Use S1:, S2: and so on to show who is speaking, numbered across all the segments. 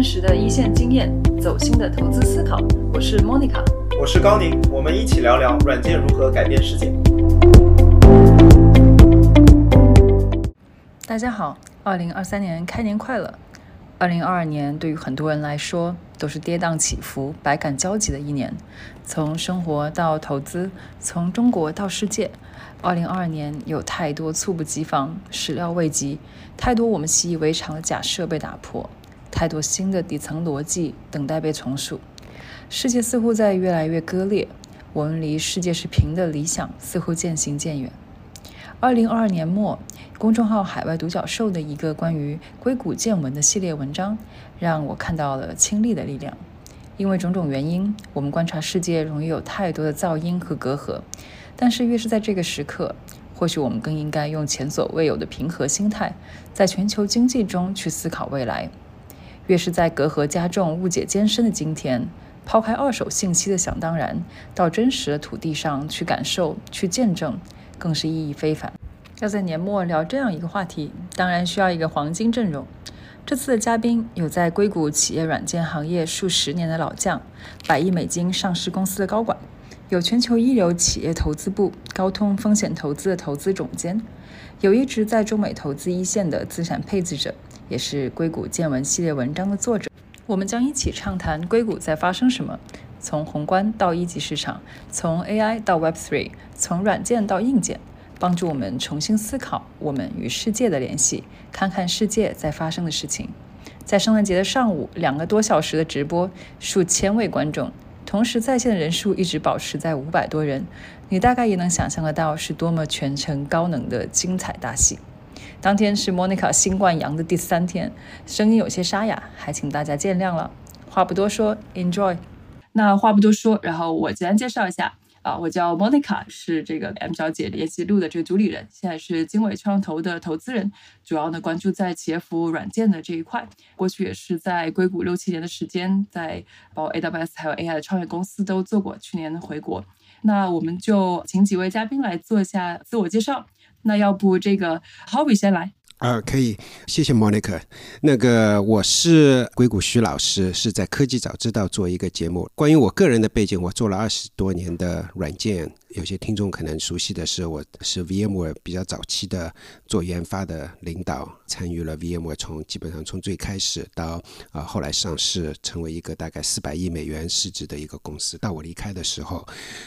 S1: 真实的一线经验，走心的投资思考。我是 Monica，
S2: 我是高宁，我们一起聊聊软件如何改变世界。
S1: 大家好，二零二三年开年快乐！二零二二年对于很多人来说都是跌宕起伏、百感交集的一年，从生活到投资，从中国到世界。二零二二年有太多猝不及防、始料未及，太多我们习以为常的假设被打破，太多新的底层逻辑等待被重塑。世界似乎在越来越割裂，我们离世界是平的理想似乎渐行渐远。二零二二年末，公众号“海外独角兽”的一个关于硅谷见闻的系列文章，让我看到了亲历的力量。因为种种原因，我们观察世界容易有太多的噪音和隔阂。但是，越是在这个时刻，或许我们更应该用前所未有的平和心态，在全球经济中去思考未来。越是在隔阂加重、误解艰深的今天，抛开二手信息的想当然，到真实的土地上去感受、去见证。更是意义非凡。要在年末聊这样一个话题，当然需要一个黄金阵容。这次的嘉宾有在硅谷企业软件行业数十年的老将，百亿美金上市公司的高管，有全球一流企业投资部高通风险投资的投资总监，有一直在中美投资一线的资产配置者，也是硅谷见闻系列文章的作者。我们将一起畅谈硅谷在发生什么。从宏观到一级市场，从 AI 到 Web3，从软件到硬件，帮助我们重新思考我们与世界的联系，看看世界在发生的事情。在圣诞节的上午，两个多小时的直播，数千位观众，同时在线的人数一直保持在五百多人，你大概也能想象得到是多么全程高能的精彩大戏。当天是 Monica 新冠阳的第三天，声音有些沙哑，还请大家见谅了。话不多说，Enjoy。那话不多说，然后我简单介绍一下啊，我叫 Monica，是这个 M 小姐联系录的这个主理人，现在是经纬创投的投资人，主要呢关注在企业服务软件的这一块。过去也是在硅谷六七年的时间，在包括 AWS 还有 AI 的创业公司都做过。去年回国，那我们就请几位嘉宾来做一下自我介绍。那要不这个 Hobby 先来。
S3: 啊，可以，谢谢 Monica。那个，我是硅谷徐老师，是在科技早知道做一个节目。关于我个人的背景，我做了二十多年的软件。有些听众可能熟悉的是，我是 VMware 比较早期的做研发的领导，参与了 VMware 从基本上从最开始到啊后来上市，成为一个大概四百亿美元市值的一个公司。到我离开的时候，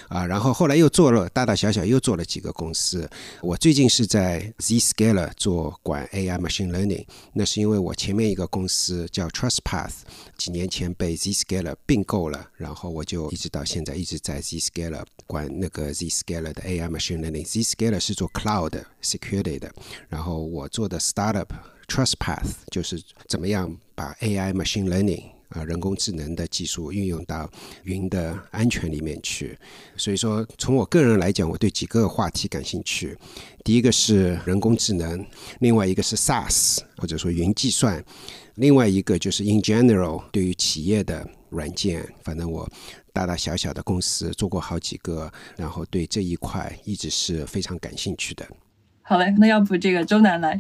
S3: 啊，然后后来又做了大大小小又做了几个公司。我最近是在 Zscaler 做管 AI Machine Learning，那是因为我前面一个公司叫 TrustPath，几年前被 Zscaler 并购了，然后我就一直到现在一直在 Zscaler 管那个。Zscaler 的 AI machine learning，Zscaler 是做 cloud security 的，然后我做的 startup TrustPath 就是怎么样把 AI machine learning 啊人工智能的技术运用到云的安全里面去。所以说，从我个人来讲，我对几个话题感兴趣。第一个是人工智能，另外一个是 SaaS 或者说云计算，另外一个就是 in general 对于企业的软件，反正我。大大小小的公司做过好几个，然后对这一块一直是非常感兴趣的。
S1: 好嘞，那要不这个周南来？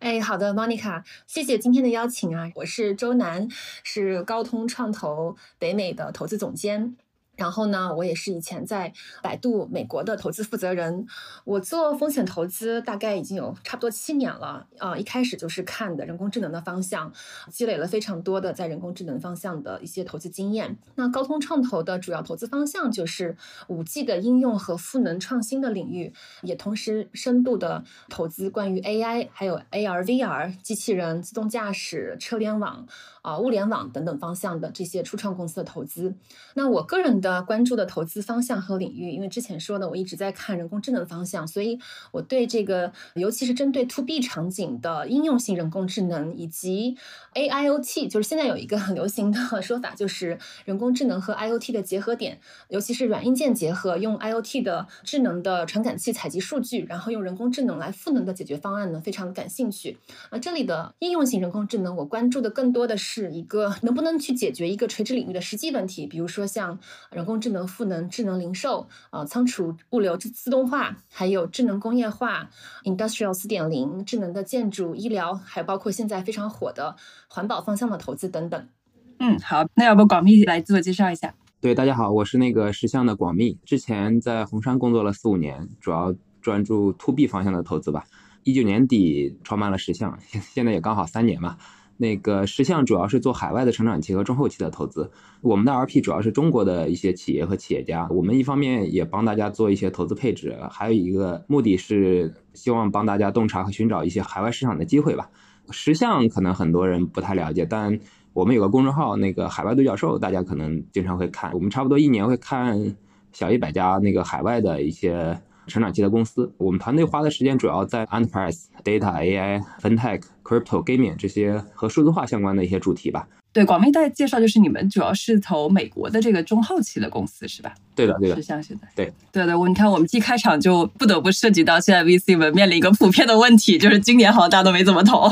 S4: 哎，好的，Monica，谢谢今天的邀请啊，我是周楠，是高通创投北美的投资总监。然后呢，我也是以前在百度美国的投资负责人。我做风险投资大概已经有差不多七年了啊，一开始就是看的人工智能的方向，积累了非常多的在人工智能方向的一些投资经验。那高通创投的主要投资方向就是五 G 的应用和赋能创新的领域，也同时深度的投资关于 AI、还有 AR、VR、机器人、自动驾驶、车联网。啊，物联网等等方向的这些初创公司的投资，那我个人的关注的投资方向和领域，因为之前说的我一直在看人工智能方向，所以我对这个，尤其是针对 To B 场景的应用性人工智能以及 AIoT，就是现在有一个很流行的说法，就是人工智能和 IoT 的结合点，尤其是软硬件结合，用 IoT 的智能的传感器采集数据，然后用人工智能来赋能的解决方案呢，非常的感兴趣。那这里的应用性人工智能，我关注的更多的是。是一个能不能去解决一个垂直领域的实际问题，比如说像人工智能赋能智能零售，呃，仓储物流自自动化，还有智能工业化，Industrial 四点零，智能的建筑、医疗，还有包括现在非常火的环保方向的投资等等。
S5: 嗯，好，那要不广密来自我介绍一下？
S6: 对，大家好，我是那个石像的广密，之前在红杉工作了四五年，主要专注 to B 方向的投资吧。一九年底创办了石像，现在也刚好三年嘛。那个石像主要是做海外的成长期和中后期的投资，我们的 LP 主要是中国的一些企业和企业家。我们一方面也帮大家做一些投资配置，还有一个目的是希望帮大家洞察和寻找一些海外市场的机会吧。石像可能很多人不太了解，但我们有个公众号，那个海外独角兽，大家可能经常会看。我们差不多一年会看小一百家那个海外的一些成长期的公司。我们团队花的时间主要在 enterprise、data、AI、fintech、crypto、gaming 这些和数字化相关的一些主题吧。
S5: 对，广明大介绍就是你们主要是投美国的这个中后期的公司是吧？
S6: 对的，对的，
S5: 是像现在。
S6: 对，
S5: 对的。我你看，我们一开场就不得不涉及到现在 VC 们面临一个普遍的问题，就是今年好像大家都没怎么投。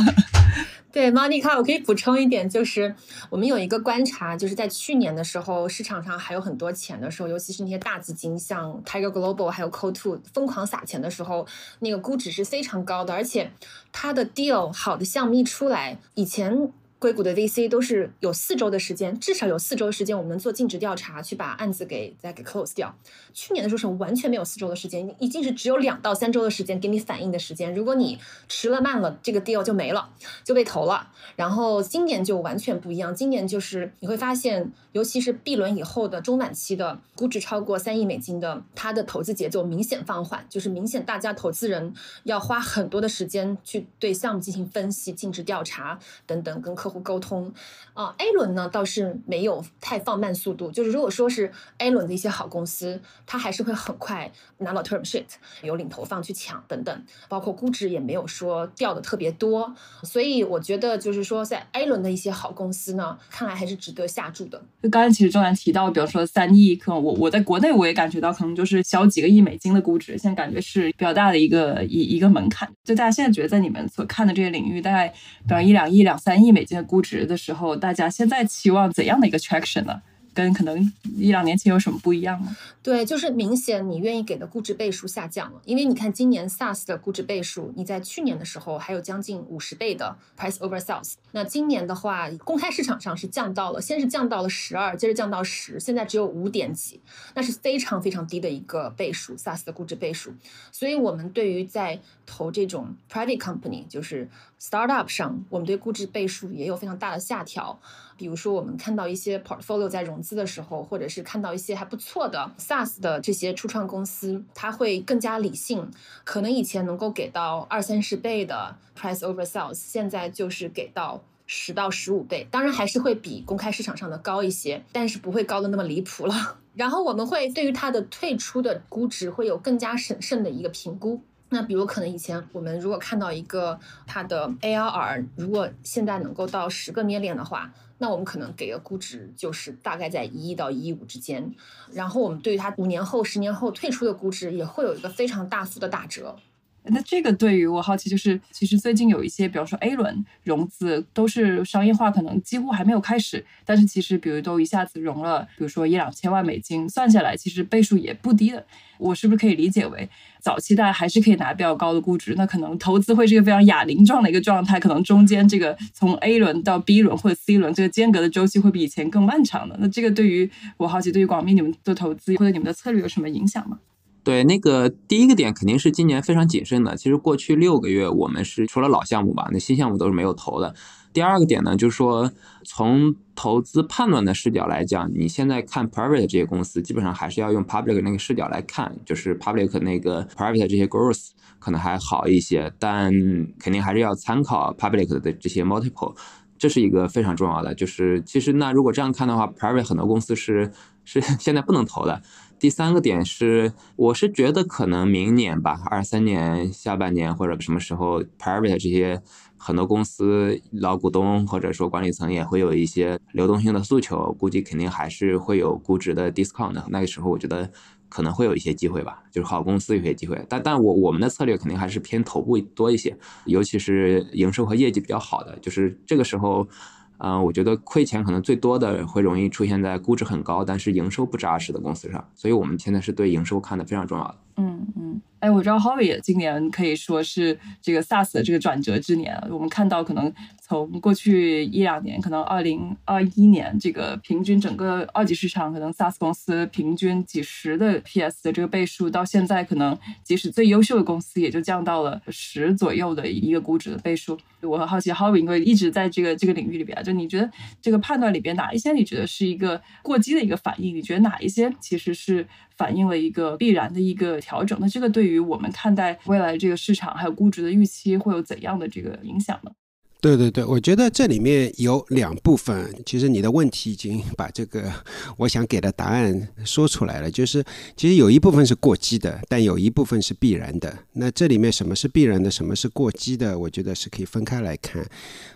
S4: 对，Monica，我可以补充一点，就是我们有一个观察，就是在去年的时候，市场上还有很多钱的时候，尤其是那些大资金，像 Tiger Global 还有 Co Two，疯狂撒钱的时候，那个估值是非常高的，而且它的 deal 好的项目一出来，以前。硅谷的 VC 都是有四周的时间，至少有四周的时间，我们做尽职调查，去把案子给再给 close 掉。去年的时候是完全没有四周的时间，已经是只有两到三周的时间给你反应的时间。如果你迟了慢了，这个 deal 就没了，就被投了。然后今年就完全不一样，今年就是你会发现，尤其是 B 轮以后的中晚期的估值超过三亿美金的，它的投资节奏明显放缓，就是明显大家投资人要花很多的时间去对项目进行分析、尽职调查等等，跟客客户沟通。啊，A 轮呢倒是没有太放慢速度，就是如果说是 A 轮的一些好公司。它还是会很快拿到 term sheet，有领投放去抢等等，包括估值也没有说掉的特别多，所以我觉得就是说在 A 轮的一些好公司呢，看来还是值得下注的。
S5: 就刚才其实周然提到，比如说三亿，可能我我在国内我也感觉到，可能就是小几个亿美金的估值，现在感觉是比较大的一个一一个门槛。就大家现在觉得在你们所看的这个领域，大概比如一两亿、两三亿美金的估值的时候，大家现在期望怎样的一个 traction 呢？跟可能一两年前有什么不一样吗？
S4: 对，就是明显你愿意给的估值倍数下降了。因为你看今年 SaaS 的估值倍数，你在去年的时候还有将近五十倍的 price over sales，那今年的话，公开市场上是降到了，先是降到了十二，接着降到十，现在只有五点几，那是非常非常低的一个倍数 SaaS 的估值倍数。所以我们对于在投这种 private company，就是 startup 上，我们对估值倍数也有非常大的下调。比如说，我们看到一些 portfolio 在融资的时候，或者是看到一些还不错的 SaaS 的这些初创公司，它会更加理性。可能以前能够给到二三十倍的 price over sales，现在就是给到十到十五倍。当然还是会比公开市场上的高一些，但是不会高的那么离谱了。然后我们会对于它的退出的估值会有更加审慎的一个评估。那比如可能以前我们如果看到一个它的 ARR，如果现在能够到十个捏脸的话。那我们可能给的估值就是大概在一亿到一亿五之间，然后我们对于它五年后、十年后退出的估值也会有一个非常大幅的打折。
S5: 那这个对于我好奇，就是其实最近有一些，比如说 A 轮融资都是商业化，可能几乎还没有开始，但是其实比如都一下子融了，比如说一两千万美金，算下来其实倍数也不低的。我是不是可以理解为？早期大家还是可以拿比较高的估值，那可能投资会是一个非常哑铃状的一个状态，可能中间这个从 A 轮到 B 轮或者 C 轮这个间隔的周期会比以前更漫长的。那这个对于我好奇，对于广密你们的投资或者你们的策略有什么影响吗？
S6: 对，那个第一个点肯定是今年非常谨慎的。其实过去六个月我们是除了老项目吧，那新项目都是没有投的。第二个点呢，就是说从投资判断的视角来讲，你现在看 private 这些公司，基本上还是要用 public 那个视角来看，就是 public 那个 private 这些 growth 可能还好一些，但肯定还是要参考 public 的这些 multiple，这是一个非常重要的。就是其实那如果这样看的话，private 很多公司是是 现在不能投的。第三个点是，我是觉得可能明年吧，二三年下半年或者什么时候，private 这些。很多公司老股东或者说管理层也会有一些流动性的诉求，估计肯定还是会有估值的 discount。那个时候我觉得可能会有一些机会吧，就是好公司有些机会。但但我我们的策略肯定还是偏头部多一些，尤其是营收和业绩比较好的，就是这个时候，嗯，我觉得亏钱可能最多的会容易出现在估值很高但是营收不扎实的公司上。所以我们现在是对营收看的非常重要的。
S5: 嗯嗯。哎，我知道 Harvey 今年可以说是这个 SaaS 的这个转折之年。我们看到，可能从过去一两年，可能二零二一年这个平均整个二级市场，可能 SaaS 公司平均几十的 PS 的这个倍数，到现在可能即使最优秀的公司也就降到了十左右的一个估值的倍数。我很好奇，Harvey 因为一直在这个这个领域里边，就你觉得这个判断里边哪一些你觉得是一个过激的一个反应？你觉得哪一些其实是？反映了一个必然的一个调整，那这个对于我们看待未来这个市场还有估值的预期会有怎样的这个影响呢？
S3: 对对对，我觉得这里面有两部分。其实你的问题已经把这个我想给的答案说出来了，就是其实有一部分是过激的，但有一部分是必然的。那这里面什么是必然的，什么是过激的？我觉得是可以分开来看。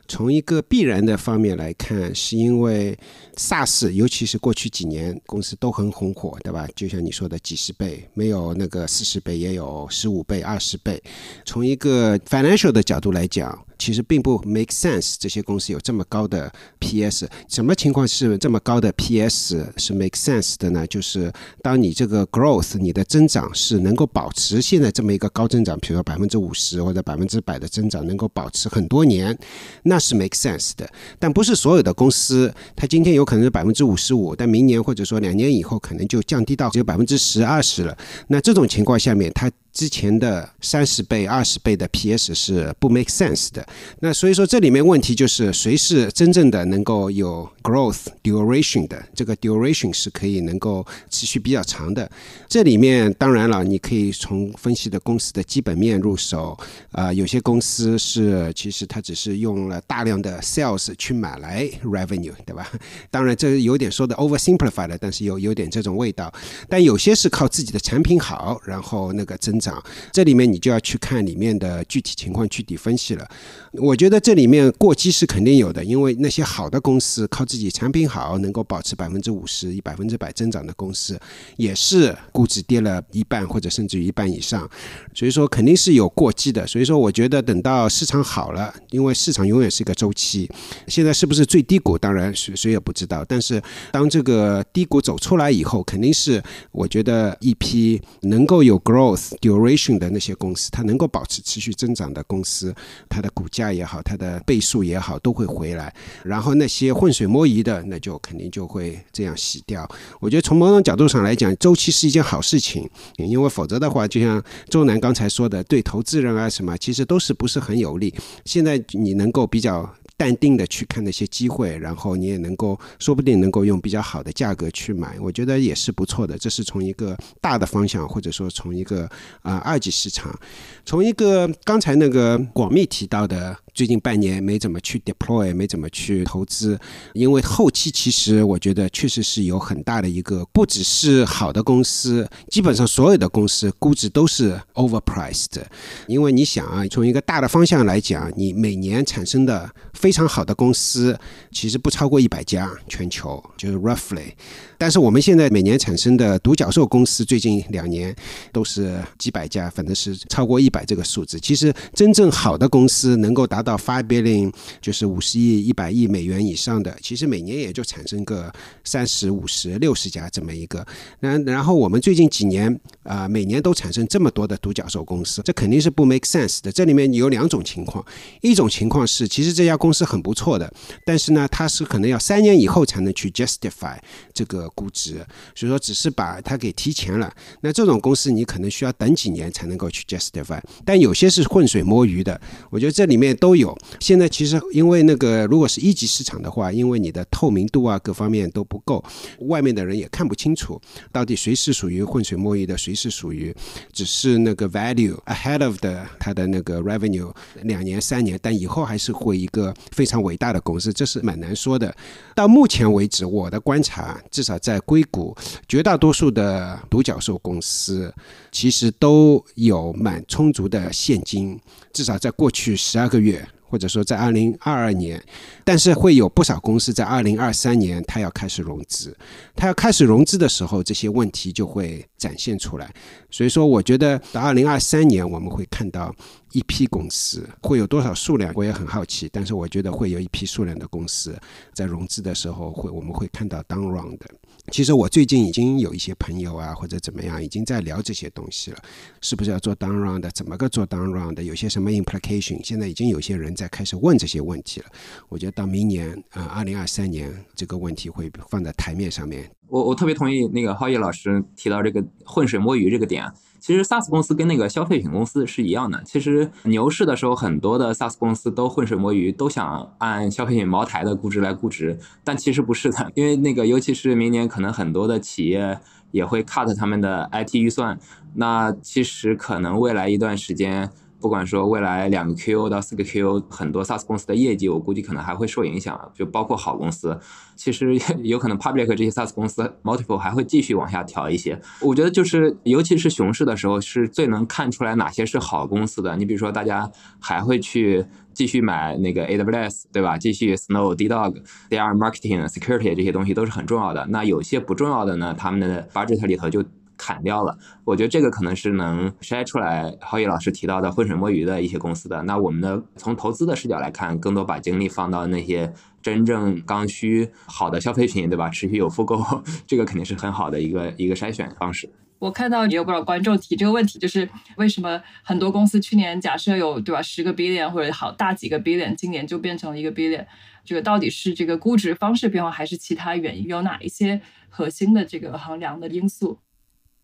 S3: 从一个必然的方面来看，是因为 SaaS，尤其是过去几年公司都很红火，对吧？就像你说的几十倍，没有那个四十倍，也有十五倍、二十倍。从一个 financial 的角度来讲。其实并不没 make sense，这些公司有这么高的 PS，什么情况是这么高的 PS 是 make sense 的呢？就是当你这个 growth，你的增长是能够保持现在这么一个高增长，比如说百分之五十或者百分之百的增长，能够保持很多年，那是 make sense 的。但不是所有的公司，它今天有可能是百分之五十五，但明年或者说两年以后，可能就降低到只有百分之十、二十了。那这种情况下面，它之前的三十倍、二十倍的 PS 是不 make sense 的。那所以说，这里面问题就是谁是真正的能够有 growth duration 的？这个 duration 是可以能够持续比较长的。这里面当然了，你可以从分析的公司的基本面入手。啊，有些公司是其实它只是用了大量的 sales 去买来 revenue，对吧？当然这有点说的 oversimplified，但是有有点这种味道。但有些是靠自己的产品好，然后那个增长。这里面你就要去看里面的具体情况，具体分析了。我觉得这里面过激是肯定有的，因为那些好的公司靠自己产品好，能够保持百分之五十、以百分之百增长的公司，也是估值跌了一半或者甚至于一半以上。所以说肯定是有过激的。所以说我觉得等到市场好了，因为市场永远是一个周期。现在是不是最低谷？当然谁谁也不知道。但是当这个低谷走出来以后，肯定是我觉得一批能够有 growth duration 的那些公司，它能够保持持续增长的公司，它的股价。也好，它的倍数也好，都会回来。然后那些浑水摸鱼的，那就肯定就会这样洗掉。我觉得从某种角度上来讲，周期是一件好事情，因为否则的话，就像周南刚才说的，对投资人啊什么，其实都是不是很有利。现在你能够比较。淡定的去看那些机会，然后你也能够，说不定能够用比较好的价格去买，我觉得也是不错的。这是从一个大的方向，或者说从一个啊二级市场，从一个刚才那个广密提到的。最近半年没怎么去 deploy，没怎么去投资，因为后期其实我觉得确实是有很大的一个，不只是好的公司，基本上所有的公司估值都是 overpriced。因为你想啊，从一个大的方向来讲，你每年产生的非常好的公司其实不超过一百家，全球就是 roughly。但是我们现在每年产生的独角兽公司，最近两年都是几百家，反正是超过一百这个数字。其实真正好的公司能够达到 five billion，就是五十亿、一百亿美元以上的，其实每年也就产生个三十五十、六十家这么一个。然然后我们最近几年啊，每年都产生这么多的独角兽公司，这肯定是不 make sense 的。这里面有两种情况，一种情况是其实这家公司很不错的，但是呢，它是可能要三年以后才能去 justify 这个。估值，所以说只是把它给提前了。那这种公司你可能需要等几年才能够去 justify。但有些是浑水摸鱼的，我觉得这里面都都有。现在其实因为那个如果是一级市场的话，因为你的透明度啊各方面都不够，外面的人也看不清楚到底谁是属于浑水摸鱼的，谁是属于只是那个 value ahead of 的它的那个 revenue 两年三年，但以后还是会一个非常伟大的公司，这是蛮难说的。到目前为止，我的观察至少。在硅谷，绝大多数的独角兽公司其实都有蛮充足的现金，至少在过去十二个月或者说在二零二二年，但是会有不少公司在二零二三年，它要开始融资，它要开始融资的时候，这些问题就会展现出来。所以说，我觉得到二零二三年，我们会看到一批公司会有多少数量，我也很好奇。但是我觉得会有一批数量的公司在融资的时候，会我们会看到 down round 的。其实我最近已经有一些朋友啊，或者怎么样，已经在聊这些东西了。是不是要做 down round？的怎么个做 down round？的有些什么 implication？现在已经有些人在开始问这些问题了。我觉得到明年啊，二零二三年这个问题会放在台面上面。
S6: 我我特别同意那个浩毅老师提到这个浑水摸鱼这个点。其实 SaaS 公司跟那个消费品公司是一样的。其实牛市的时候，很多的 SaaS 公司都浑水摸鱼，都想按消费品茅台的估值来估值，但其实不是的。因为那个，尤其是明年，可能很多的企业也会 cut 他们的 IT 预算。那其实可能未来一段时间。不管说未来两个 Q 到四个 Q，很多 SaaS 公司的业绩，我估计可能还会受影响，就包括好公司，其实有可能 Public 这些 SaaS 公司 Multiple 还会继续往下调一些。我觉得就是，尤其是熊市的时候，是最能看出来哪些是好公司的。你比如说，大家还会去继续买那个 AWS，对吧？继续 Snow、DDoG、DR Marketing、Security 这些东西都是很重要的。那有些不重要的呢，他们的 budget 里头就。砍掉了，我觉得这个可能是能筛出来浩宇老师提到的浑水摸鱼的一些公司的。那我们的从投资的视角来看，更多把精力放到那些真正刚需好的消费品，对吧？持续有复购，这个肯定是很好的一个一个筛选方式。
S5: 我看到也有不少观众提这个问题，就是为什么很多公司去年假设有对吧十个 billion 或者好大几个 billion，今年就变成了一个 billion，这个到底是这个估值方式变化，还是其他原因？有哪一些核心的这个衡量的因素？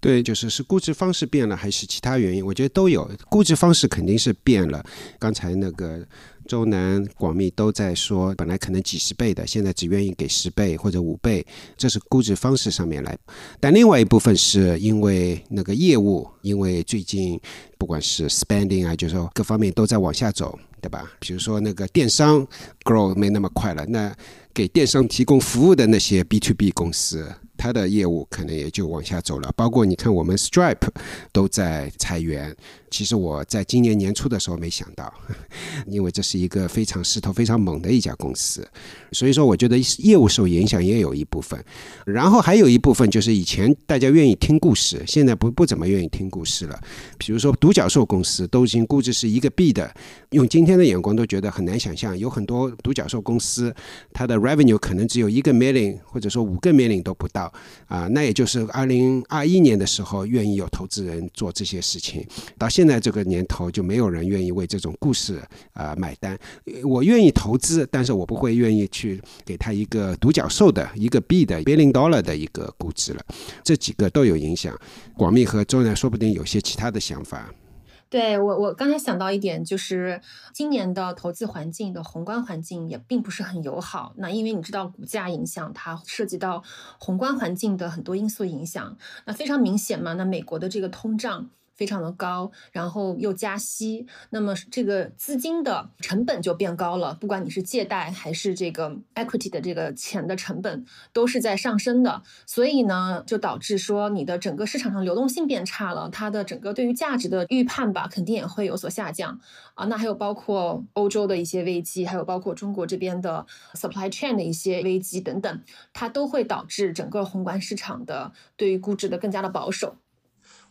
S3: 对，就是是估值方式变了，还是其他原因？我觉得都有。估值方式肯定是变了。刚才那个周南、广密都在说，本来可能几十倍的，现在只愿意给十倍或者五倍，这是估值方式上面来。但另外一部分是因为那个业务，因为最近不管是 spending 啊，就是说各方面都在往下走，对吧？比如说那个电商 grow 没那么快了，那给电商提供服务的那些 B to B 公司。它的业务可能也就往下走了，包括你看我们 Stripe 都在裁员。其实我在今年年初的时候没想到，因为这是一个非常势头非常猛的一家公司，所以说我觉得业务受影响也有一部分。然后还有一部分就是以前大家愿意听故事，现在不不怎么愿意听故事了。比如说独角兽公司都已经估值是一个 B 的，用今天的眼光都觉得很难想象，有很多独角兽公司它的 revenue 可能只有一个 million 或者说五个 million 都不到啊，那也就是二零二一年的时候愿意有投资人做这些事情，到现在这个年头就没有人愿意为这种故事啊买单。我愿意投资，但是我不会愿意去给他一个独角兽的一个 B 的 billion dollar 的一个估值了。这几个都有影响。广密和周南说不定有些其他的想法。
S4: 对我，我刚才想到一点，就是今年的投资环境的宏观环境也并不是很友好。那因为你知道，股价影响它涉及到宏观环境的很多因素影响，那非常明显嘛。那美国的这个通胀。非常的高，然后又加息，那么这个资金的成本就变高了。不管你是借贷还是这个 equity 的这个钱的成本，都是在上升的。所以呢，就导致说你的整个市场上流动性变差了，它的整个对于价值的预判吧，肯定也会有所下降啊。那还有包括欧洲的一些危机，还有包括中国这边的 supply chain 的一些危机等等，它都会导致整个宏观市场的对于估值的更加的保守。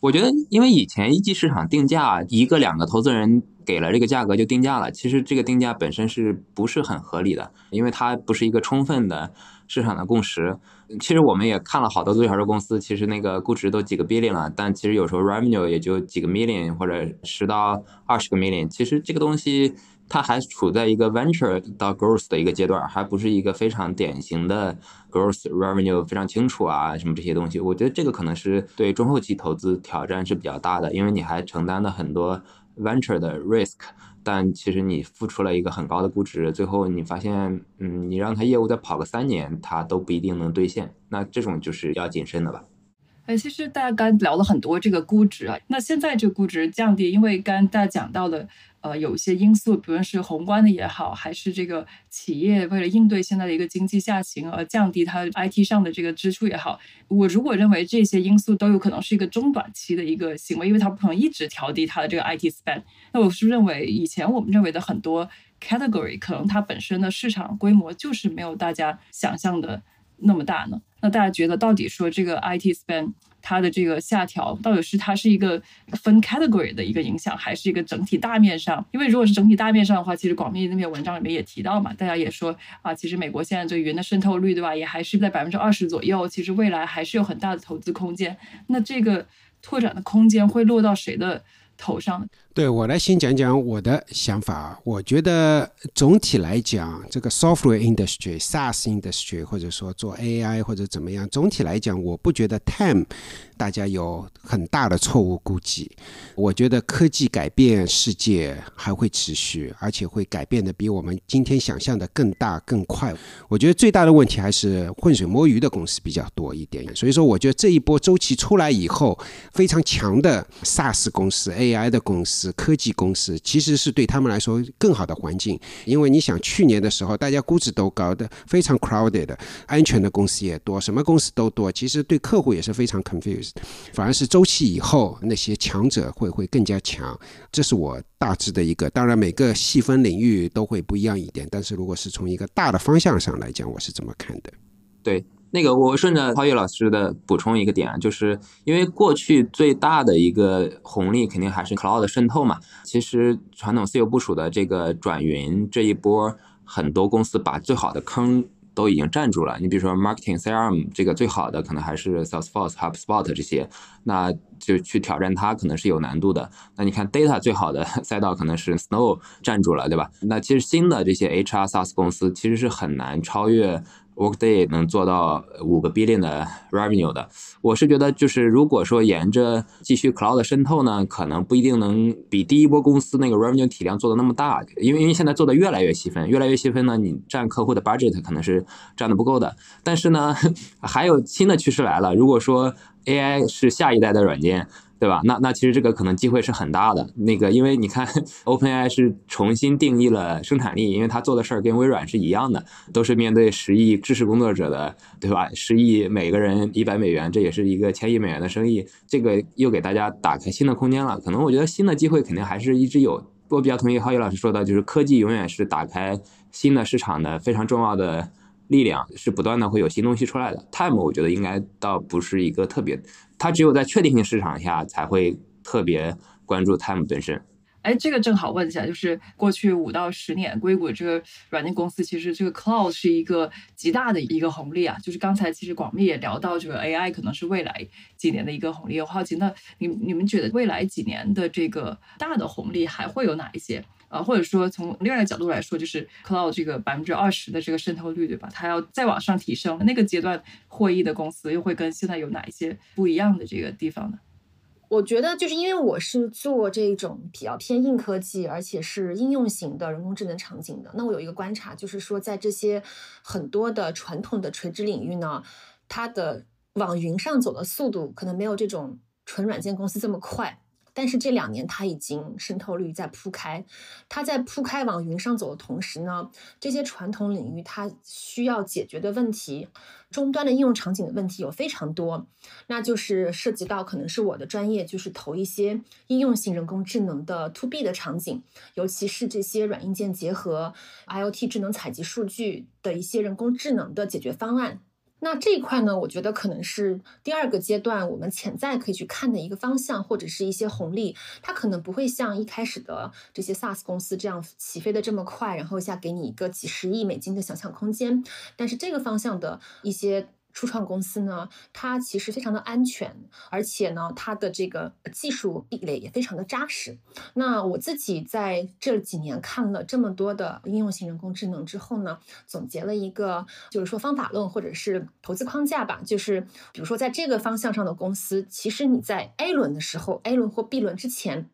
S6: 我觉得，因为以前一级市场定价一个两个投资人给了这个价格就定价了，其实这个定价本身是不是很合理的？因为它不是一个充分的市场的共识。其实我们也看了好多独角兽公司，其实那个估值都几个 billion 了，但其实有时候 revenue 也就几个 million 或者十到二十个 million。其实这个东西。它还处在一个 venture 到 growth 的一个阶段，还不是一个非常典型的 growth revenue 非常清楚啊，什么这些东西。我觉得这个可能是对中后期投资挑战是比较大的，因为你还承担了很多 venture 的 risk，但其实你付出了一个很高的估值，最后你发现，嗯，你让它业务再跑个三年，它都不一定能兑现。那这种就是要谨慎的吧。
S5: 哎，其实大家刚聊了很多这个估值啊，那现在这个估值降低，因为刚大家讲到的。呃，有一些因素，不论是宏观的也好，还是这个企业为了应对现在的一个经济下行而降低它 IT 上的这个支出也好，我如果认为这些因素都有可能是一个中短期的一个行为，因为它不可能一直调低它的这个 IT spend，那我是认为以前我们认为的很多 category 可能它本身的市场规模就是没有大家想象的那么大呢？那大家觉得到底说这个 IT spend？它的这个下调到底是它是一个分 category 的一个影响，还是一个整体大面上？因为如果是整体大面上的话，其实广密那篇文章里面也提到嘛，大家也说啊，其实美国现在这个云的渗透率，对吧，也还是在百分之二十左右，其实未来还是有很大的投资空间。那这个拓展的空间会落到谁的头上？
S3: 对我来先讲讲我的想法啊。我觉得总体来讲，这个 software industry、SaaS industry，或者说做 AI 或者怎么样，总体来讲，我不觉得 time 大家有很大的错误估计。我觉得科技改变世界还会持续，而且会改变的比我们今天想象的更大更快。我觉得最大的问题还是浑水摸鱼的公司比较多一点。所以说，我觉得这一波周期出来以后，非常强的 SaaS 公司、AI 的公司。科技公司其实是对他们来说更好的环境，因为你想去年的时候，大家估值都高的，非常 crowded，安全的公司也多，什么公司都多，其实对客户也是非常 confused。反而是周期以后，那些强者会会更加强，这是我大致的一个。当然每个细分领域都会不一样一点，但是如果是从一个大的方向上来讲，我是这么看的。
S6: 对。那个，我顺着超越老师的补充一个点啊，就是因为过去最大的一个红利肯定还是 cloud 渗透嘛。其实传统私有部署的这个转云这一波，很多公司把最好的坑都已经占住了。你比如说 marketing CRM 这个最好的可能还是 Salesforce、HubSpot 这些，那就去挑战它可能是有难度的。那你看 data 最好的 赛道可能是 Snow 占住了，对吧？那其实新的这些 HR SaaS 公司其实是很难超越。Workday 能做到五个 billion 的 revenue 的，我是觉得就是如果说沿着继续 cloud 的渗透呢，可能不一定能比第一波公司那个 revenue 体量做的那么大，因为因为现在做的越来越细分，越来越细分呢，你占客户的 budget 可能是占的不够的。但是呢，还有新的趋势来了，如果说 AI 是下一代的软件。对吧？那那其实这个可能机会是很大的。那个，因为你看，OpenAI 是重新定义了生产力，因为它做的事儿跟微软是一样的，都是面对十亿知识工作者的，对吧？十亿每个人一百美元，这也是一个千亿美元的生意。这个又给大家打开新的空间了。可能我觉得新的机会肯定还是一直有。我比较同意浩宇老师说的，就是科技永远是打开新的市场的非常重要的。力量是不断的会有新东西出来的，Time 我觉得应该倒不是一个特别，它只有在确定性市场下才会特别关注 Time 本身。
S5: 哎，这个正好问一下，就是过去五到十年，硅谷这个软件公司其实这个 Cloud 是一个极大的一个红利啊。就是刚才其实广密也聊到，这个 AI 可能是未来几年的一个红利。我好奇，那你你们觉得未来几年的这个大的红利还会有哪一些？啊，或者说从另外一个角度来说，就是 cloud 这个百分之二十的这个渗透率，对吧？它要再往上提升，那个阶段获益的公司又会跟现在有哪一些不一样的这个地方呢？
S4: 我觉得就是因为我是做这种比较偏硬科技，而且是应用型的人工智能场景的。那我有一个观察，就是说在这些很多的传统的垂直领域呢，它的往云上走的速度可能没有这种纯软件公司这么快。但是这两年它已经渗透率在铺开，它在铺开往云上走的同时呢，这些传统领域它需要解决的问题，终端的应用场景的问题有非常多，那就是涉及到可能是我的专业，就是投一些应用型人工智能的 to B 的场景，尤其是这些软硬件结合 IoT 智能采集数据的一些人工智能的解决方案。那这一块呢，我觉得可能是第二个阶段我们潜在可以去看的一个方向，或者是一些红利。它可能不会像一开始的这些 SaaS 公司这样起飞的这么快，然后一下给你一个几十亿美金的想象空间。但是这个方向的一些。初创公司呢，它其实非常的安全，而且呢，它的这个技术壁垒也非常的扎实。那我自己在这几年看了这么多的应用型人工智能之后呢，总结了一个就是说方法论或者是投资框架吧，就是比如说在这个方向上的公司，其实你在 A 轮的时候，A 轮或 B 轮之前。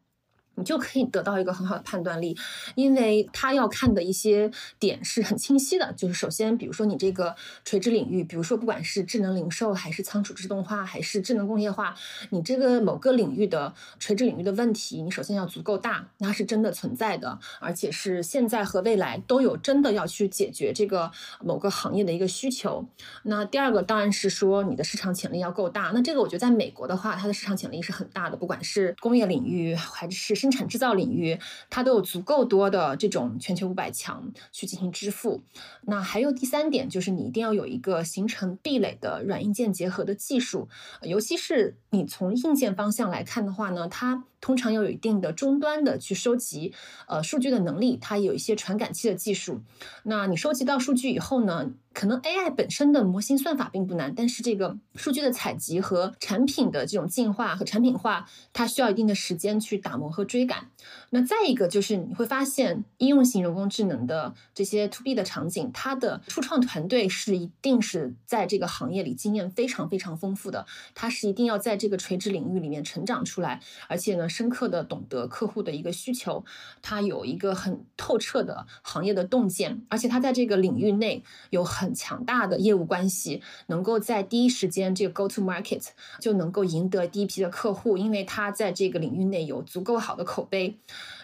S4: 你就可以得到一个很好的判断力，因为他要看的一些点是很清晰的。就是首先，比如说你这个垂直领域，比如说不管是智能零售，还是仓储自动化，还是智能工业化，你这个某个领域的垂直领域的问题，你首先要足够大，那是真的存在的，而且是现在和未来都有真的要去解决这个某个行业的一个需求。那第二个当然是说你的市场潜力要够大。那这个我觉得在美国的话，它的市场潜力是很大的，不管是工业领域还是。生产制造领域，它都有足够多的这种全球五百强去进行支付。那还有第三点，就是你一定要有一个形成壁垒的软硬件结合的技术，尤其是你从硬件方向来看的话呢，它。通常要有一定的终端的去收集呃数据的能力，它有一些传感器的技术。那你收集到数据以后呢，可能 AI 本身的模型算法并不难，但是这个数据的采集和产品的这种进化和产品化，它需要一定的时间去打磨和追赶。那再一个就是你会发现，应用型人工智能的这些 To B 的场景，它的初创团队是一定是在这个行业里经验非常非常丰富的，它是一定要在这个垂直领域里面成长出来，而且呢。深刻的懂得客户的一个需求，他有一个很透彻的行业的洞见，而且他在这个领域内有很很强大的业务关系，能够在第一时间这个 go to market 就能够赢得第一批的客户，因为他在这个领域内有足够好的口碑。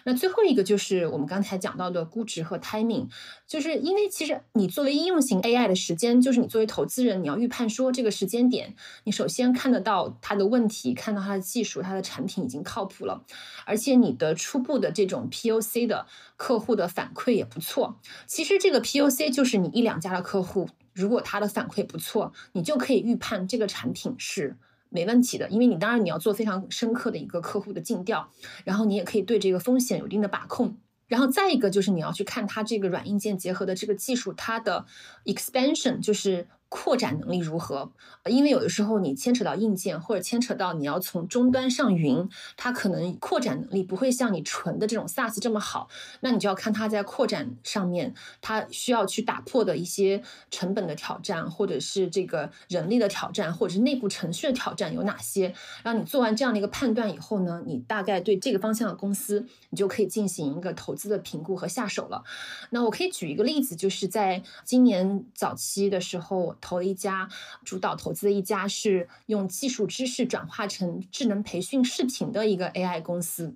S4: 那最后一个就是我们刚才讲到的估值和 timing，就是因为其实你作为应用型 AI 的时间，就是你作为投资人，你要预判说这个时间点，你首先看得到它的问题，看到它的技术，它的产品已经靠谱了，而且你的初步的这种 POC 的客户的反馈也不错。其实这个 POC 就是你一两家的客户，如果他的反馈不错，你就可以预判这个产品是。没问题的，因为你当然你要做非常深刻的一个客户的尽调，然后你也可以对这个风险有一定的把控，然后再一个就是你要去看它这个软硬件结合的这个技术，它的 expansion 就是。扩展能力如何？因为有的时候你牵扯到硬件，或者牵扯到你要从终端上云，它可能扩展能力不会像你纯的这种 SaaS 这么好。那你就要看它在扩展上面，它需要去打破的一些成本的挑战，或者是这个人力的挑战，或者是内部程序的挑战有哪些？让你做完这样的一个判断以后呢，你大概对这个方向的公司，你就可以进行一个投资的评估和下手了。那我可以举一个例子，就是在今年早期的时候。投了一家主导投资的一家是用技术知识转化成智能培训视频的一个 AI 公司。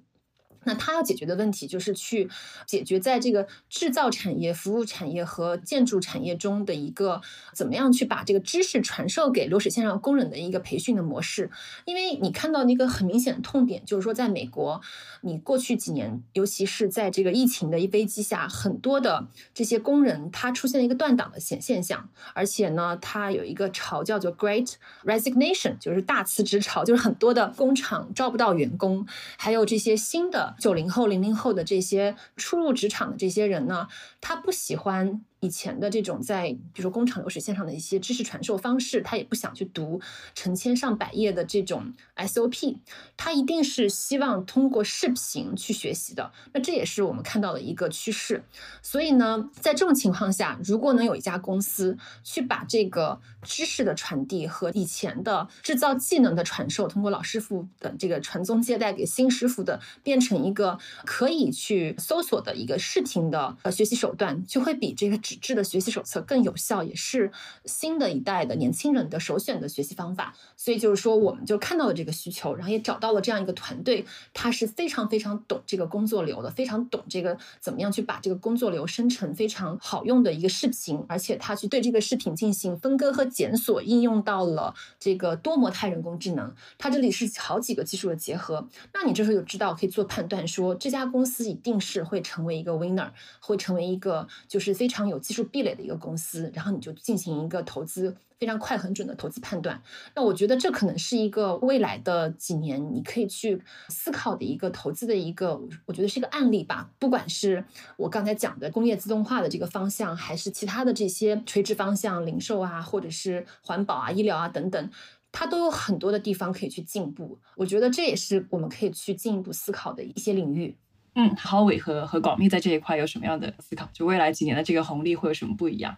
S4: 那他要解决的问题就是去解决在这个制造产业、服务产业和建筑产业中的一个怎么样去把这个知识传授给流水线上工人的一个培训的模式。因为你看到那个很明显的痛点，就是说在美国，你过去几年，尤其是在这个疫情的一危机下，很多的这些工人他出现了一个断档的现现象，而且呢，他有一个潮叫做 Great Resignation，就是大辞职潮，就是很多的工厂招不到员工，还有这些新的。九零后、零零后的这些初入职场的这些人呢，他不喜欢。以前的这种在比如说工厂流水线上的一些知识传授方式，他也不想去读成千上百页的这种 SOP，他一定是希望通过视频去学习的。那这也是我们看到的一个趋势。所以呢，在这种情况下，如果能有一家公司去把这个知识的传递和以前的制造技能的传授，通过老师傅的这个传宗接代给新师傅的，变成一个可以去搜索的一个视频的呃学习手段，就会比这个。纸质的学习手册更有效，也是新的一代的年轻人的首选的学习方法。所以就是说，我们就看到了这个需求，然后也找到了这样一个团队，他是非常非常懂这个工作流的，非常懂这个怎么样去把这个工作流生成非常好用的一个视频，而且他去对这个视频进行分割和检索，应用到了这个多模态人工智能。它这里是好几个技术的结合，那你这时候就知道可以做判断，说这家公司一定是会成为一个 winner，会成为一个就是非常有。技术壁垒的一个公司，然后你就进行一个投资非常快很准的投资判断。那我觉得这可能是一个未来的几年你可以去思考的一个投资的一个，我觉得是一个案例吧。不管是我刚才讲的工业自动化的这个方向，还是其他的这些垂直方向，零售啊，或者是环保啊、医疗啊等等，它都有很多的地方可以去进步。我觉得这也是我们可以去进一步思考的一些领域。
S5: 嗯，郝伟和和广密在这一块有什么样的思考？就未来几年的这个红利会有什么不一样？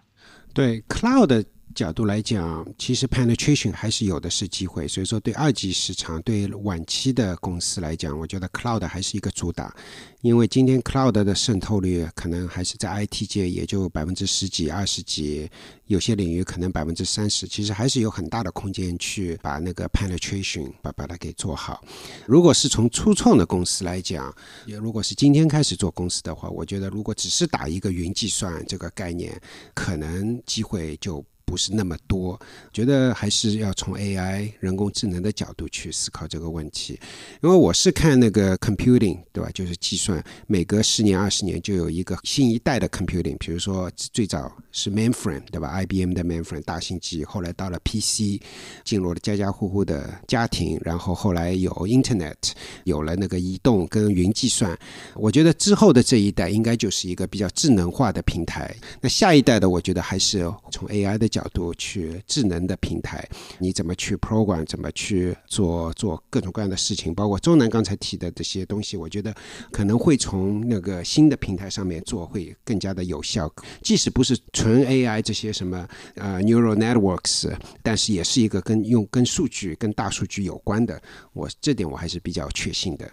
S3: 对，cloud 角度来讲，其实 penetration 还是有的是机会，所以说对二级市场、对晚期的公司来讲，我觉得 cloud 还是一个主打。因为今天 cloud 的渗透率可能还是在 IT 界也就百分之十几、二十几，有些领域可能百分之三十，其实还是有很大的空间去把那个 penetration 把把它给做好。如果是从初创的公司来讲，也如果是今天开始做公司的话，我觉得如果只是打一个云计算这个概念，可能机会就。不是那么多，觉得还是要从 AI 人工智能的角度去思考这个问题。因为我是看那个 computing，对吧？就是计算，每隔十年、二十年就有一个新一代的 computing。比如说最早是 mainframe，对吧？IBM 的 mainframe 大型机，后来到了 PC，进入了家家户户的家庭，然后后来有 Internet，有了那个移动跟云计算。我觉得之后的这一代应该就是一个比较智能化的平台。那下一代的，我觉得还是从 AI 的。角度去智能的平台，你怎么去 program，怎么去做做各种各样的事情，包括周南刚才提的这些东西，我觉得可能会从那个新的平台上面做会更加的有效。即使不是纯 AI 这些什么呃 neural networks，但是也是一个跟用跟数据跟大数据有关的。我这点我还是比较确信的。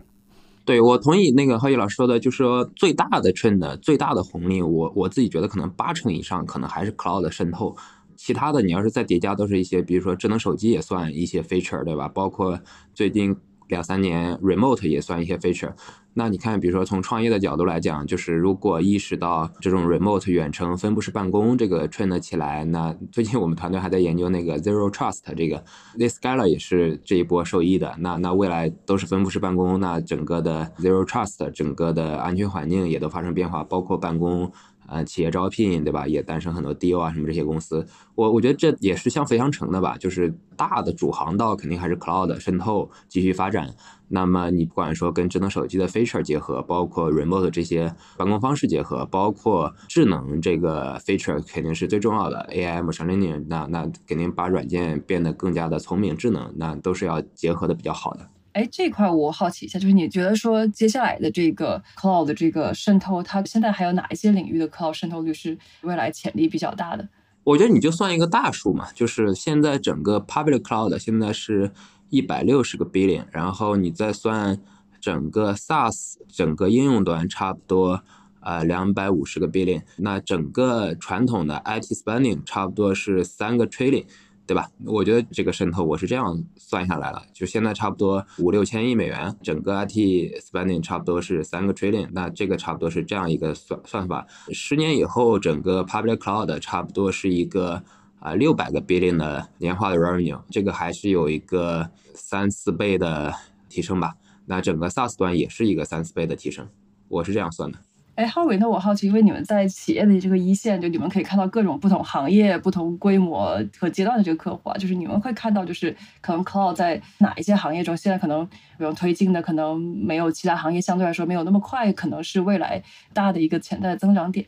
S6: 对，我同意那个浩宇老师说的，就是说最大的 trend，最大的红利，我我自己觉得可能八成以上可能还是 cloud 的渗透。其他的，你要是再叠加，都是一些，比如说智能手机也算一些 feature，对吧？包括最近两三年 remote 也算一些 feature。那你看，比如说从创业的角度来讲，就是如果意识到这种 remote 远程分布式办公这个 trend 起来，那最近我们团队还在研究那个 zero trust 这个 t h i s c a l a 也是这一波受益的。那那未来都是分布式办公，那整个的 zero trust 整个的安全环境也都发生变化，包括办公。呃，企业招聘对吧，也诞生很多 D.O. 啊，什么这些公司，我我觉得这也是相辅相成的吧，就是大的主航道肯定还是 cloud 渗透继续发展。那么你不管说跟智能手机的 feature 结合，包括 remote 这些办公方式结合，包括智能这个 feature 肯定是最重要的 AI machine learning，那那肯定把软件变得更加的聪明智能，那都是要结合的比较好的。
S5: 哎，这块我好奇一下，就是你觉得说接下来的这个 cloud 的这个渗透，它现在还有哪一些领域的 cloud 渗透率是未来潜力比较大的？
S6: 我觉得你就算一个大数嘛，就是现在整个 public cloud 现在是一百六十个 billion，然后你再算整个 SaaS 整个应用端差不多呃两百五十个 billion，那整个传统的 IT spending 差不多是三个 trillion。对吧？我觉得这个渗透我是这样算下来了，就现在差不多五六千亿美元，整个 IT spending 差不多是三个 trillion，那这个差不多是这样一个算算法。十年以后，整个 public cloud 差不多是一个啊六百个 billion 的年化的 revenue，这个还是有一个三四倍的提升吧。那整个 SaaS 端也是一个三四倍的提升，我是这样算的。
S5: 哎，浩伟，那我好奇，因为你们在企业的这个一线，就你们可以看到各种不同行业、不同规模和阶段的这个客户啊，就是你们会看到，就是可能 cloud 在哪一些行业中，现在可能比如推进的，可能没有其他行业相对来说没有那么快，可能是未来大的一个潜在增长点。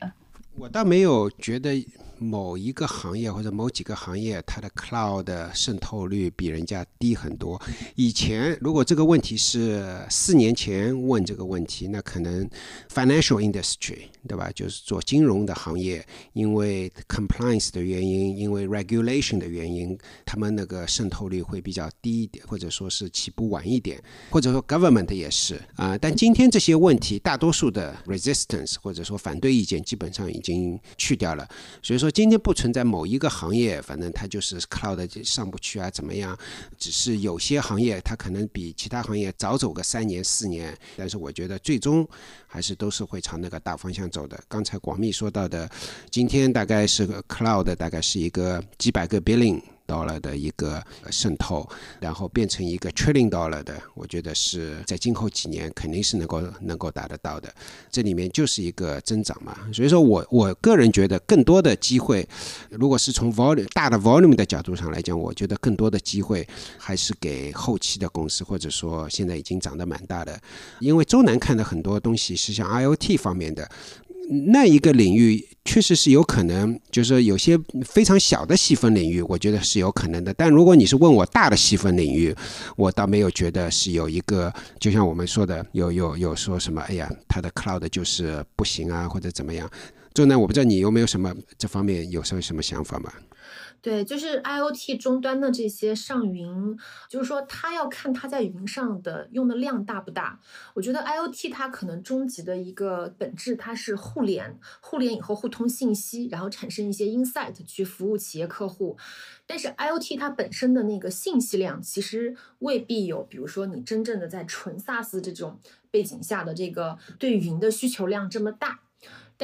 S3: 我倒没有觉得。某一个行业或者某几个行业，它的 cloud 渗透率比人家低很多。以前如果这个问题是四年前问这个问题，那可能 financial industry 对吧？就是做金融的行业，因为 compliance 的原因，因为 regulation 的原因，他们那个渗透率会比较低一点，或者说是起步晚一点，或者说 government 也是啊。但今天这些问题，大多数的 resistance 或者说反对意见基本上已经去掉了，所以说。说今天不存在某一个行业，反正它就是 cloud 上不去啊，怎么样？只是有些行业它可能比其他行业早走个三年四年，但是我觉得最终还是都是会朝那个大方向走的。刚才广密说到的，今天大概是个 cloud，大概是一个几百个 billion。到了的一个渗透，然后变成一个 trillion dollar 的，我觉得是在今后几年肯定是能够能够达得到的。这里面就是一个增长嘛，所以说我我个人觉得更多的机会，如果是从 volume 大的 volume 的角度上来讲，我觉得更多的机会还是给后期的公司，或者说现在已经长得蛮大的。因为周南看的很多东西是像 IOT 方面的。那一个领域确实是有可能，就是有些非常小的细分领域，我觉得是有可能的。但如果你是问我大的细分领域，我倒没有觉得是有一个，就像我们说的，有有有说什么，哎呀，它的 cloud 就是不行啊，或者怎么样。周南，我不知道你有没有什么这方面有什么什么想法吗？
S4: 对，就是 IOT 终端的这些上云，就是说它要看它在云上的用的量大不大。我觉得 IOT 它可能终极的一个本质，它是互联，互联以后互通信息，然后产生一些 insight 去服务企业客户。但是 IOT 它本身的那个信息量，其实未必有，比如说你真正的在纯 SaaS 这种背景下的这个对云的需求量这么大。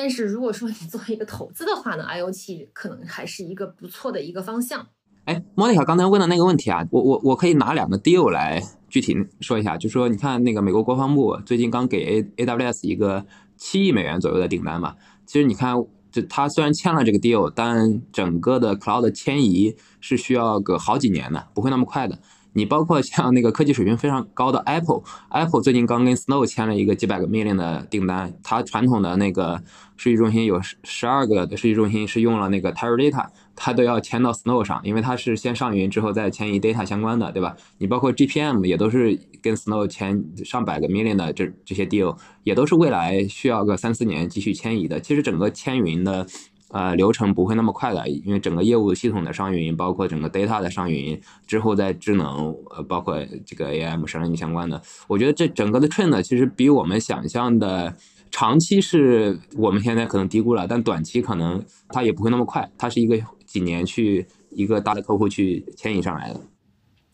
S4: 但是如果说你做一个投资的话呢，IOT 可能还是一个不错的一个方向。
S6: 哎，莫妮卡刚才问的那个问题啊，我我我可以拿两个 deal 来具体说一下，就说你看那个美国国防部最近刚给 A AWS 一个七亿美元左右的订单嘛，其实你看，就他虽然签了这个 deal，但整个的 cloud 迁移是需要个好几年的，不会那么快的。你包括像那个科技水平非常高的 Apple，Apple 最近刚跟 Snow 签了一个几百个 million 的订单，它传统的那个数据中心有十十二个的数据中心是用了那个 Teradata，它都要迁到 Snow 上，因为它是先上云之后再迁移 data 相关的，对吧？你包括 GPM 也都是跟 Snow 签上百个 million 的这这些 deal，也都是未来需要个三四年继续迁移的。其实整个迁云的。呃，流程不会那么快的，因为整个业务系统的上云，包括整个 data 的上云之后在智能，呃，包括这个 AI、神经相关的，我觉得这整个的 trend 其实比我们想象的长期是我们现在可能低估了，但短期可能它也不会那么快，它是一个几年去一个大的客户去牵引上来的。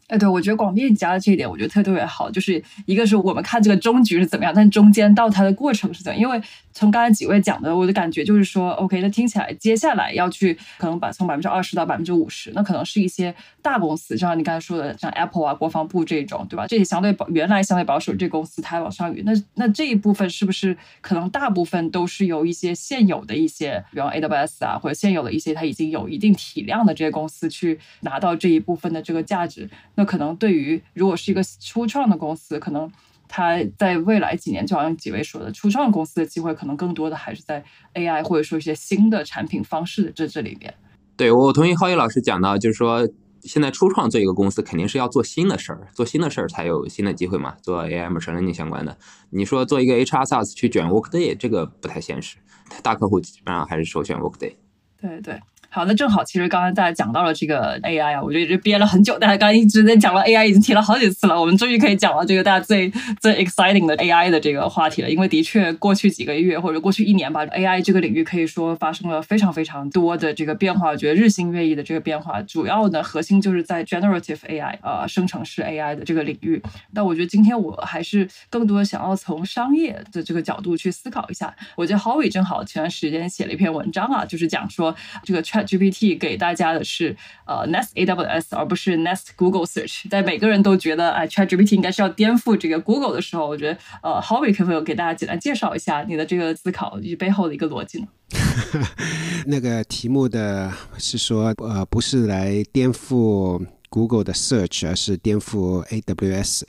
S5: 哎，对，我觉得广电加的这一点，我觉得特别特别好，就是一个是我们看这个终局是怎么样，但中间到它的过程是怎样，因为从刚才几位讲的，我的感觉就是说，OK，那听起来接下来要去可能把从百分之二十到百分之五十，那可能是一些大公司，像你刚才说的，像 Apple 啊、国防部这种，对吧？这些相对保原来相对保守这公司，它往上云，那那这一部分是不是可能大部分都是由一些现有的一些，比方 AWS 啊，或者现有的一些它已经有一定体量的这些公司去拿到这一部分的这个价值？那可能对于如果是一个初创的公司，可能它在未来几年，就好像几位说的，初创公司的机会可能更多的还是在 AI 或者说一些新的产品方式的这这里边。
S6: 对我同意浩宇老师讲到，就是说现在初创做一个公司，肯定是要做新的事儿，做新的事儿才有新的机会嘛。做 AI、machine learning 相关的，你说做一个 HR SaaS 去卷 Workday，这个不太现实。大客户基本上还是首选 Workday。
S5: 对对。好，那正好，其实刚才大家讲到了这个 AI 啊，我觉得这憋了很久，大家刚刚一直在讲了 AI，已经提了好几次了，我们终于可以讲到这个大家最最 exciting 的 AI 的这个话题了。因为的确，过去几个月或者过去一年吧，AI 这个领域可以说发生了非常非常多的这个变化，我觉得日新月异的这个变化，主要的核心就是在 generative AI 呃生成式 AI 的这个领域。但我觉得今天我还是更多想要从商业的这个角度去思考一下。我觉得 Howie 正好前段时间写了一篇文章啊，就是讲说这个 Chat GPT 给大家的是呃 Nest AWS，而不是 Nest Google Search。在每个人都觉得哎 Chat GPT 应该是要颠覆这个 Google 的时候，我觉得呃 Howie 可不可以给大家简单介绍一下你的这个思考以及背后的一个逻辑呢？
S3: 那个题目的是说呃不是来颠覆 Google 的 Search，而是颠覆 AWS。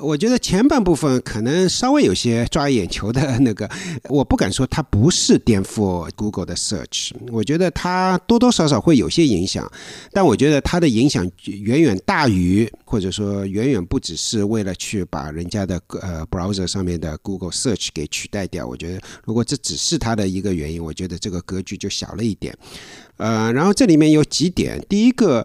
S3: 我觉得前半部分可能稍微有些抓眼球的那个，我不敢说它不是颠覆 Google 的 Search，我觉得它多多少少会有些影响，但我觉得它的影响远远大于，或者说远远不只是为了去把人家的呃 browser 上面的 Google Search 给取代掉。我觉得如果这只是它的一个原因，我觉得这个格局就小了一点。呃，然后这里面有几点，第一个，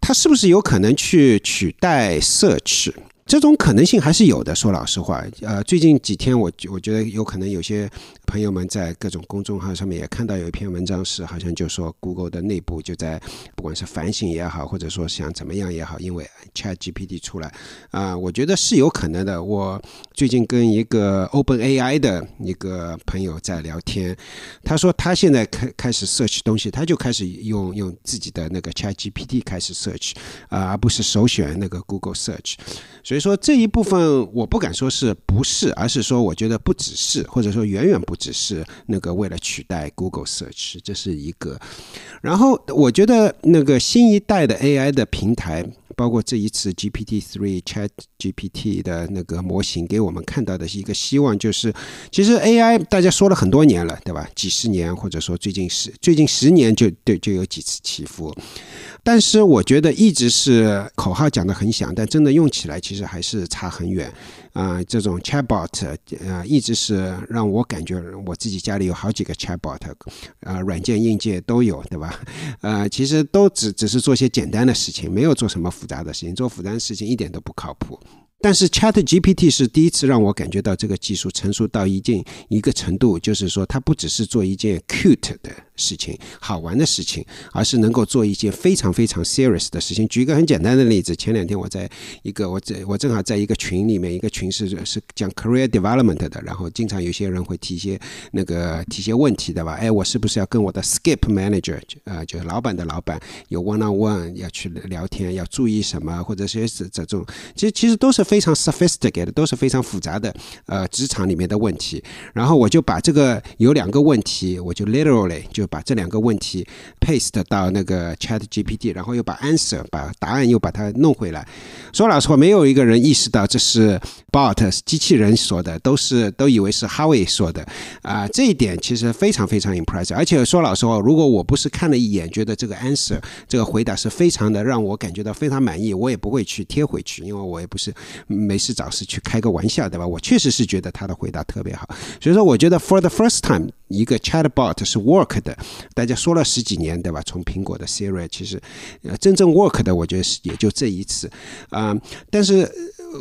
S3: 它是不是有可能去取代 Search？这种可能性还是有的。说老实话，呃，最近几天我我觉得有可能有些朋友们在各种公众号上面也看到有一篇文章，是好像就说 Google 的内部就在不管是反省也好，或者说想怎么样也好，因为 Chat GPT 出来啊，我觉得是有可能的。我最近跟一个 Open AI 的一个朋友在聊天，他说他现在开开始 search 东西，他就开始用用自己的那个 Chat GPT 开始 search 啊，而不是首选那个 Google Search，所以。说这一部分我不敢说是不是，而是说我觉得不只是，或者说远远不只是那个为了取代 Google Search，这是一个。然后我觉得那个新一代的 AI 的平台。包括这一次 GPT three Chat GPT 的那个模型给我们看到的是一个希望，就是其实 AI 大家说了很多年了，对吧？几十年或者说最近十最近十年就对就有几次起伏，但是我觉得一直是口号讲得很响，但真的用起来其实还是差很远。啊，这种 chatbot 啊，一直是让我感觉我自己家里有好几个 chatbot，啊，软件硬件都有，对吧？呃，其实都只只是做些简单的事情，没有做什么复杂的事情，做复杂的事情一点都不靠谱。但是 Chat GPT 是第一次让我感觉到这个技术成熟到一定一个程度，就是说它不只是做一件 cute 的事情、好玩的事情，而是能够做一件非常非常 serious 的事情。举一个很简单的例子，前两天我在一个我在我正好在一个群里面，一个群是是讲 career development 的，然后经常有些人会提一些那个提一些问题的吧？哎，我是不是要跟我的 skip manager 啊，就是老板的老板有 one on one 要去聊天，要注意什么，或者是这这种，其实其实都是。非常 sophisticated 都是非常复杂的，呃，职场里面的问题。然后我就把这个有两个问题，我就 literally 就把这两个问题 paste 到那个 Chat GPT，然后又把 answer 把答案又把它弄回来。说老实话，没有一个人意识到这是 bot 机器人说的，都是都以为是 Harvey 说的啊。这一点其实非常非常 impressive。而且说老实话，如果我不是看了一眼，觉得这个 answer 这个回答是非常的让我感觉到非常满意，我也不会去贴回去，因为我也不是。没事找事去开个玩笑，对吧？我确实是觉得他的回答特别好，所以说我觉得 for the first time 一个 chatbot 是 work 的，大家说了十几年，对吧？从苹果的 Siri，其实呃真正 work 的，我觉得是也就这一次啊，但是。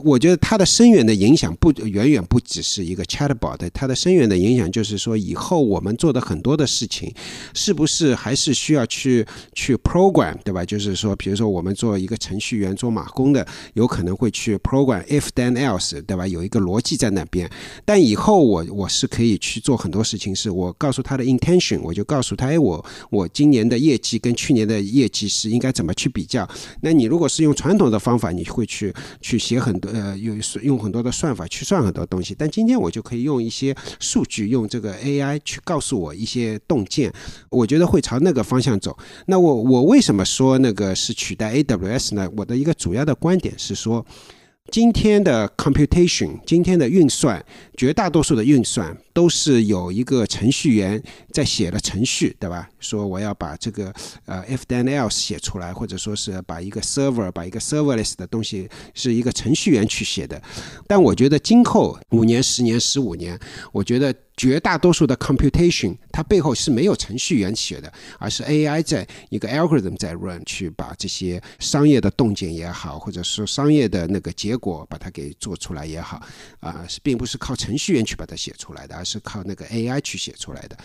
S3: 我觉得它的深远的影响不远远不只是一个 chatbot，它的深远的影响就是说，以后我们做的很多的事情，是不是还是需要去去 program，对吧？就是说，比如说我们做一个程序员做码工的，有可能会去 program if then else，对吧？有一个逻辑在那边。但以后我我是可以去做很多事情，是我告诉他的 intention，我就告诉他，哎，我我今年的业绩跟去年的业绩是应该怎么去比较？那你如果是用传统的方法，你会去去写很。呃，用用很多的算法去算很多东西，但今天我就可以用一些数据，用这个 AI 去告诉我一些洞见，我觉得会朝那个方向走。那我我为什么说那个是取代 AWS 呢？我的一个主要的观点是说。今天的 computation，今天的运算，绝大多数的运算都是有一个程序员在写了程序，对吧？说我要把这个呃 if then else 写出来，或者说是把一个 server，把一个 serverless 的东西是一个程序员去写的。但我觉得今后五年、十年、十五年，我觉得。绝大多数的 computation，它背后是没有程序员写的，而是 AI 在一个 algorithm 在 run，去把这些商业的洞见也好，或者说商业的那个结果把它给做出来也好，啊，是并不是靠程程序员去把它写出来的，而是靠那个 AI 去写出来的。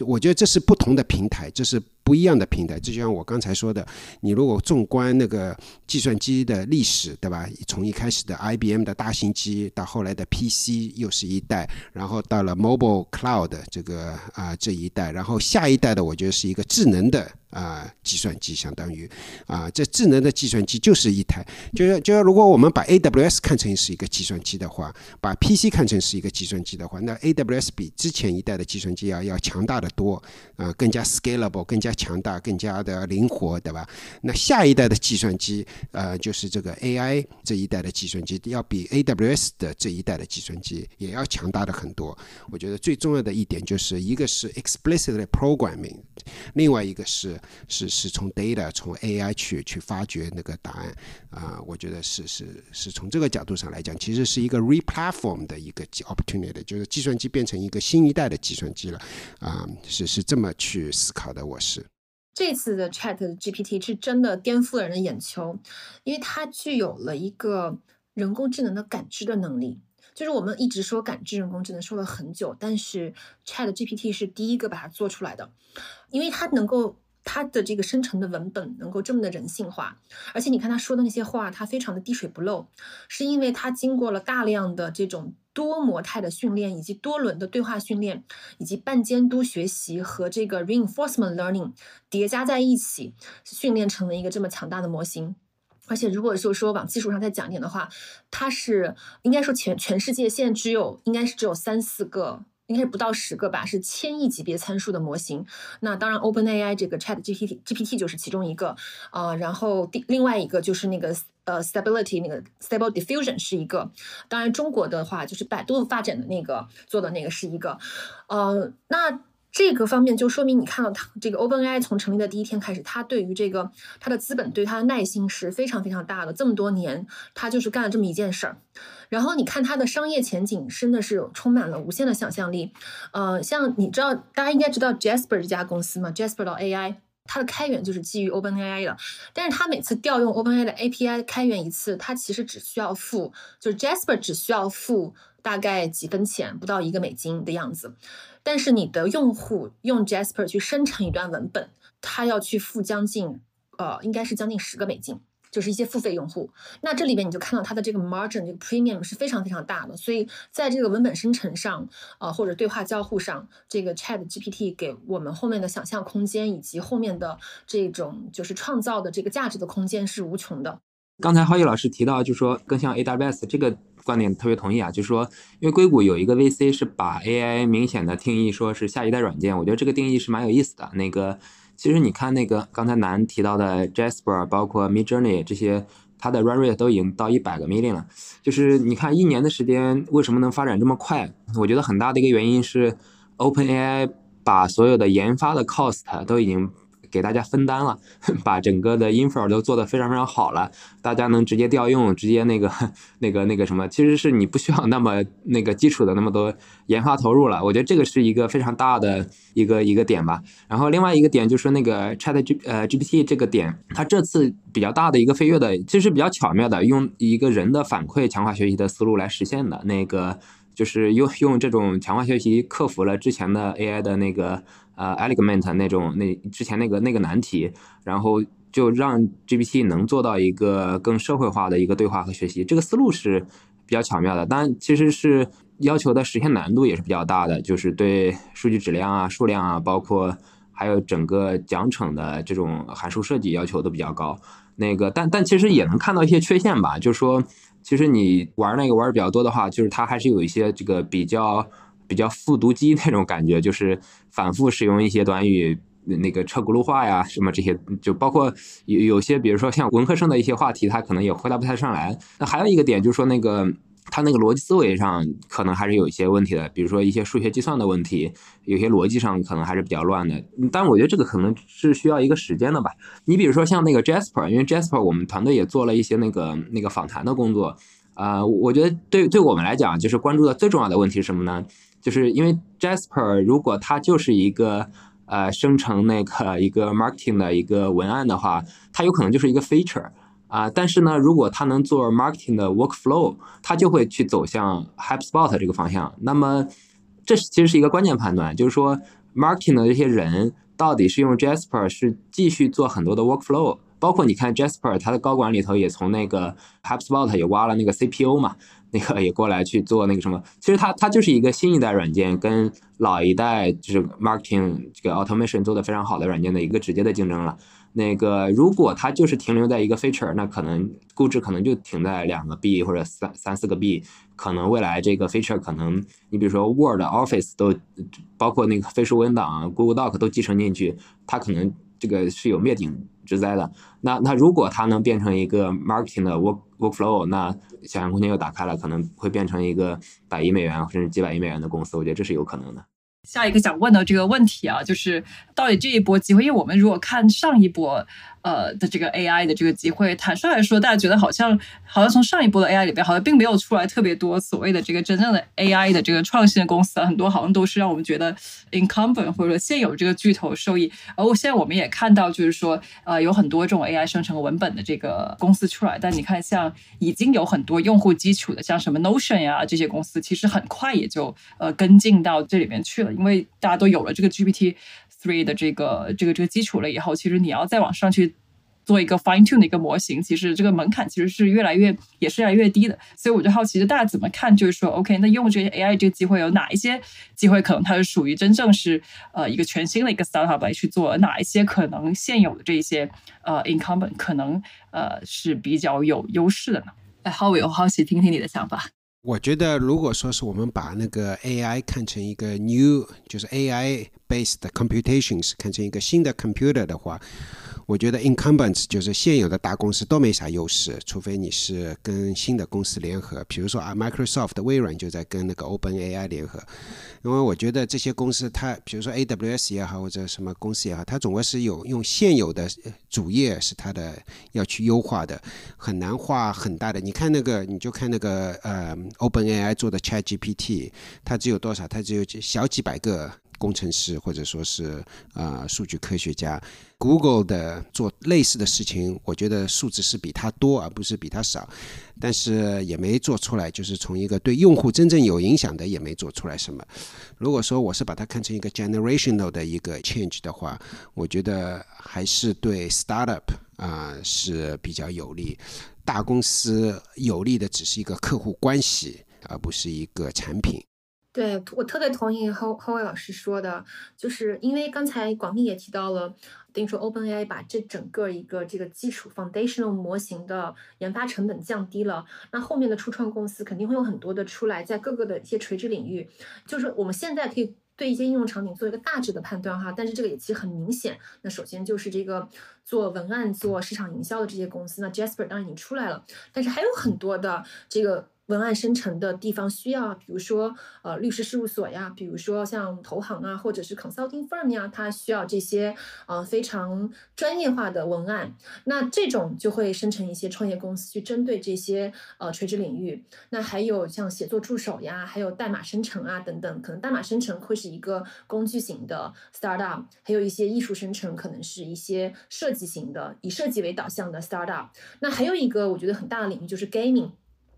S3: 我觉得这是不同的平台，这是。不一样的平台，就像我刚才说的，你如果纵观那个计算机的历史，对吧？从一开始的 IBM 的大型机，到后来的 PC 又是一代，然后到了 Mobile Cloud 这个啊这一代，然后下一代的，我觉得是一个智能的。啊，计算机相当于啊，这智能的计算机就是一台，就是就是，如果我们把 AWS 看成是一个计算机的话，把 PC 看成是一个计算机的话，那 AWS 比之前一代的计算机要要强大的多啊，更加 scalable，更加强大，更加的灵活，对吧？那下一代的计算机，呃，就是这个 AI 这一代的计算机，要比 AWS 的这一代的计算机也要强大的很多。我觉得最重要的一点就是一个是 explicitly programming，另外一个是。是是从 data 从 AI 去去发掘那个答案啊，我觉得是是是从这个角度上来讲，其实是一个 replatform 的一个 opportunity，就是计算机变成一个新一代的计算机了啊，是是这么去思考的。我是
S4: 这次的 Chat GPT 是真的颠覆了人的眼球，因为它具有了一个人工智能的感知的能力。就是我们一直说感知人工智能说了很久，但是 Chat GPT 是第一个把它做出来的，因为它能够。它的这个生成的文本能够这么的人性化，而且你看他说的那些话，他非常的滴水不漏，是因为他经过了大量的这种多模态的训练，以及多轮的对话训练，以及半监督学习和这个 reinforcement learning 叠加在一起，训练成了一个这么强大的模型。而且如果说说往技术上再讲一点的话，它是应该说全全世界现在只有应该是只有三四个。应该是不到十个吧，是千亿级别参数的模型。那当然，OpenAI 这个 Chat GPT GPT 就是其中一个啊。然后第另外一个就是那个呃 Stability 那个 Stable Diffusion 是一个。当然，中国的话就是百度发展的那个做的那个是一个。呃，那这个方面就说明你看到它这个 OpenAI 从成立的第一天开始，它对于这个它的资本对它的耐心是非常非常大的。这么多年，它就是干了这么一件事儿。然后你看它的商业前景真的是充满了无限的想象力。呃，像你知道，大家应该知道 Jasper 这家公司嘛？Jasper 到 AI，它的开源就是基于 OpenAI 的。但是它每次调用 OpenAI 的 API 开源一次，它其实只需要付，就是 Jasper 只需要付大概几分钱，不到一个美金的样子。但是你的用户用 Jasper 去生成一段文本，他要去付将近，呃，应该是将近十个美金，就是一些付费用户。那这里边你就看到它的这个 margin 这个 premium 是非常非常大的。所以在这个文本生成上，呃，或者对话交互上，这个 Chat GPT 给我们后面的想象空间以及后面的这种就是创造的这个价值的空间是无穷的。
S6: 刚才浩毅老师提到，就说更像 AWS 这个。观点特别同意啊，就是说，因为硅谷有一个 VC 是把 AI 明显的定义说是下一代软件，我觉得这个定义是蛮有意思的。那个，其实你看那个刚才南提到的 Jasper，包括 Midjourney 这些，它的 run rate 都已经到一百个 million 了。就是你看一年的时间，为什么能发展这么快？我觉得很大的一个原因是 OpenAI 把所有的研发的 cost 都已经。给大家分担了，把整个的 infra 都做得非常非常好了，大家能直接调用，直接那个那个那个什么，其实是你不需要那么那个基础的那么多研发投入了。我觉得这个是一个非常大的一个一个点吧。然后另外一个点就是那个 Chat G 呃 GPT 这个点，它这次比较大的一个飞跃的，其实比较巧妙的用一个人的反馈强化学习的思路来实现的。那个就是用用这种强化学习克服了之前的 AI 的那个。呃，Element 那种那之前那个那个难题，然后就让 GPT 能做到一个更社会化的一个对话和学习，这个思路是比较巧妙的。但其实是要求的实现难度也是比较大的，就是对数据质量啊、数量啊，包括还有整个奖惩的这种函数设计要求都比较高。那个，但但其实也能看到一些缺陷吧，就是说，其实你玩那个玩的比较多的话，就是它还是有一些这个比较。比较复读机那种感觉，就是反复使用一些短语，那个车轱辘话呀，什么这些，就包括有有些，比如说像文科生的一些话题，他可能也回答不太上来。那还有一个点就是说，那个他那个逻辑思维上可能还是有一些问题的，比如说一些数学计算的问题，有些逻辑上可能还是比较乱的。但我觉得这个可能是需要一个时间的吧。你比如说像那个 Jasper，因为 Jasper 我们团队也做了一些那个那个访谈的工作，啊，我觉得对对我们来讲，就是关注的最重要的问题是什么呢？就是因为 Jasper 如果它就是一个呃生成那个一个 marketing 的一个文案的话，它有可能就是一个 feature 啊。但是呢，如果他能做 marketing 的 workflow，他就会去走向 HubSpot 这个方向。那么这是其实是一个关键判断，就是说 marketing 的这些人到底是用 Jasper 是继续做很多的 workflow，包括你看 Jasper 它的高管里头也从那个 HubSpot 也挖了那个 CPO 嘛。那个也过来去做那个什么，其实它它就是一个新一代软件跟老一代就是 marketing 这个 automation 做的非常好的软件的一个直接的竞争了。那个如果它就是停留在一个 feature，那可能估值可能就停在两个 B 或者三三四个 B，可能未来这个 feature 可能你比如说 Word、Office 都包括那个飞书文档、Google Doc 都集成进去，它可能这个是有灭顶。之灾的，那那如果它能变成一个 marketing 的 work workflow，那想象空间又打开了，可能会变成一个百亿美元甚至几百亿美元的公司，我觉得这是有可能的。
S5: 下一个想问的这个问题啊，就是到底这一波机会，因为我们如果看上一波。呃的这个 AI 的这个机会，坦率来说，大家觉得好像好像从上一波的 AI 里边，好像并没有出来特别多所谓的这个真正的 AI 的这个创新的公司，很多好像都是让我们觉得 incumbent 或者说现有这个巨头受益。而我现在我们也看到，就是说呃有很多这种 AI 生成文本的这个公司出来，但你看像已经有很多用户基础的，像什么 Notion 呀这些公司，其实很快也就呃跟进到这里面去了，因为大家都有了这个 GPT。three 的这个这个这个基础了以后，其实你要再往上去做一个 fine tune 的一个模型，其实这个门槛其实是越来越也是越来越低的。所以我就好奇，就大家怎么看？就是说，OK，那用这些 AI 这个机会有哪一些机会可能它是属于真正是呃一个全新的一个 startup 来去做？哪一些可能现有的这些呃 incumbent 可能呃是比较有优势的呢？哎，好，我好奇听听你的想法。
S3: 我觉得，如果说是我们把那个 AI 看成一个 new，就是 AI based computations 看成一个新的 computer 的话，我觉得 incumbents 就是现有的大公司都没啥优势，除非你是跟新的公司联合，比如说啊，Microsoft 微软就在跟那个 OpenAI 联合。因为我觉得这些公司，它比如说 AWS 也好，或者什么公司也好，它总归是有用现有的主业是它的要去优化的，很难画很大的。你看那个，你就看那个呃，OpenAI 做的 ChatGPT，它只有多少？它只有小几百个。工程师或者说是啊数据科学家，Google 的做类似的事情，我觉得数字是比它多而不是比它少，但是也没做出来，就是从一个对用户真正有影响的也没做出来什么。如果说我是把它看成一个 generational 的一个 change 的话，我觉得还是对 startup 啊是比较有利，大公司有利的只是一个客户关系，而不是一个产品。
S4: 对我特别同意后后卫老师说的，就是因为刚才广密也提到了，等于说 OpenAI 把这整个一个这个基础 foundational 模型的研发成本降低了，那后面的初创公司肯定会有很多的出来，在各个的一些垂直领域，就是我们现在可以对一些应用场景做一个大致的判断哈，但是这个也其实很明显，那首先就是这个做文案、做市场营销的这些公司，那 Jasper 当然已经出来了，但是还有很多的这个。文案生成的地方需要，比如说呃律师事务所呀，比如说像投行啊，或者是 consulting firm 呀，它需要这些呃非常专业化的文案。那这种就会生成一些创业公司去针对这些呃垂直领域。那还有像写作助手呀，还有代码生成啊等等，可能代码生成会是一个工具型的 startup，还有一些艺术生成可能是一些设计型的，以设计为导向的 startup。那还有一个我觉得很大的领域就是 gaming。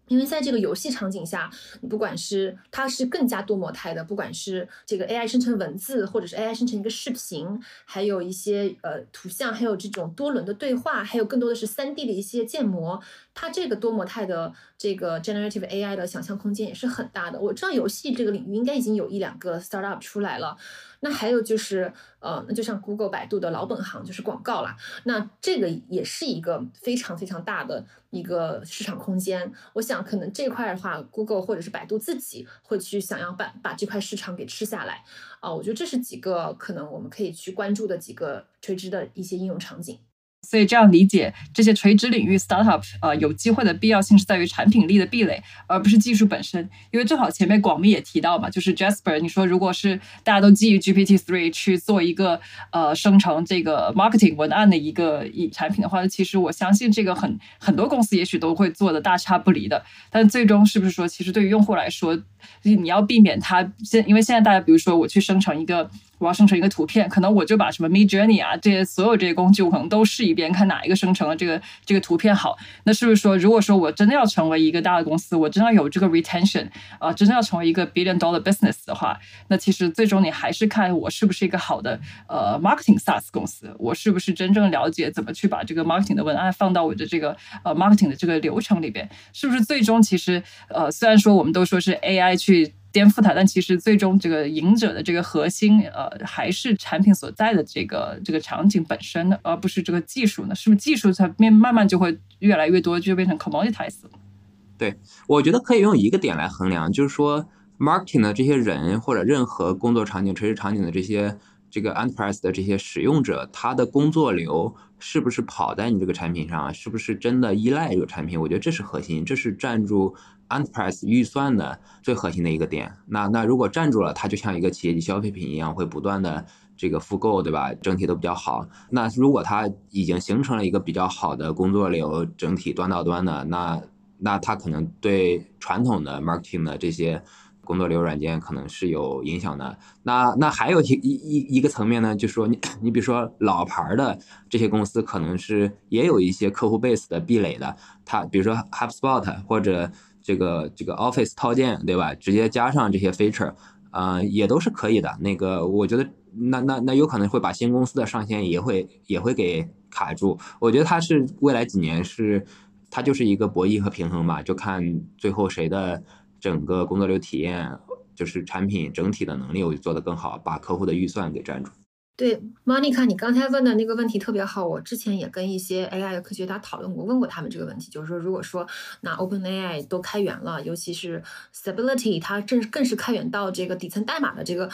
S4: 因为在这个游戏场景下，不管是它是更加多模态的，不管是这个 AI 生成文字，或者是 AI 生成一个视频，还有一些呃图像，还有这种多轮的对话，还有更多的是 3D 的一些建模，它这个多模态的这个 generative AI 的想象空间也是很大的。我知道游戏这个领域应该已经有一两个 startup 出来了。那还有就是，呃，那就像 Google、百度的老本行就是广告啦。那这个也是一个非常非常大的一个市场空间。我想，可能这块的话，Google 或者是百度自己会去想要把把这块市场给吃下来。啊，我觉得这是几个可能我们可以去关注的几个垂直的一些应用场景。
S5: 所以这样理解这些垂直领域 startup，呃，有机会的必要性是在于产品力的壁垒，而不是技术本身。因为正好前面广密也提到嘛，就是 Jasper，你说如果是大家都基于 GPT three 去做一个呃生成这个 marketing 文案的一个一产品的话，其实我相信这个很很多公司也许都会做的大差不离的。但最终是不是说，其实对于用户来说，你要避免它现，因为现在大家比如说我去生成一个。我要生成一个图片，可能我就把什么 Mid Journey 啊这些所有这些工具，我可能都试一遍，看哪一个生成了这个这个图片好。那是不是说，如果说我真的要成为一个大的公司，我真的有这个 retention 啊，真的要成为一个 billion dollar business 的话，那其实最终你还是看我是不是一个好的呃 marketing SaaS 公司，我是不是真正了解怎么去把这个 marketing 的文案放到我的这个呃 marketing 的这个流程里边，是不是最终其实呃虽然说我们都说是 AI 去。颠覆它，但其实最终这个赢者的这个核心，呃，还是产品所在的这个这个场景本身，而不是这个技术呢？是不是技术它变慢慢就会越来越多，就变成 commoditized 了？
S6: 对，我觉得可以用一个点来衡量，就是说 marketing 的这些人或者任何工作场景、垂直场景的这些这个 enterprise 的这些使用者，他的工作流是不是跑在你这个产品上，是不是真的依赖这个产品？我觉得这是核心，这是站住。Enterprise 预算的最核心的一个点，那那如果站住了，它就像一个企业级消费品一样，会不断的这个复购，对吧？整体都比较好。那如果它已经形成了一个比较好的工作流，整体端到端的，那那它可能对传统的 marketing 的这些工作流软件可能是有影响的。那那还有一一一一个层面呢，就是说你你比如说老牌的这些公司，可能是也有一些客户 base 的壁垒的，它比如说 HubSpot 或者。这个这个 Office 套件对吧？直接加上这些 feature，啊，也都是可以的。那个我觉得，那那那有可能会把新公司的上线也会也会给卡住。我觉得它是未来几年是它就是一个博弈和平衡吧，就看最后谁的整个工作流体验，就是产品整体的能力我做得更好，把客户的预算给占住。
S4: 对，Monica，你刚才问的那个问题特别好。我之前也跟一些 AI 的科学家讨论过，问过他们这个问题，就是说，如果说那 OpenAI 都开源了，尤其是 Stability，它正更是开源到这个底层代码的这个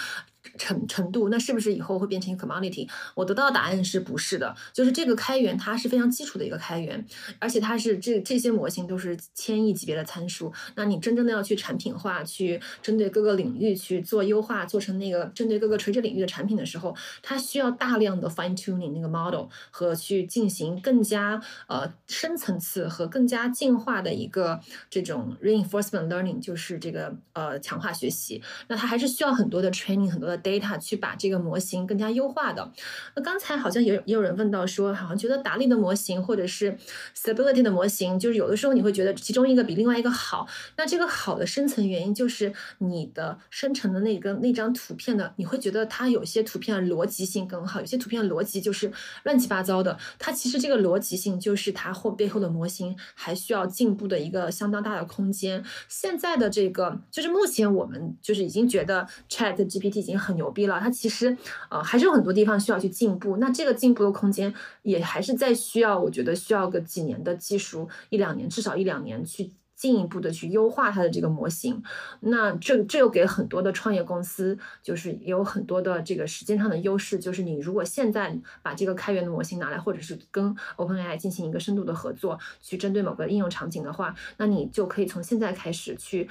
S4: 程程度，那是不是以后会变成一个 commodity？我得到的答案是不是的？就是这个开源它是非常基础的一个开源，而且它是这这些模型都是千亿级别的参数。那你真正的要去产品化，去针对各个领域去做优化，做成那个针对各个垂直领域的产品的时候，它需要大量的 fine tuning 那个 model 和去进行更加呃深层次和更加进化的一个这种 reinforcement learning，就是这个呃强化学习。那它还是需要很多的 training，很多的 data 去把这个模型更加优化的。那刚才好像也也有人问到说，好像觉得达利的模型或者是 stability 的模型，就是有的时候你会觉得其中一个比另外一个好。那这个好的深层原因就是你的生成的那个那张图片的，你会觉得它有些图片的逻辑性更好，有些图片的逻辑就是乱七八糟的。它其实这个逻辑性就是它后背后的模型还需要进步的一个相当大的空间。现在的这个就是目前我们就是已经觉得 Chat GPT 已经很很牛逼了，它其实呃还是有很多地方需要去进步。那这个进步的空间也还是在需要，我觉得需要个几年的技术，一两年至少一两年去。进一步的去优化它的这个模型，那这这又给很多的创业公司，就是有很多的这个时间上的优势。就是你如果现在把这个开源的模型拿来，或者是跟 OpenAI 进行一个深度的合作，去针对某个应用场景的话，那你就可以从现在开始去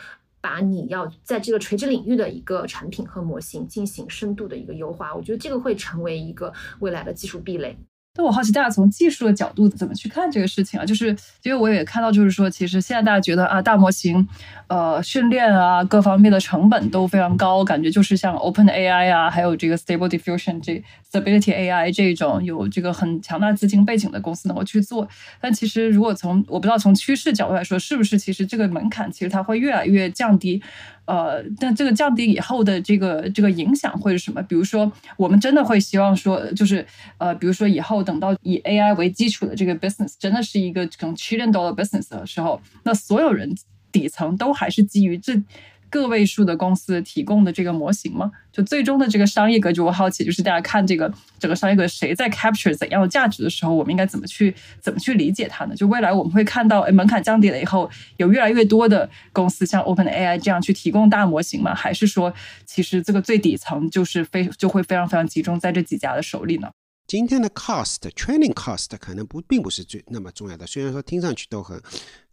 S4: 把你要在这个垂直领域的一个产品和模型进行深度的一个优化。我觉得这个会成为一个未来的技术壁垒。
S5: 那我好奇大家从技术的角度怎么去看这个事情啊？就是因为我也看到，就是说，其实现在大家觉得啊，大模型，呃，训练啊，各方面的成本都非常高，感觉就是像 Open AI 啊，还有这个 Stable Diffusion 这 Stability AI 这种有这个很强大资金背景的公司能够去做。但其实如果从我不知道从趋势角度来说，是不是其实这个门槛其实它会越来越降低？呃，但这个降低以后的这个这个影响会是什么？比如说，我们真的会希望说，就是呃，比如说以后等到以 AI 为基础的这个 business 真的是一个这种 trillion dollar business 的时候，那所有人底层都还是基于这。个位数的公司提供的这个模型吗？就最终的这个商业格局，我好奇，就是大家看这个整个商业格谁在 capture 怎样的价值的时候，我们应该怎么去怎么去理解它呢？就未来我们会看到，哎，门槛降低了以后，有越来越多的公司像 Open AI 这样去提供大模型吗？还是说，其实这个最底层就是非就会非常非常集中在这几家的手里呢？
S3: 今天的 cost training cost 可能不并不是最那么重要的，虽然说听上去都很，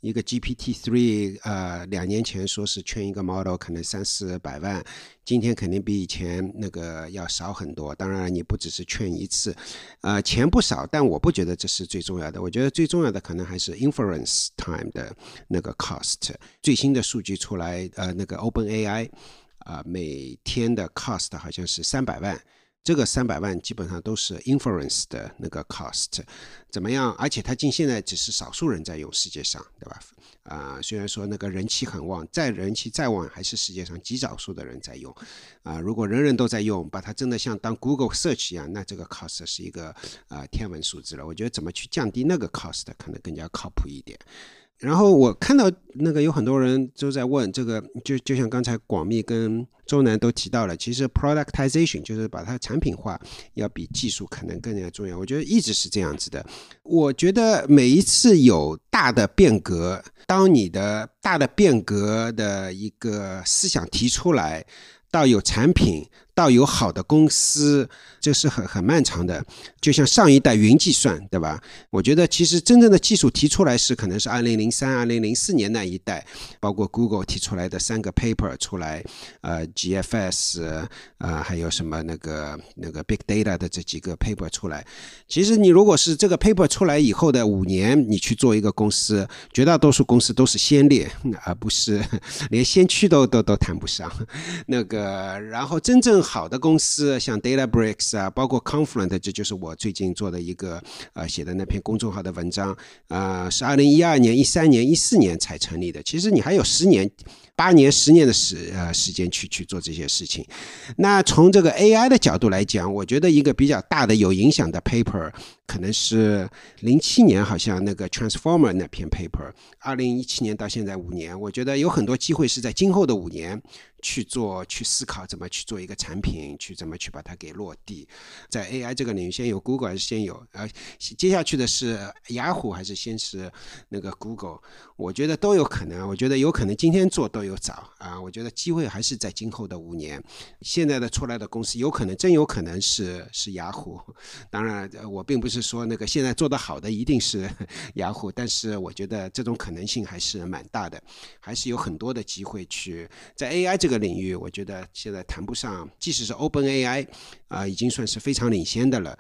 S3: 一个 GPT three 呃两年前说是圈一个 model 可能三四百万，今天肯定比以前那个要少很多。当然你不只是圈一次，呃钱不少，但我不觉得这是最重要的。我觉得最重要的可能还是 inference time 的那个 cost。最新的数据出来，呃那个 Open AI 啊每天的 cost 好像是三百万。这个三百万基本上都是 inference 的那个 cost，怎么样？而且它近现在只是少数人在用，世界上，对吧？啊，虽然说那个人气很旺，再人气再旺，还是世界上极少数的人在用。啊，如果人人都在用，把它真的像当 Google Search 一样，那这个 cost 是一个啊天文数字了。我觉得怎么去降低那个 cost 可能更加靠谱一点。然后我看到那个有很多人都在问这个，就就像刚才广密跟周南都提到了，其实 productization 就是把它产品化，要比技术可能更加重要。我觉得一直是这样子的。我觉得每一次有大的变革，当你的大的变革的一个思想提出来，到有产品。到有好的公司，这是很很漫长的。就像上一代云计算，对吧？我觉得其实真正的技术提出来是可能是二零零三、二零零四年那一代，包括 Google 提出来的三个 paper 出来，呃，GFS，呃，还有什么那个那个 Big Data 的这几个 paper 出来。其实你如果是这个 paper 出来以后的五年，你去做一个公司，绝大多数公司都是先烈，而不是 连先驱都都都谈不上。那个，然后真正好的公司，像 DataBricks 啊，包括 Confluent，这就是我最近做的一个呃写的那篇公众号的文章啊，是二零一二年、一三年、一四年才成立的。其实你还有十年。八年、十年的时呃时间去去做这些事情，那从这个 AI 的角度来讲，我觉得一个比较大的有影响的 paper 可能是零七年，好像那个 Transformer 那篇 paper，二零一七年到现在五年，我觉得有很多机会是在今后的五年去做、去思考怎么去做一个产品，去怎么去把它给落地。在 AI 这个领域，先有 Google 还是先有？呃，接下去的是雅虎还是先是那个 Google？我觉得都有可能，我觉得有可能今天做都有早啊。我觉得机会还是在今后的五年。现在的出来的公司有可能真有可能是是雅虎，当然我并不是说那个现在做得好的一定是 雅虎，但是我觉得这种可能性还是蛮大的，还是有很多的机会去在 AI 这个领域。我觉得现在谈不上，即使是 Open AI 啊，已经算是非常领先的了。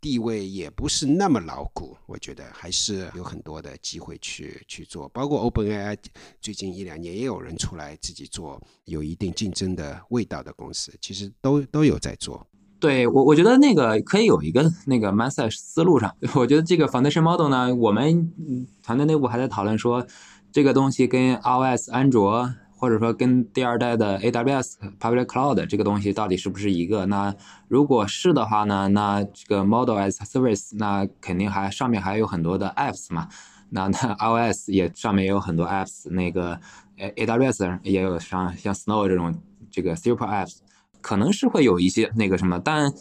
S3: 地位也不是那么牢固，我觉得还是有很多的机会去去做，包括 OpenAI 最近一两年也有人出来自己做有一定竞争的味道的公司，其实都都有在做。
S6: 对我，我觉得那个可以有一个那个 message 思路上，我觉得这个 foundation model 呢，我们团队内部还在讨论说，这个东西跟 iOS 安卓。或者说跟第二代的 AWS Public Cloud 这个东西到底是不是一个？那如果是的话呢？那这个 Model as Service 那肯定还上面还有很多的 Apps 嘛。那那 iOS 也上面也有很多 Apps，那个 AWS 也有像像 Snow 这种这个 Super Apps，可能是会有一些那个什么，但。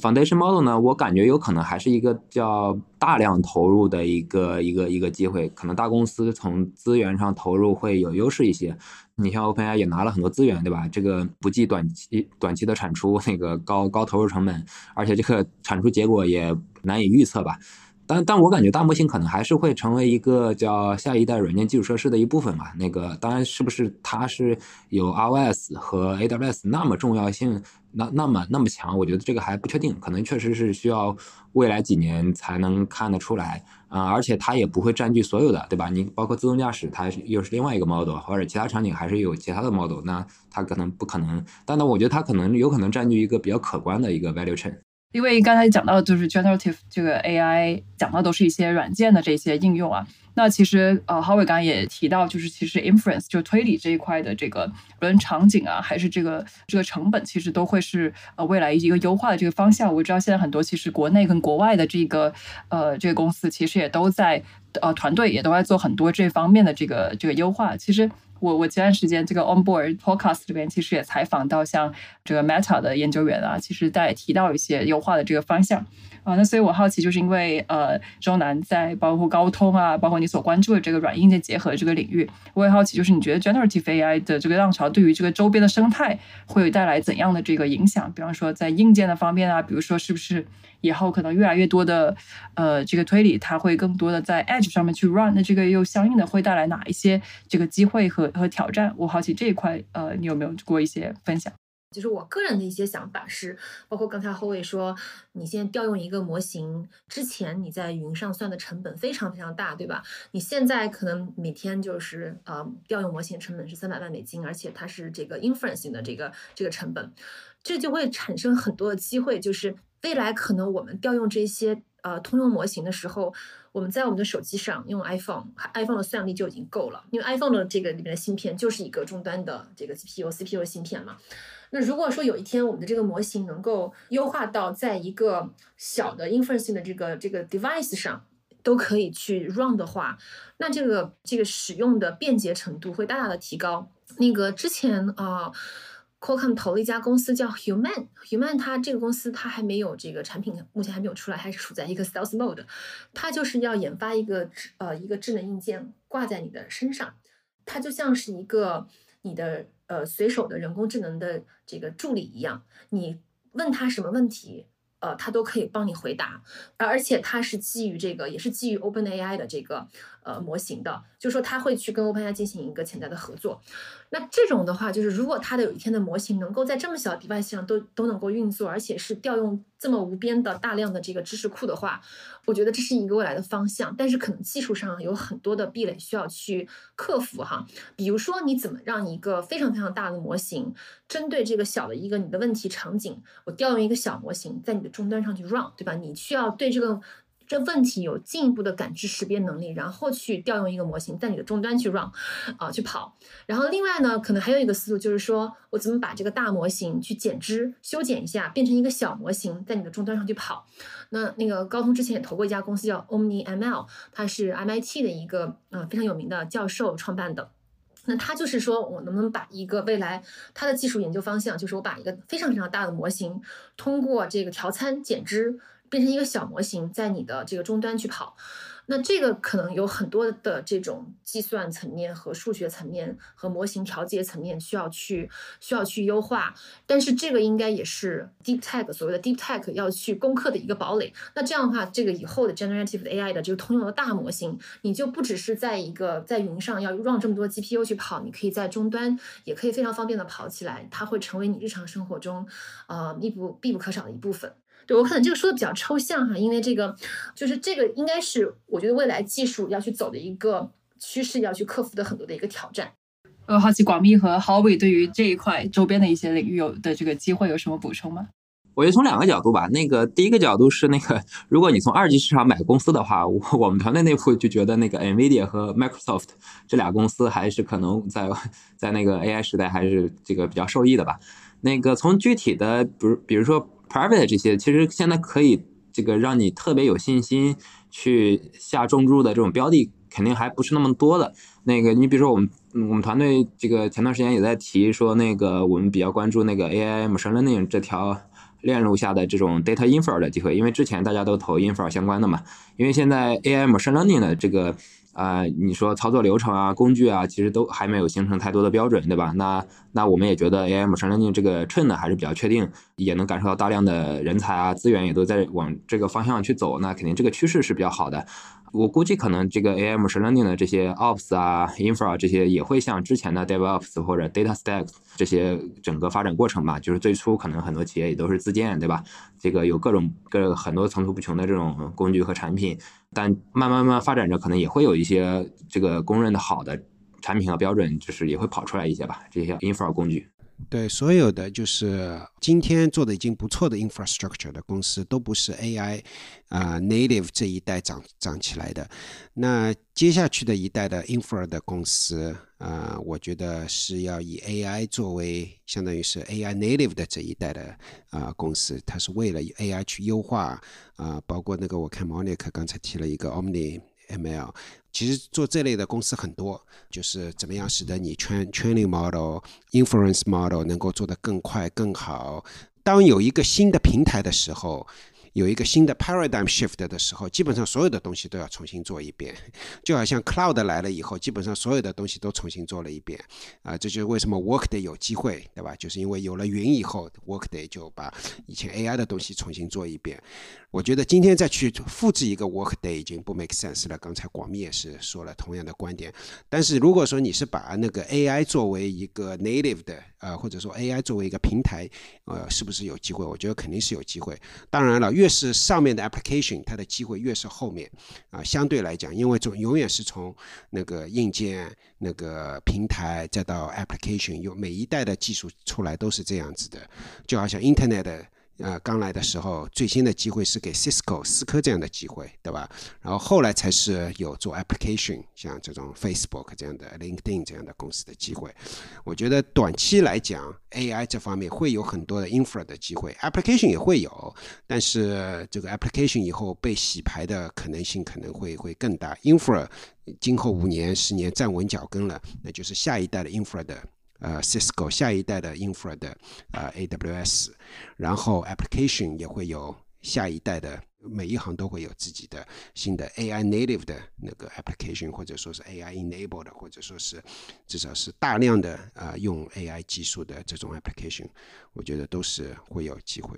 S6: Foundation model 呢，我感觉有可能还是一个叫大量投入的一个一个一个机会，可能大公司从资源上投入会有优势一些。你像 OpenAI 也拿了很多资源，对吧？这个不计短期短期的产出，那个高高投入成本，而且这个产出结果也难以预测吧。但但我感觉大模型可能还是会成为一个叫下一代软件基础设施的一部分吧。那个当然是不是它是有 iOS 和 AWS 那么重要性，那那么那么强，我觉得这个还不确定，可能确实是需要未来几年才能看得出来啊。而且它也不会占据所有的，对吧？你包括自动驾驶，它又是另外一个 model，或者其他场景还是有其他的 model，那它可能不可能。但呢，我觉得它可能有可能占据一个比较可观的一个 value chain。
S5: 因为刚才讲到就是 generative 这个 AI，讲到都是一些软件的这些应用啊。那其实呃，郝伟刚也提到，就是其实 inference 就推理这一块的这个无论场景啊，还是这个这个成本，其实都会是呃未来一个优化的这个方向。我知道现在很多其实国内跟国外的这个呃这个公司，其实也都在呃团队也都在做很多这方面的这个这个优化。其实。我我前段时间这个 Onboard Podcast 里边，其实也采访到像这个 Meta 的研究员啊，其实在提到一些优化的这个方向。啊。那所以我好奇，就是因为呃，周南在包括高通啊，包括你所关注的这个软硬件结合这个领域，我也好奇，就是你觉得 Generative AI 的这个浪潮对于这个周边的生态会带来怎样的这个影响？比方说在硬件的方面啊，比如说是不是？以后可能越来越多的，呃，这个推理它会更多的在 Edge 上面去 run，那这个又相应的会带来哪一些这个机会和和挑战？我好奇这一块，呃，你有没有过一些分享？
S4: 就是我个人的一些想法是，包括刚才后卫说，你现在调用一个模型之前，你在云上算的成本非常非常大，对吧？你现在可能每天就是呃调用模型成本是三百万美金，而且它是这个 inferencing 的这个这个成本，这就会产生很多的机会，就是。未来可能我们调用这些呃通用模型的时候，我们在我们的手机上用 iPhone，iPhone 的算力就已经够了，因为 iPhone 的这个里面的芯片就是一个终端的这个 CPU，CPU 芯片嘛。那如果说有一天我们的这个模型能够优化到在一个小的 inferencing 的这个这个 device 上都可以去 run 的话，那这个这个使用的便捷程度会大大的提高。那个之前啊。Qualcomm 投了一家公司叫 Human，Human 它这个公司它还没有这个产品，目前还没有出来，还是处在一个 Stealth Mode。它就是要研发一个呃一个智能硬件挂在你的身上，它就像是一个你的呃随手的人工智能的这个助理一样，你问他什么问题。呃，他都可以帮你回答，而而且它是基于这个，也是基于 OpenAI 的这个呃模型的，就说他会去跟 OpenAI 进行一个潜在的合作。那这种的话，就是如果他的有一天的模型能够在这么小的 device 上都都能够运作，而且是调用这么无边的大量的这个知识库的话，我觉得这是一个未来的方向。但是可能技术上有很多的壁垒需要去克服哈，比如说你怎么让一个非常非常大的模型针对这个小的一个你的问题场景，我调用一个小模型在你的终端上去 run，对吧？你需要对这个这问题有进一步的感知识别能力，然后去调用一个模型在你的终端去 run，啊，去跑。然后另外呢，可能还有一个思路就是说我怎么把这个大模型去减脂、修剪一下，变成一个小模型在你的终端上去跑。那那个高通之前也投过一家公司叫 OmniML，它是 MIT 的一个呃非常有名的教授创办的。那他就是说，我能不能把一个未来他的技术研究方向，就是我把一个非常非常大的模型，通过这个调参减脂，变成一个小模型，在你的这个终端去跑。那这个可能有很多的这种计算层面和数学层面和模型调节层面需要去需要去优化，但是这个应该也是 Deep Tech 所谓的 Deep Tech 要去攻克的一个堡垒。那这样的话，这个以后的 Generative AI 的这个通用的大模型，你就不只是在一个在云上要 run 这么多 GPU 去跑，你可以在终端也可以非常方便的跑起来，它会成为你日常生活中呃必不必不可少的一部分。对我可能这个说的比较抽象哈，因为这个就是这个应该是我觉得未来技术要去走的一个趋势，要去克服的很多的一个挑战。
S5: 呃，好奇广密和 Howie 对于这一块周边的一些领域有的这个机会有什么补充吗？
S6: 我觉得从两个角度吧，那个第一个角度是那个，如果你从二级市场买公司的话，我我们团队内部就觉得那个 Nvidia 和 Microsoft 这俩公司还是可能在在那个 AI 时代还是这个比较受益的吧。那个从具体的，比如比如说。Private 这些其实现在可以这个让你特别有信心去下重注的这种标的，肯定还不是那么多的。那个你比如说我们我们团队这个前段时间也在提说，那个我们比较关注那个 AI machine learning 这条链路下的这种 data infer 的机会，因为之前大家都投 infer 相关的嘛，因为现在 AI machine learning 的这个。啊，你说操作流程啊、工具啊，其实都还没有形成太多的标准，对吧？那那我们也觉得 AI machine learning 这个 train 呢还是比较确定，也能感受到大量的人才啊、资源也都在往这个方向去走，那肯定这个趋势是比较好的。我估计可能这个 AI machine learning 的这些 ops 啊、infra 这些也会像之前的 DevOps 或者 Data Stack 这些整个发展过程吧。就是最初可能很多企业也都是自建，对吧？这个有各种各很多层出不穷的这种工具和产品，但慢慢慢发展着，可能也会有一些这个公认的好的产品和标准，就是也会跑出来一些吧。这些 infra 工具。
S3: 对，所有的就是今天做的已经不错的 infrastructure 的公司，都不是 AI 啊 native 这一代长长起来的。那接下去的一代的 infra 的公司啊，我觉得是要以 AI 作为相当于是 AI native 的这一代的啊公司，它是为了 AI 去优化啊，包括那个我看 Monica 刚才提了一个 Omni ML。其实做这类的公司很多，就是怎么样使得你 train training model、inference model 能够做得更快更好。当有一个新的平台的时候。有一个新的 paradigm shift 的时候，基本上所有的东西都要重新做一遍，就好像 cloud 来了以后，基本上所有的东西都重新做了一遍。啊，这就是为什么 workday 有机会，对吧？就是因为有了云以后，workday 就把以前 AI 的东西重新做一遍。我觉得今天再去复制一个 workday 已经不 make sense 了。刚才广密也是说了同样的观点。但是如果说你是把那个 AI 作为一个 native 的，呃，或者说 AI 作为一个平台，呃，是不是有机会？我觉得肯定是有机会。当然了，越是上面的 application，它的机会越是后面啊。相对来讲，因为总永远是从那个硬件、那个平台再到 application，有每一代的技术出来都是这样子的，就好像 internet。呃，刚来的时候，最新的机会是给 Cisco 思科这样的机会，对吧？然后后来才是有做 application，像这种 Facebook 这样的、LinkedIn 这样的公司的机会。我觉得短期来讲，AI 这方面会有很多的 infra 的机会，application 也会有，但是这个 application 以后被洗牌的可能性可能会会更大。infra 今后五年、十年站稳脚跟了，那就是下一代的 infra 的。呃，Cisco 下一代的 infra 的呃 AWS，然后 application 也会有下一代的，每一行都会有自己的新的 AI native 的那个 application，或者说是 AI enabled，或者说是至少是大量的呃用 AI 技术的这种 application，我觉得都是会有机会。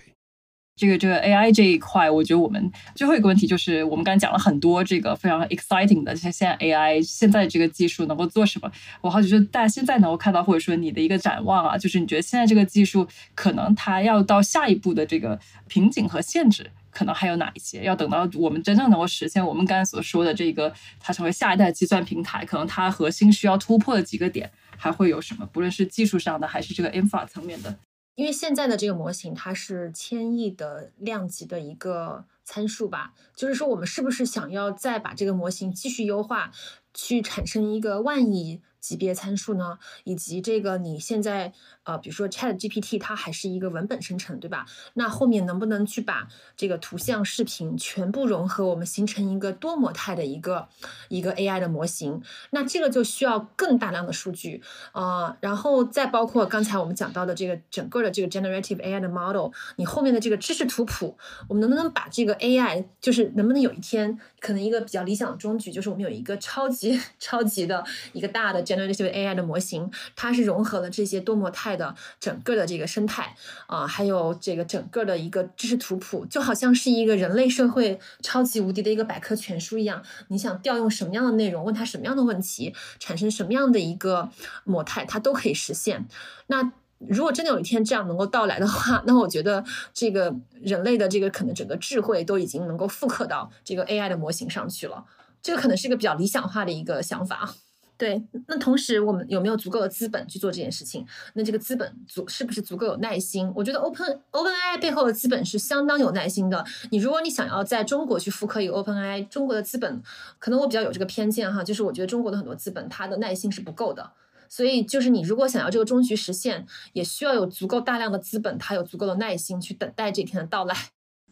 S5: 这个这个 AI 这一块，我觉得我们最后一个问题就是，我们刚才讲了很多这个非常 exciting 的，像现在 AI 现在这个技术能够做什么？我好奇就是大家现在能够看到，或者说你的一个展望啊，就是你觉得现在这个技术可能它要到下一步的这个瓶颈和限制，可能还有哪一些？要等到我们真正能够实现我们刚才所说的这个，它成为下一代计算平台，可能它核心需要突破的几个点还会有什么？不论是技术上的还是这个 infra 层面的。
S4: 因为现在的这个模型，它是千亿的量级的一个参数吧，就是说我们是不是想要再把这个模型继续优化，去产生一个万亿。级别参数呢？以及这个你现在呃，比如说 Chat GPT 它还是一个文本生成，对吧？那后面能不能去把这个图像、视频全部融合，我们形成一个多模态的一个一个 AI 的模型？那这个就需要更大量的数据啊，然后再包括刚才我们讲到的这个整个的这个 generative AI 的 model，你后面的这个知识图谱，我们能不能把这个 AI，就是能不能有一天，可能一个比较理想的终局，就是我们有一个超级 超级的一个大的这这些 AI 的模型，它是融合了这些多模态的整个的这个生态啊，还有这个整个的一个知识图谱，就好像是一个人类社会超级无敌的一个百科全书一样，你想调用什么样的内容，问他什么样的问题，产生什么样的一个模态，它都可以实现。那如果真的有一天这样能够到来的话，那我觉得这个人类的这个可能整个智慧都已经能够复刻到这个 AI 的模型上去了。这个可能是一个比较理想化的一个想法。对，那同时我们有没有足够的资本去做这件事情？那这个资本足是不是足够有耐心？我觉得 Open OpenAI 背后的资本是相当有耐心的。你如果你想要在中国去复刻一个 OpenAI，中国的资本可能我比较有这个偏见哈，就是我觉得中国的很多资本它的耐心是不够的。所以就是你如果想要这个终局实现，也需要有足够大量的资本，它有足够的耐心去等待这天的到来。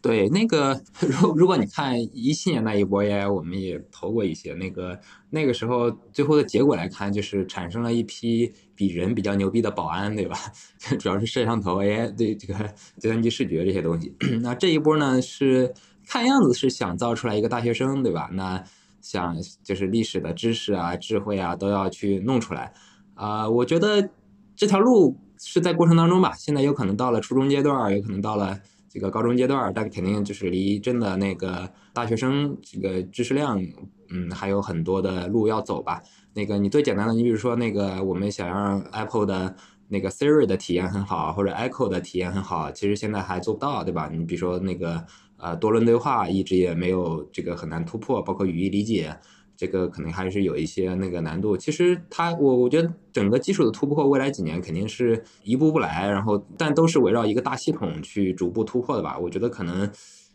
S6: 对，那个 如如果你看一七年那一波 AI，我们也投过一些。那个那个时候最后的结果来看，就是产生了一批比人比较牛逼的保安，对吧？主要是摄像头 AI 对这个计算机视觉这些东西。那这一波呢，是看样子是想造出来一个大学生，对吧？那想就是历史的知识啊、智慧啊都要去弄出来。啊，我觉得这条路是在过程当中吧。现在有可能到了初中阶段，有可能到了。这个高中阶段，但肯定就是离真的那个大学生这个知识量，嗯，还有很多的路要走吧。那个你最简单的，你比如说那个我们想让 Apple 的那个 Siri 的体验很好，或者 Echo 的体验很好，其实现在还做不到，对吧？你比如说那个呃多轮对话，一直也没有这个很难突破，包括语义理解。这个可能还是有一些那个难度。其实它，我我觉得整个技术的突破，未来几年肯定是一步步来，然后但都是围绕一个大系统去逐步突破的吧。我觉得可能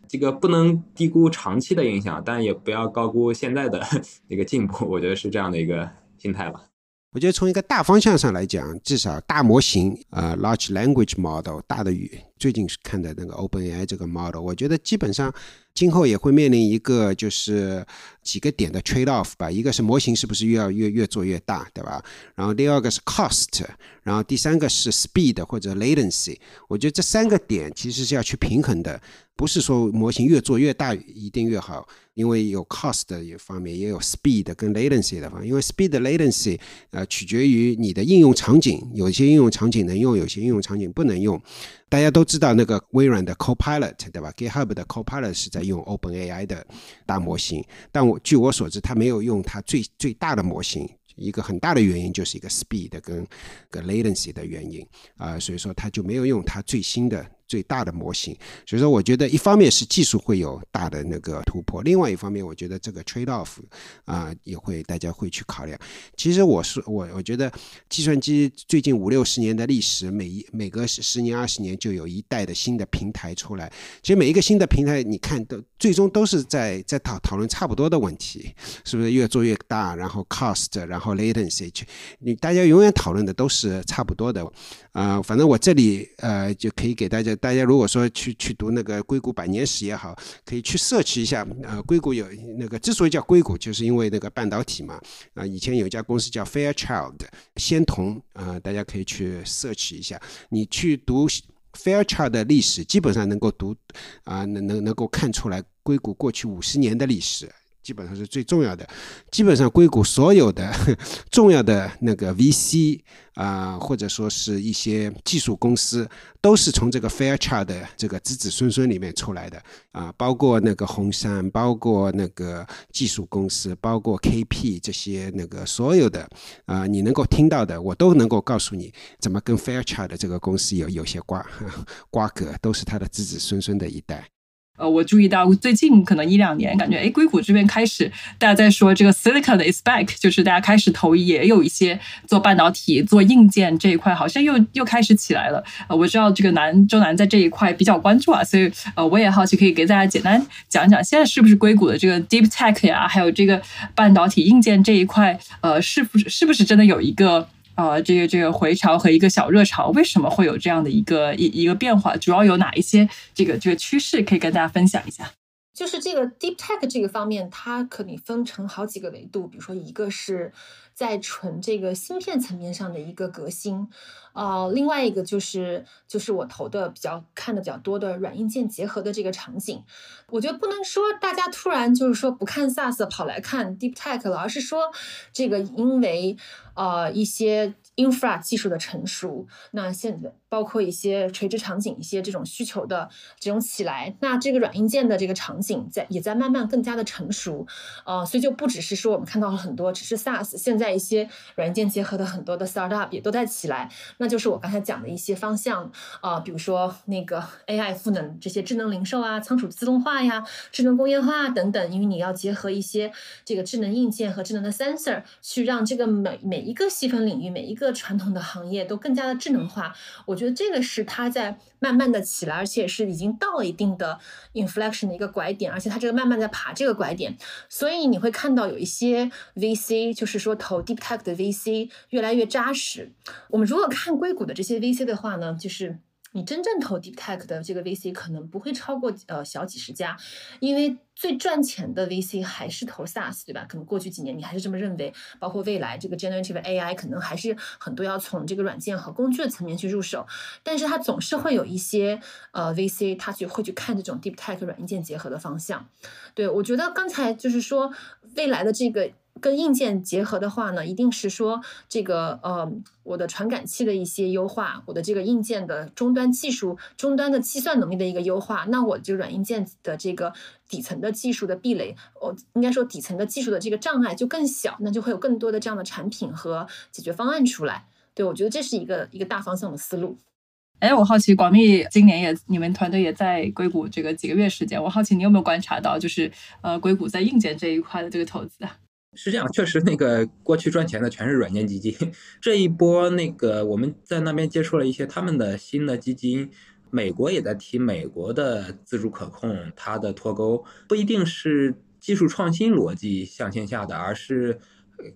S6: 这个不能低估长期的影响，但也不要高估现在的 那个进步。我觉得是这样的一个心态吧。
S3: 我觉得从一个大方向上来讲，至少大模型，呃，large language model，大的语，最近是看的那个 OpenAI 这个 model，我觉得基本上。今后也会面临一个就是几个点的 trade off 吧，一个是模型是不是越要越越做越大，对吧？然后第二个是 cost，然后第三个是 speed 或者 latency。我觉得这三个点其实是要去平衡的，不是说模型越做越大一定越好，因为有 cost 的一方面，也有 speed 跟 latency 的方。因为 speed latency 呃取决于你的应用场景，有些应用场景能用，有些应用场景不能用。大家都知道那个微软的 Copilot，对吧？GitHub 的 Copilot 是在用 OpenAI 的大模型，但我据我所知，它没有用它最最大的模型。一个很大的原因就是一个 speed 跟个 latency 的原因啊，所以说它就没有用它最新的。最大的模型，所以说我觉得一方面是技术会有大的那个突破，另外一方面我觉得这个 trade off 啊也会大家会去考量。其实我是我我觉得计算机最近五六十年的历史，每一每隔十年二十年就有一代的新的平台出来。其实每一个新的平台，你看都最终都是在在讨讨论差不多的问题，是不是越做越大，然后 cost，然后 latency，你大家永远讨论的都是差不多的。啊，反正我这里呃就可以给大家。大家如果说去去读那个硅谷百年史也好，可以去 search 一下。呃，硅谷有那个之所以叫硅谷，就是因为那个半导体嘛。啊，以前有一家公司叫 Fairchild，仙童。啊，大家可以去 search 一下。你去读 Fairchild 的历史，基本上能够读啊，能能能够看出来硅谷过去五十年的历史。基本上是最重要的，基本上硅谷所有的 重要的那个 VC 啊，或者说是一些技术公司，都是从这个 Fairchild 的这个子子孙孙里面出来的啊，包括那个红杉，包括那个技术公司，包括 KP 这些那个所有的啊，你能够听到的，我都能够告诉你怎么跟 Fairchild 这个公司有有些瓜 瓜葛，都是他的子子孙孙的一代。
S5: 呃，我注意到最近可能一两年，感觉哎，硅谷这边开始大家在说这个 silicon is back，就是大家开始投，也有一些做半导体、做硬件这一块，好像又又开始起来了。呃，我知道这个南周南在这一块比较关注啊，所以呃，我也好奇可以给大家简单讲一讲，现在是不是硅谷的这个 deep tech 呀，还有这个半导体硬件这一块，呃，是不是是不是真的有一个？啊，这个这个回潮和一个小热潮，为什么会有这样的一个一一个变化？主要有哪一些这个这个趋势可以跟大家分享一下？
S4: 就是这个 deep tech 这个方面，它可以分成好几个维度，比如说一个是在纯这个芯片层面上的一个革新，呃，另外一个就是就是我投的比较看的比较多的软硬件结合的这个场景。我觉得不能说大家突然就是说不看 SaaS 跑来看 deep tech 了，而是说这个因为呃一些。Infra 技术的成熟，那现在包括一些垂直场景、一些这种需求的这种起来，那这个软硬件的这个场景在也在慢慢更加的成熟，呃，所以就不只是说我们看到了很多只是 SaaS，现在一些软件结合的很多的 startup 也都在起来，那就是我刚才讲的一些方向，啊，比如说那个 AI 赋能这些智能零售啊、仓储自动化呀、智能工业化等等，因为你要结合一些这个智能硬件和智能的 sensor，去让这个每每一个细分领域每一个传统的行业都更加的智能化，我觉得这个是它在慢慢的起来，而且是已经到了一定的 inflection 的一个拐点，而且它这个慢慢在爬这个拐点，所以你会看到有一些 VC，就是说投 deep tech 的 VC 越来越扎实。我们如果看硅谷的这些 VC 的话呢，就是。你真正投 deep tech 的这个 VC 可能不会超过呃小几十家，因为最赚钱的 VC 还是投 SaaS，对吧？可能过去几年你还是这么认为，包括未来这个 generative AI 可能还是很多要从这个软件和工具的层面去入手，但是它总是会有一些呃 VC，他去会去看这种 deep tech 软硬件结合的方向。对我觉得刚才就是说未来的这个。跟硬件结合的话呢，一定是说这个呃，我的传感器的一些优化，我的这个硬件的终端技术、终端的计算能力的一个优化，那我就软硬件的这个底层的技术的壁垒，我应该说底层的技术的这个障碍就更小，那就会有更多的这样的产品和解决方案出来。对我觉得这是一个一个大方向的思路。
S5: 哎，我好奇广密今年也你们团队也在硅谷这个几个月时间，我好奇你有没有观察到，就是呃硅谷在硬件这一块的这个投资啊？
S6: 是这样，确实那个过去赚钱的全是软件基金，这一波那个我们在那边接触了一些他们的新的基金，美国也在提美国的自主可控，它的脱钩不一定是技术创新逻辑向线下的，而是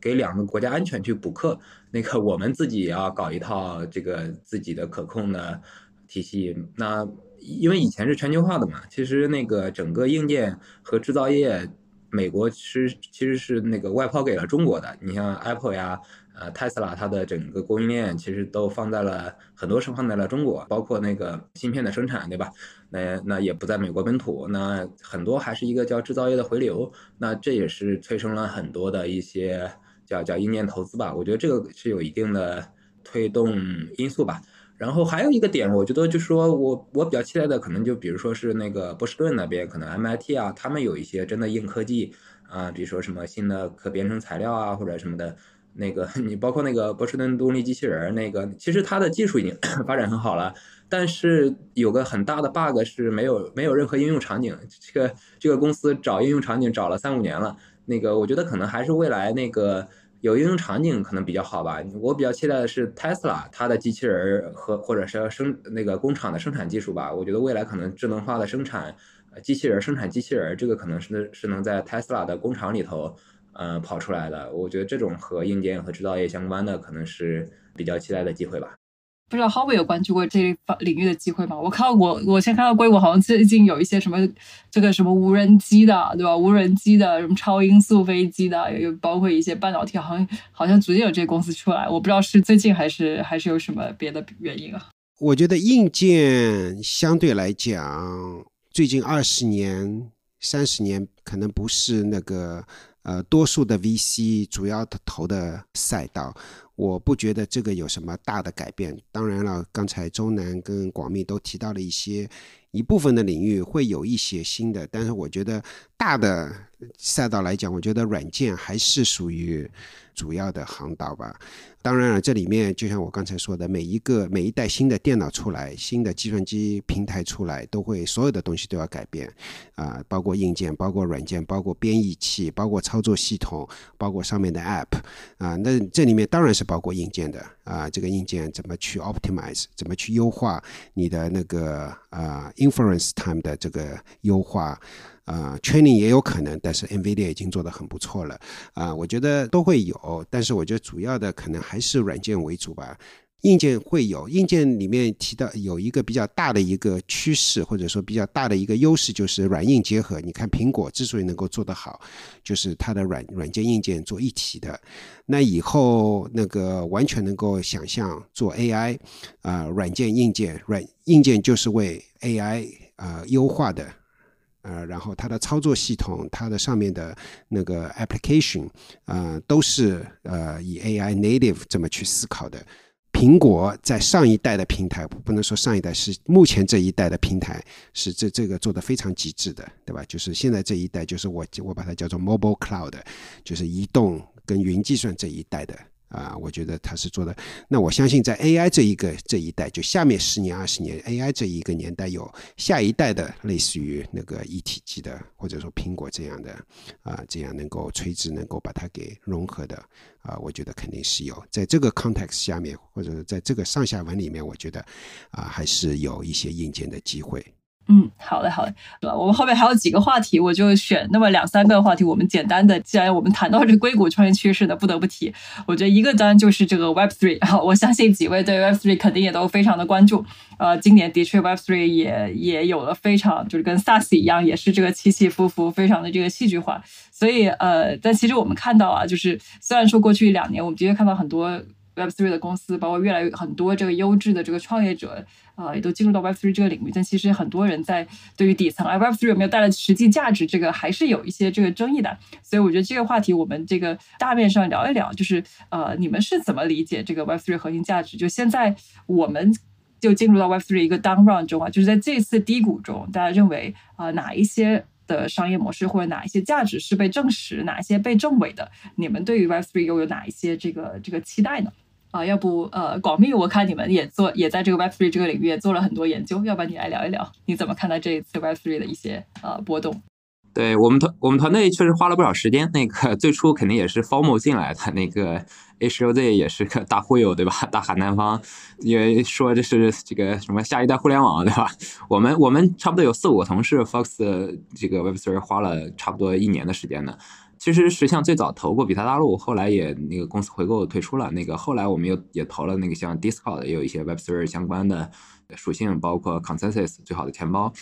S6: 给两个国家安全去补课。那个我们自己也要搞一套这个自己的可控的体系。那因为以前是全球化的嘛，其实那个整个硬件和制造业。美国其实其实是那个外抛给了中国的，你像 Apple 呀，呃，Tesla 它的整个供应链其实都放在了很多是放在了中国，包括那个芯片的生产，对吧？那那也不在美国本土，那很多还是一个叫制造业的回流，那这也是催生了很多的一些叫叫硬件投资吧。我觉得这个是有一定的推动因素吧。然后还有一个点，我觉得就是说我我比较期待的，可能就比如说是那个波士顿那边，可能 MIT 啊，他们有一些真的硬科技啊，比如说什么新的可编程材料啊，或者什么的。那个 你包括那个波士顿动力机器人，那个其实它的技术已经 发展很好了，但是有个很大的 bug 是没有没有任何应用场景。这个这个公司找应用场景找了三五年了，那个我觉得可能还是未来那个。有应用场景可能比较好吧，我比较期待的是 Tesla 它的机器人和或者是生那个工厂的生产技术吧。我觉得未来可能智能化的生产，机器人生产机器人，这个可能是是能在 Tesla 的工厂里头，呃跑出来的。我觉得这种和硬件和制造业相关的，可能是比较期待的机会吧。
S5: 不知道 Howard 有关注过这一方领域的机会吗？我看到我我先看到硅谷好像最近有一些什么这个什么无人机的，对吧？无人机的什么超音速飞机的，有包括一些半导体，好像好像逐渐有这些公司出来。我不知道是最近还是还是有什么别的原因啊？
S3: 我觉得硬件相对来讲，最近二十年、三十年可能不是那个呃，多数的 VC 主要的投的赛道，我不觉得这个有什么大的改变。当然了，刚才周南跟广密都提到了一些。一部分的领域会有一些新的，但是我觉得大的赛道来讲，我觉得软件还是属于主要的航道吧。当然了，这里面就像我刚才说的，每一个每一代新的电脑出来，新的计算机平台出来，都会所有的东西都要改变啊，包括硬件，包括软件，包括编译器，包括操作系统，包括上面的 App 啊。那这里面当然是包括硬件的啊，这个硬件怎么去 optimize，怎么去优化你的那个啊 inference time 的这个优化。啊，training 也有可能，但是 NVIDIA 已经做得很不错了啊，我觉得都会有，但是我觉得主要的可能还是软件为主吧，硬件会有，硬件里面提到有一个比较大的一个趋势，或者说比较大的一个优势，就是软硬结合。你看苹果之所以能够做得好，就是它的软软件硬件做一体的，那以后那个完全能够想象做 AI 啊，软件硬件软硬件就是为 AI 啊优化的。呃，然后它的操作系统，它的上面的那个 application，呃，都是呃以 AI native 这么去思考的。苹果在上一代的平台，不能说上一代是目前这一代的平台是这这个做的非常极致的，对吧？就是现在这一代，就是我我把它叫做 mobile cloud，就是移动跟云计算这一代的。啊，我觉得他是做的。那我相信，在 AI 这一个这一代，就下面十年、二十年，AI 这一个年代有下一代的类似于那个一体机的，或者说苹果这样的啊，这样能够垂直能够把它给融合的啊，我觉得肯定是有。在这个 context 下面，或者在这个上下文里面，我觉得啊，还是有一些硬件的机会。
S5: 嗯，好嘞好嘞，对吧？我们后面还有几个话题，我就选那么两三个话题，我们简单的。既然我们谈到这硅谷创业趋势呢，不得不提。我觉得一个当然就是这个 Web Three，我相信几位对 Web Three 肯定也都非常的关注。呃，今年的确 Web Three 也也有了非常就是跟 SaaS 一样，也是这个起起伏伏，非常的这个戏剧化。所以呃，但其实我们看到啊，就是虽然说过去两年，我们的确看到很多。Web three 的公司，包括越来越很多这个优质的这个创业者，啊，也都进入到 Web3 这个领域。但其实很多人在对于底层，哎，Web three 有没有带来实际价值，这个还是有一些这个争议的。所以我觉得这个话题我们这个大面上聊一聊，就是呃，你们是怎么理解这个 Web3 核心价值？就现在我们就进入到 Web3 一个 down round 中啊，就是在这次低谷中，大家认为啊，哪一些的商业模式或者哪一些价值是被证实，哪一些被证伪的？你们对于 Web3 又有哪一些这个这个期待呢？啊，要不呃，广密，我看你们也做，也在这个 Web Three 这个领域也做了很多研究，要不然你来聊一聊，你怎么看待这一次 Web Three 的一些呃波动？
S6: 对我们团我们团队确实花了不少时间，那个最初肯定也是 FOMO 进来的，那个 H O Z 也是个大忽悠，对吧？大喊南方，因为说这是这个什么下一代互联网，对吧？我们我们差不多有四五个同事，Fox 这个 Web Three 花了差不多一年的时间呢。其实实际上最早投过比特大陆，后来也那个公司回购退出了。那个后来我们又也投了那个像 Discord，也有一些 Web3 相关的属性，包括 Consensus 最好的钱包。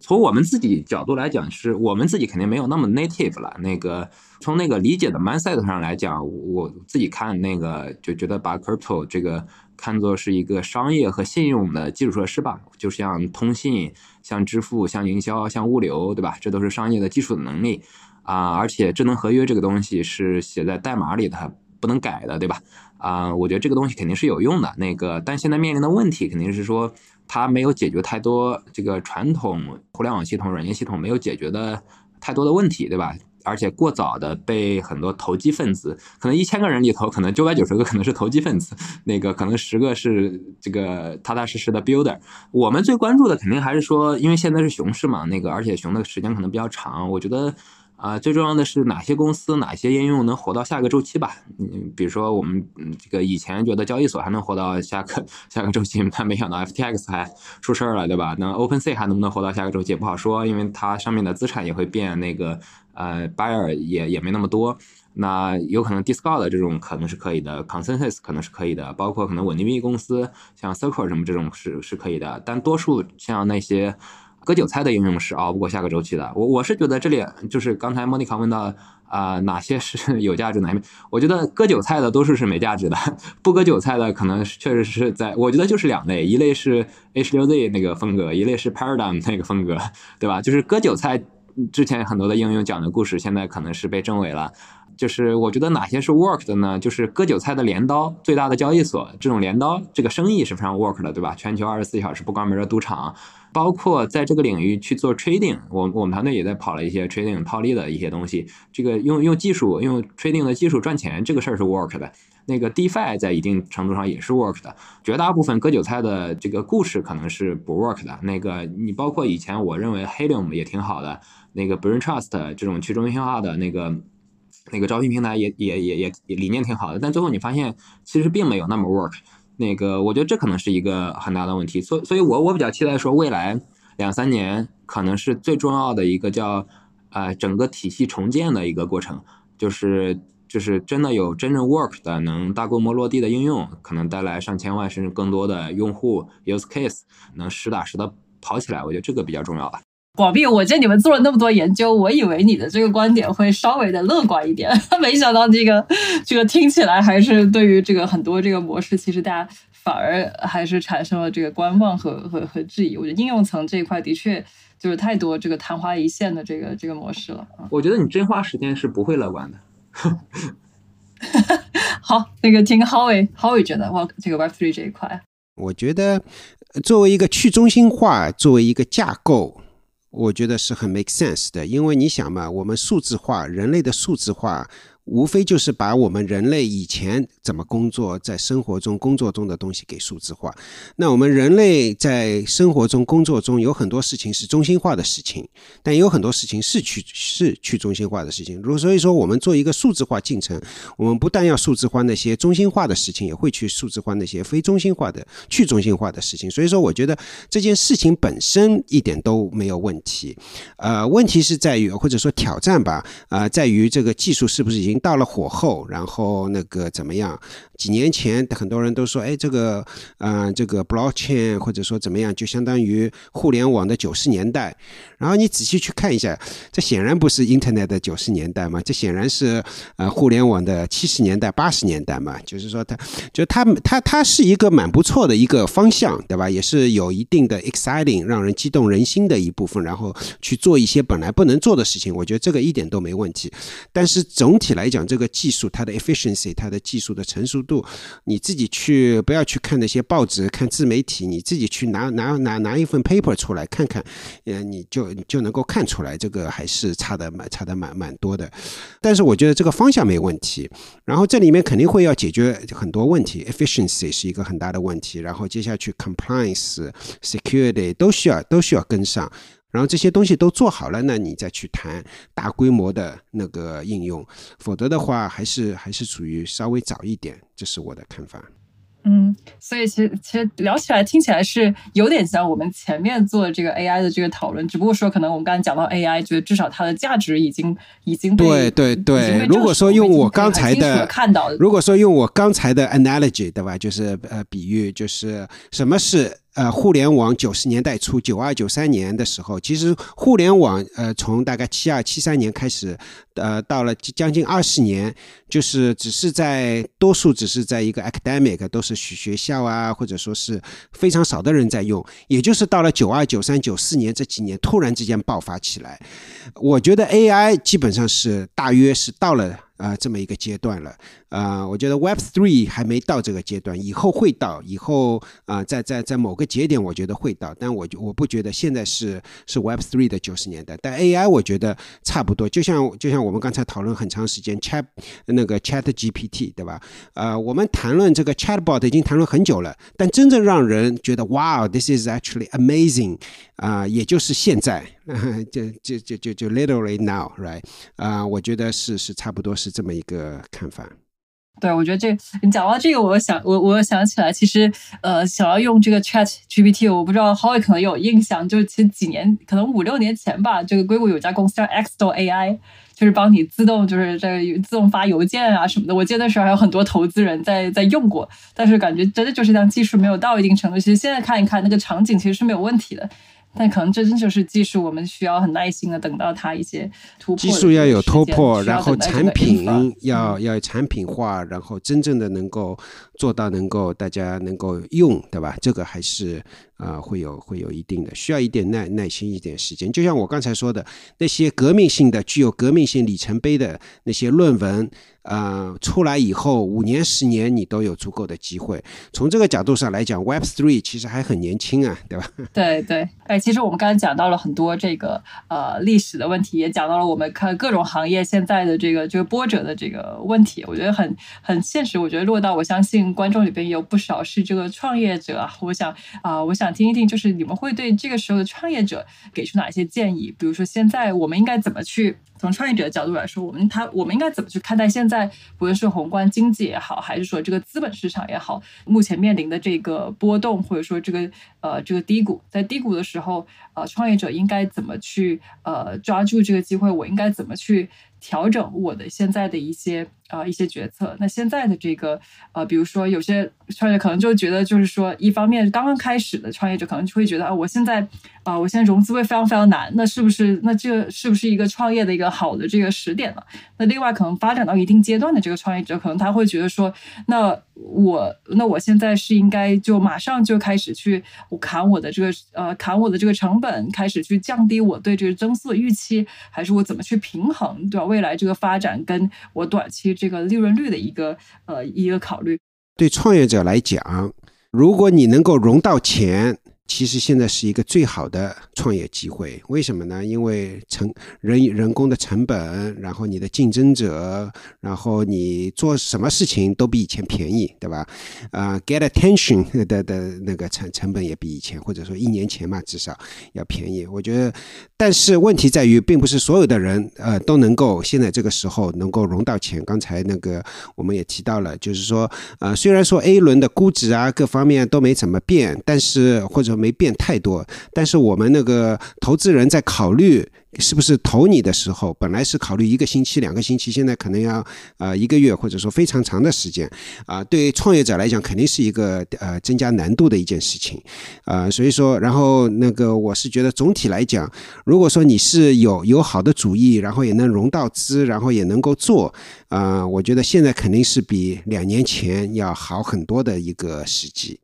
S6: 从我们自己角度来讲，是我们自己肯定没有那么 native 了。那个从那个理解的 mindset 上来讲，我自己看那个就觉得把 crypto 这个看作是一个商业和信用的基础设施吧，就像通信、像支付、像营销、像物流，对吧？这都是商业的基础的能力。啊，而且智能合约这个东西是写在代码里的，不能改的，对吧？啊，我觉得这个东西肯定是有用的。那个，但现在面临的问题肯定是说，它没有解决太多这个传统互联网系统、软件系统没有解决的太多的问题，对吧？而且过早的被很多投机分子，可能一千个人里头，可能九百九十个可能是投机分子，那个可能十个是这个踏踏实实的 builder。我们最关注的肯定还是说，因为现在是熊市嘛，那个而且熊的时间可能比较长，我觉得。啊，最重要的是哪些公司、哪些应用能活到下个周期吧？嗯，比如说我们这个以前觉得交易所还能活到下个下个周期，但没想到 FTX 还出事儿了，对吧？那 OpenSea 还能不能活到下个周期也不好说，因为它上面的资产也会变，那个呃 buyer 也也没那么多。那有可能 Discord 这种可能是可以的，Consensus 可能是可以的，包括可能稳定币公司像 Circle 什么这种是是可以的，但多数像那些。割韭菜的应用是熬不过下个周期的。我我是觉得这里就是刚才莫妮卡问到啊，哪些是有价值，哪些？我觉得割韭菜的都是是没价值的，不割韭菜的可能确实是在。我觉得就是两类，一类是 H 六 Z 那个风格，一类是 Paradigm 那个风格，对吧？就是割韭菜之前很多的应用讲的故事，现在可能是被证伪了。就是我觉得哪些是 work 的呢？就是割韭菜的镰刀，最大的交易所这种镰刀，这个生意是非常 work 的，对吧？全球二十四小时不关门的赌场，包括在这个领域去做 trading，我我们团队也在跑了一些 trading 套利的一些东西。这个用用技术用 trading 的技术赚钱，这个事儿是 work 的。那个 DeFi 在一定程度上也是 work 的。绝大部分割韭菜的这个故事可能是不 work 的。那个你包括以前我认为 Helium 也挺好的，那个 Brain Trust 这种去中心化的那个。那个招聘平台也也也也理念挺好的，但最后你发现其实并没有那么 work。那个我觉得这可能是一个很大的问题，所所以，我我比较期待说未来两三年可能是最重要的一个叫呃整个体系重建的一个过程，就是就是真的有真正 work 的能大规模落地的应用，可能带来上千万甚至更多的用户 use case，能实打实的跑起来，我觉得这个比较重要吧。
S5: 广币，我见你们做了那么多研究，我以为你的这个观点会稍微的乐观一点，没想到这个这个听起来还是对于这个很多这个模式，其实大家反而还是产生了这个观望和和和质疑。我觉得应用层这一块的确就是太多这个昙花一现的这个这个模式了。
S6: 我觉得你真花时间是不会乐观的。
S5: 好，那个听 Howie Howie 觉得哇，这个 Web Three 这一块，
S3: 我觉得作为一个去中心化，作为一个架构。我觉得是很 make sense 的，因为你想嘛，我们数字化，人类的数字化。无非就是把我们人类以前怎么工作，在生活中、工作中的东西给数字化。那我们人类在生活中、工作中有很多事情是中心化的事情，但有很多事情是去是去中心化的事情。如所以说我们做一个数字化进程，我们不但要数字化那些中心化的事情，也会去数字化那些非中心化的、去中心化的事情。所以说，我觉得这件事情本身一点都没有问题。呃，问题是在于，或者说挑战吧，啊，在于这个技术是不是已经。到了火候，然后那个怎么样？几年前很多人都说，哎，这个，嗯，这个 blockchain 或者说怎么样，就相当于互联网的九十年代。然后你仔细去看一下，这显然不是 internet 的九十年代嘛，这显然是呃互联网的七十年代、八十年代嘛。就是说，它就它它它是一个蛮不错的一个方向，对吧？也是有一定的 exciting，让人激动人心的一部分。然后去做一些本来不能做的事情，我觉得这个一点都没问题。但是总体来讲，这个技术它的 efficiency，它的技术的成熟度，你自己去不要去看那些报纸、看自媒体，你自己去拿拿拿拿一份 paper 出来看看，呃，你就你。就能够看出来，这个还是差的蛮差的蛮蛮多的，但是我觉得这个方向没问题。然后这里面肯定会要解决很多问题，efficiency 是一个很大的问题。然后接下去 compliance、security 都需要都需要跟上。然后这些东西都做好了，那你再去谈大规模的那个应用，否则的话还是还是处于稍微早一点。这是我的看法。
S5: 嗯，所以其实其实聊起来听起来是有点像我们前面做的这个 AI 的这个讨论，只不过说可能我们刚才讲到 AI，觉得至少它的价值已经已经
S3: 对对对。如果说用我刚才的
S5: 看到，
S3: 如果说用我刚才的 analogy，对吧？就是呃比喻，就是什么是。呃，互联网九十年代初，九二九三年的时候，其实互联网呃，从大概七二七三年开始，呃，到了将近二十年，就是只是在多数只是在一个 academic，都是学学校啊，或者说是非常少的人在用，也就是到了九二九三九四年这几年突然之间爆发起来。我觉得 AI 基本上是大约是到了。啊，这么一个阶段了，啊，我觉得 Web Three 还没到这个阶段，以后会到，以后啊，在在在某个节点，我觉得会到，但我我不觉得现在是是 Web Three 的九十年代，但 AI 我觉得差不多，就像就像我们刚才讨论很长时间 Chat 那个 Chat GPT 对吧？呃，我们谈论这个 Chatbot 已经谈论很久了，但真正让人觉得 Wow，this is actually amazing 啊，也就是现在，就就就就就 literally now，right？啊，我觉得是是差不多是。这么一个看法，
S5: 对我觉得这你讲到这个，我想我我想起来，其实呃，想要用这个 Chat GPT，我不知道 Howie 可能有印象，就是其实几年，可能五六年前吧，这个硅谷有家公司叫 Xdo AI，就是帮你自动就是这自动发邮件啊什么的。我记得那时候还有很多投资人在在用过，但是感觉真的就是像技术没有到一定程度，其实现在看一看那个场景，其实是没有问题的。但可能这真就是技术，我们需要很耐心的等到它一些突破。
S3: 技术要有突破，然后产品要要产品化，然后真正的能够做到能够大家能够用，对吧？这个还是呃，会有会有一定的需要一点耐耐心一点时间。就像我刚才说的，那些革命性的、具有革命性里程碑的那些论文。啊，出来以后五年十年你都有足够的机会。从这个角度上来讲，Web Three 其实还很年轻啊，对吧？
S5: 对对，哎，其实我们刚才讲到了很多这个呃历史的问题，也讲到了我们看各种行业现在的这个这个波折的这个问题。我觉得很很现实。我觉得落到我相信观众里边有不少是这个创业者。我想啊，我想听一听，就是你们会对这个时候的创业者给出哪些建议？比如说现在我们应该怎么去？从创业者的角度来说，我们他我们应该怎么去看待现在，不论是宏观经济也好，还是说这个资本市场也好，目前面临的这个波动，或者说这个呃这个低谷，在低谷的时候，呃，创业者应该怎么去呃抓住这个机会？我应该怎么去？调整我的现在的一些呃一些决策。那现在的这个呃，比如说有些创业可能就觉得，就是说，一方面刚刚开始的创业者可能就会觉得啊，我现在啊，我现在融资会非常非常难。那是不是那这是不是一个创业的一个好的这个时点了？那另外可能发展到一定阶段的这个创业者，可能他会觉得说，那我那我现在是应该就马上就开始去砍我的这个呃砍我的这个成本，开始去降低我对这个增速的预期，还是我怎么去平衡，对吧？未来这个发展跟我短期这个利润率的一个呃一个考虑，
S3: 对创业者来讲，如果你能够融到钱。其实现在是一个最好的创业机会，为什么呢？因为成人人工的成本，然后你的竞争者，然后你做什么事情都比以前便宜，对吧？啊，get attention 的的那个成成本也比以前，或者说一年前嘛，至少要便宜。我觉得，但是问题在于，并不是所有的人呃都能够现在这个时候能够融到钱。刚才那个我们也提到了，就是说，呃，虽然说 A 轮的估值啊各方面都没怎么变，但是或者没变太多，但是我们那个投资人在考虑是不是投你的时候，本来是考虑一个星期、两个星期，现在可能要呃一个月，或者说非常长的时间啊。对创业者来讲，肯定是一个呃增加难度的一件事情啊。所以说，然后那个我是觉得总体来讲，如果说你是有有好的主意，然后也能融到资，然后也能够做啊，我觉得现在肯定是比两年前要好很多的一个时机。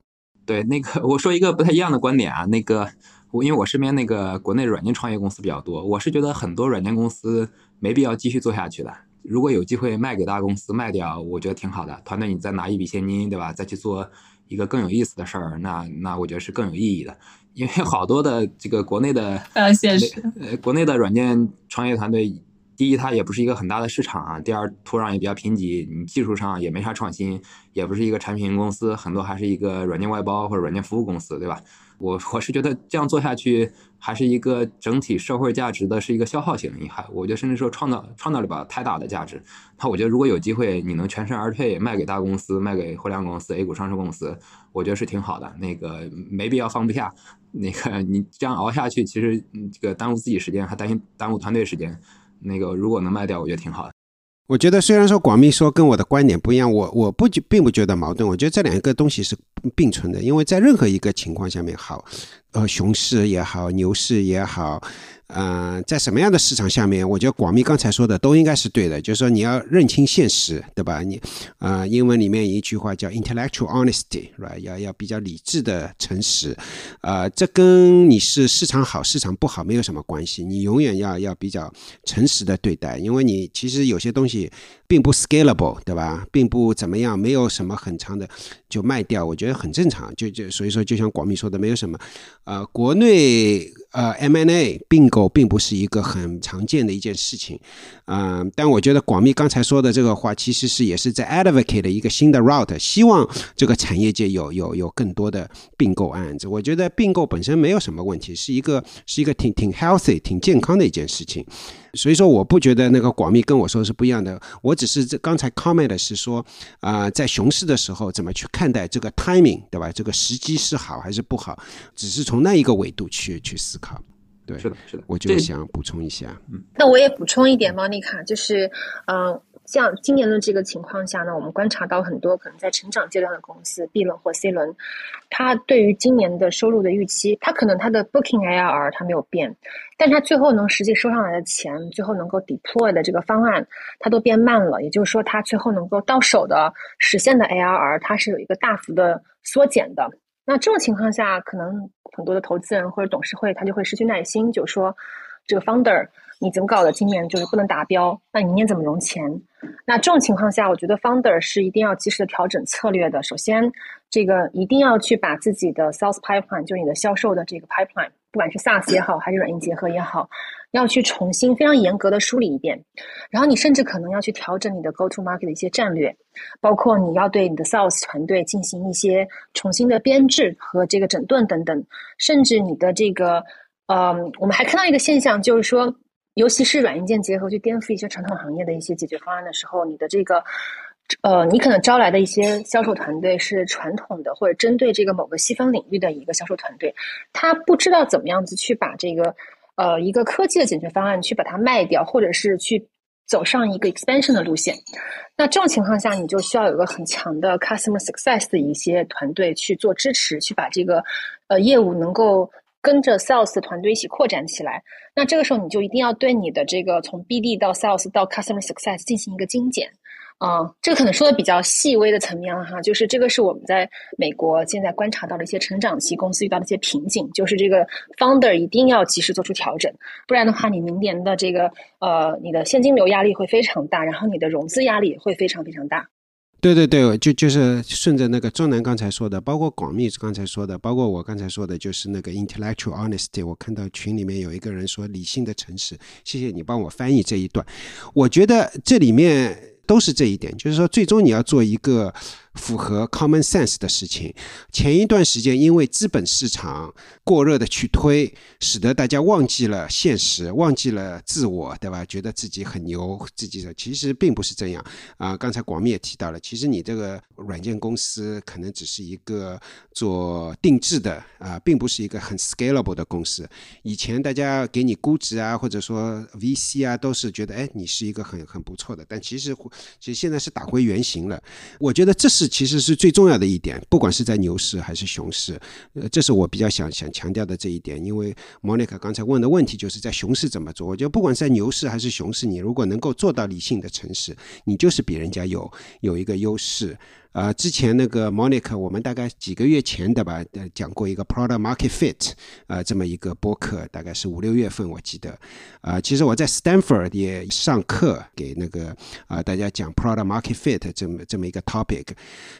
S6: 对，那个我说一个不太一样的观点啊，那个我因为我身边那个国内软件创业公司比较多，我是觉得很多软件公司没必要继续做下去的。如果有机会卖给大公司卖掉，我觉得挺好的。团队你再拿一笔现金，对吧？再去做一个更有意思的事儿，那那我觉得是更有意义的。因为好多的这个国内的
S5: 呃现实，
S6: 呃国内的软件创业团队。第一，它也不是一个很大的市场啊。第二，土壤也比较贫瘠，你技术上也没啥创新，也不是一个产品公司，很多还是一个软件外包或者软件服务公司，对吧？我我是觉得这样做下去，还是一个整体社会价值的是一个消耗型，你还我觉得甚至说创造创造了吧太大的价值。那我觉得如果有机会，你能全身而退，卖给大公司，卖给互联网公司、A 股上市公司，我觉得是挺好的。那个没必要放不下，那个你这样熬下去，其实这个耽误自己时间，还担心耽误团队时间。那个如果能卖掉，我觉得挺好的。
S3: 我觉得虽然说广密说跟我的观点不一样，我我不并不觉得矛盾。我觉得这两个东西是并存的，因为在任何一个情况下面，好，呃，熊市也好，牛市也好。嗯，在什么样的市场下面，我觉得广密刚才说的都应该是对的，就是说你要认清现实，对吧？你啊，英文里面一句话叫 intellectual honesty，是吧？要要比较理智的诚实，啊，这跟你是市场好市场不好没有什么关系，你永远要要比较诚实的对待，因为你其实有些东西并不 scalable，对吧？并不怎么样，没有什么很长的就卖掉，我觉得很正常。就就所以说，就像广密说的，没有什么，呃，国内。呃，M&A 并购并不是一个很常见的一件事情，嗯，但我觉得广密刚才说的这个话，其实是也是在 advocate 的一个新的 route，希望这个产业界有有有更多的并购案子。我觉得并购本身没有什么问题，是一个是一个挺挺 healthy、挺健康的一件事情。所以说，我不觉得那个广密跟我说的是不一样的。我只是这刚才 comment 的是说，啊，在熊市的时候怎么去看待这个 timing，对吧？这个时机是好还是不好？只是从那一个维度去去思考。对，
S6: 是的，是的，
S3: 我就想补充一下。
S4: 嗯，那我也补充一点，Monica，就是，嗯。像今年的这个情况下呢，我们观察到很多可能在成长阶段的公司 B 轮或 C 轮，它对于今年的收入的预期，它可能它的 Booking ARR 它没有变，但它最后能实际收上来的钱，最后能够 deploy 的这个方案，它都变慢了。也就是说，它最后能够到手的实现的 ARR，它是有一个大幅的缩减的。那这种情况下，可能很多的投资人或者董事会他就会失去耐心，就说这个 founder 你怎么搞的？今年就是不能达标，那你明年怎么融钱？那这种情况下，我觉得 founder 是一定要及时的调整策略的。首先，这个一定要去把自己的 sales pipeline，就是你的销售的这个 pipeline，不管是 SaaS 也好，还是软硬结合也好，要去重新非常严格的梳理一遍。然后你甚至可能要去调整你的 go to market 的一些战略，包括你要对你的 sales 团队进行一些重新的编制和这个整顿等等，甚至你的这个，呃，我们还看到一个现象，就是说。尤其是软硬件结合去颠覆一些传统行业的一些解决方案的时候，你的这个，呃，你可能招来的一些销售团队是传统的或者针对这个某个细分领域的一个销售团队，他不知道怎么样子去把这个，呃，一个科技的解决方案去把它卖掉，或者是去走上一个 expansion 的路线。那这种情况下，你就需要有个很强的 customer success 的一些团队去做支持，去把这个，呃，业务能够。跟着 sales 团队一起扩展起来，那这个时候你就一定要对你的这个从 BD 到 sales 到 customer success 进行一个精简啊，这个可能说的比较细微的层面了哈，就是这个是我们在美国现在观察到的一些成长期公司遇到的一些瓶颈，就是这个 founder 一定要及时做出调整，不然的话，你明年的这个呃你的现金流压力会非常大，然后你的融资压力也会非常非常大。
S3: 对对对，就就是顺着那个中南刚才说的，包括广密刚才说的，包括我刚才说的，就是那个 intellectual honesty。我看到群里面有一个人说理性的诚实，谢谢你帮我翻译这一段。我觉得这里面都是这一点，就是说最终你要做一个。符合 common sense 的事情。前一段时间，因为资本市场过热的去推，使得大家忘记了现实，忘记了自我，对吧？觉得自己很牛，自己的其实并不是这样啊。刚才广密也提到了，其实你这个软件公司可能只是一个做定制的啊，并不是一个很 scalable 的公司。以前大家给你估值啊，或者说 VC 啊，都是觉得哎，你是一个很很不错的。但其实其实现在是打回原形了。我觉得这是。其实是最重要的一点，不管是在牛市还是熊市，呃，这是我比较想想强调的这一点。因为莫妮卡刚才问的问题就是在熊市怎么做？我觉得不管在牛市还是熊市，你如果能够做到理性的城市，你就是比人家有有一个优势。啊，之前那个 Monica，我们大概几个月前的吧，讲过一个 Product Market Fit，啊，这么一个播客，大概是五六月份我记得。啊，其实我在 Stanford 也上课，给那个啊大家讲 Product Market Fit 这么这么一个 topic。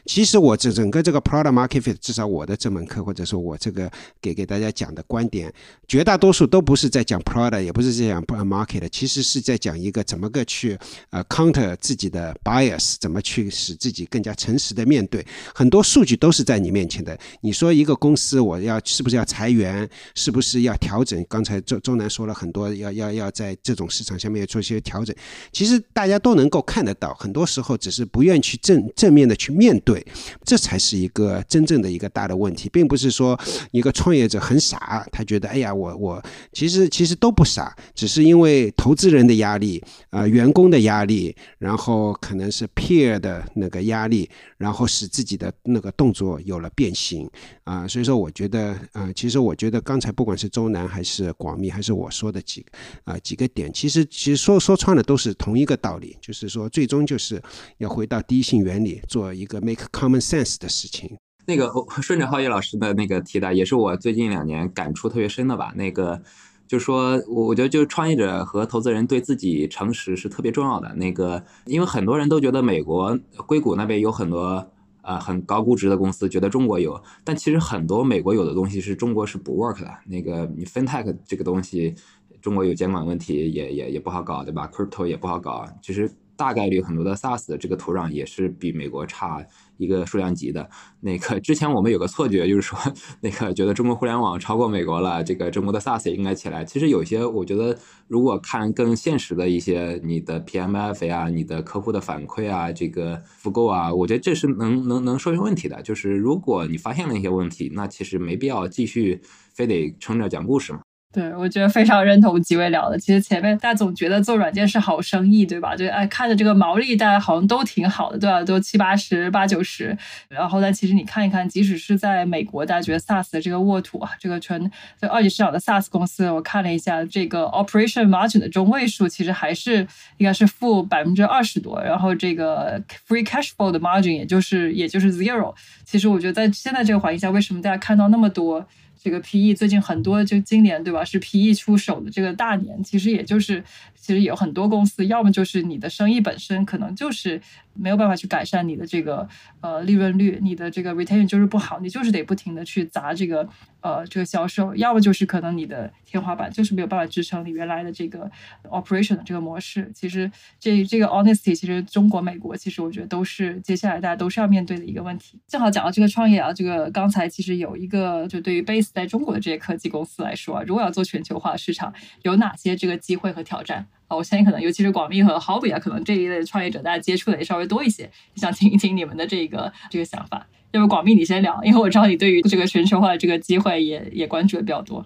S3: 其实我这整个这个 Product Market Fit，至少我的这门课或者说我这个给给大家讲的观点，绝大多数都不是在讲 Product，也不是在讲 Market，其实是在讲一个怎么个去呃 counter 自己的 bias，怎么去使自己更加成实。的面对很多数据都是在你面前的。你说一个公司我要是不是要裁员，是不是要调整？刚才周周南说了很多，要要要在这种市场下面做一些调整。其实大家都能够看得到，很多时候只是不愿去正正面的去面对，这才是一个真正的一个大的问题，并不是说一个创业者很傻，他觉得哎呀我我其实其实都不傻，只是因为投资人的压力啊，员工的压力，然后可能是 peer 的那个压力。然后使自己的那个动作有了变形啊，所以说我觉得啊，其实我觉得刚才不管是周南还是广密还是我说的几个啊几个点，其实其实说说穿了都是同一个道理，就是说最终就是要回到第一性原理，做一个 make common sense 的事情。
S6: 那个顺着浩宇老师的那个提的，也是我最近两年感触特别深的吧。那个就是说我我觉得就是创业者和投资人对自己诚实是特别重要的。那个因为很多人都觉得美国硅谷那边有很多。呃，很高估值的公司觉得中国有，但其实很多美国有的东西是中国是不 work 的。那个你 fintech 这个东西，中国有监管问题，也也也不好搞，对吧？crypto 也不好搞，其实。大概率很多的 SaaS 这个土壤也是比美国差一个数量级的。那个之前我们有个错觉，就是说那个觉得中国互联网超过美国了，这个中国的 SaaS 也应该起来。其实有些我觉得，如果看更现实的一些，你的 PMF 呀，你的客户的反馈啊，这个复购啊，我觉得这是能能能说明问题的。就是如果你发现了一些问题，那其实没必要继续非得撑着讲故事嘛。
S5: 对，我觉得非常认同几位聊的。其实前面大家总觉得做软件是好生意，对吧？就哎，看着这个毛利，大家好像都挺好的，对吧？都七八十、八九十。然后，但其实你看一看，即使是在美国，大家觉得 SaaS 的这个沃土啊，这个全在二级市场的 SaaS 公司，我看了一下这个 operation margin 的中位数，其实还是应该是负百分之二十多。然后这个 free cash flow 的 margin 也就是也就是 zero。其实我觉得在现在这个环境下，为什么大家看到那么多？这个 PE 最近很多，就今年对吧？是 PE 出手的这个大年，其实也就是，其实有很多公司，要么就是你的生意本身可能就是没有办法去改善你的这个呃利润率，你的这个 retention 就是不好，你就是得不停的去砸这个呃这个销售，要么就是可能你的天花板就是没有办法支撑你原来的这个 operation 的这个模式。其实这这个 honesty，其实中国、美国，其实我觉得都是接下来大家都是要面对的一个问题。正好讲到这个创业啊，这个刚才其实有一个就对于 base。在中国的这些科技公司来说，啊如果要做全球化市场，有哪些这个机会和挑战啊？我相信可能尤其是广密和 Hobby 啊，可能这一类创业者大家接触的也稍微多一些，想听一听你们的这个这个想法。要不广密你先聊，因为我知道你对于这个全球化的这个机会也也关注的比较多。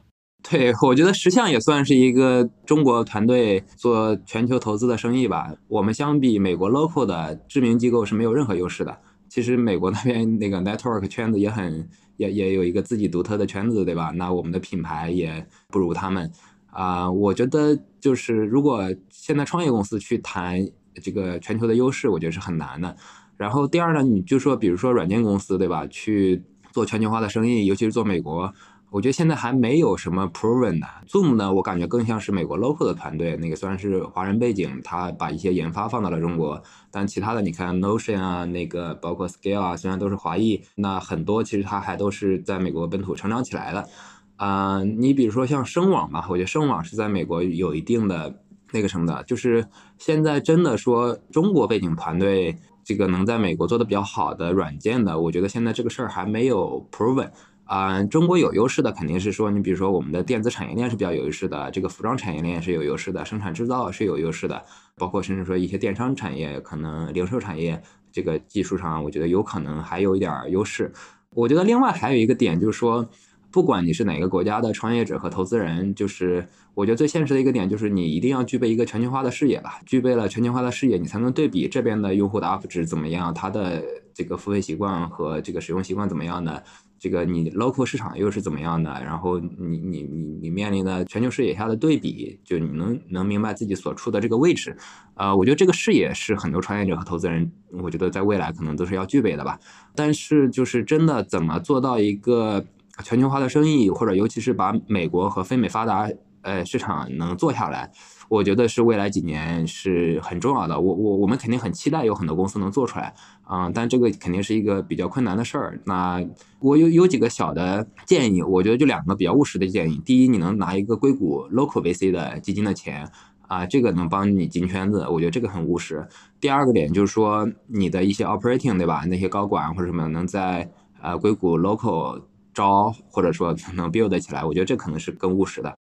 S6: 对，我觉得石像也算是一个中国团队做全球投资的生意吧。我们相比美国 local 的知名机构是没有任何优势的。其实美国那边那个 network 圈子也很。也也有一个自己独特的圈子，对吧？那我们的品牌也不如他们啊。我觉得就是如果现在创业公司去谈这个全球的优势，我觉得是很难的。然后第二呢，你就说比如说软件公司，对吧？去做全球化的生意，尤其是做美国。我觉得现在还没有什么 proven 的 Zoom 呢，我感觉更像是美国 local 的团队。那个虽然是华人背景，他把一些研发放到了中国，但其他的你看 Notion 啊，那个包括 Scale 啊，虽然都是华裔，那很多其实他还都是在美国本土成长起来的。啊，你比如说像声网吧，我觉得声网是在美国有一定的那个什么的，就是现在真的说中国背景团队这个能在美国做的比较好的软件的，我觉得现在这个事儿还没有 proven。啊，中国有优势的肯定是说，你比如说我们的电子产业链是比较有优势的，这个服装产业链是有优势的，生产制造是有优势的，包括甚至说一些电商产业，可能零售产业这个技术上，我觉得有可能还有一点优势。我觉得另外还有一个点就是说，不管你是哪个国家的创业者和投资人，就是我觉得最现实的一个点就是你一定要具备一个全球化的视野吧，具备了全球化的视野，你才能对比这边的用户的 UP 值怎么样，他的这个付费习惯和这个使用习惯怎么样的。这个你 local 市场又是怎么样的？然后你你你你面临的全球视野下的对比，就你能能明白自己所处的这个位置，啊，我觉得这个视野是很多创业者和投资人，我觉得在未来可能都是要具备的吧。但是就是真的怎么做到一个全球化的生意，或者尤其是把美国和非美发达呃市场能做下来。我觉得是未来几年是很重要的，我我我们肯定很期待有很多公司能做出来，啊，但这个肯定是一个比较困难的事儿。那我有有几个小的建议，我觉得就两个比较务实的建议。第一，你能拿一个硅谷 local VC 的基金的钱，啊，这个能帮你进圈子，我觉得这个很务实。第二个点就是说，你的一些 operating 对吧，那些高管或者什么能在呃硅谷 local 招，或者说能 build 起来，我觉得这可能是更务实的。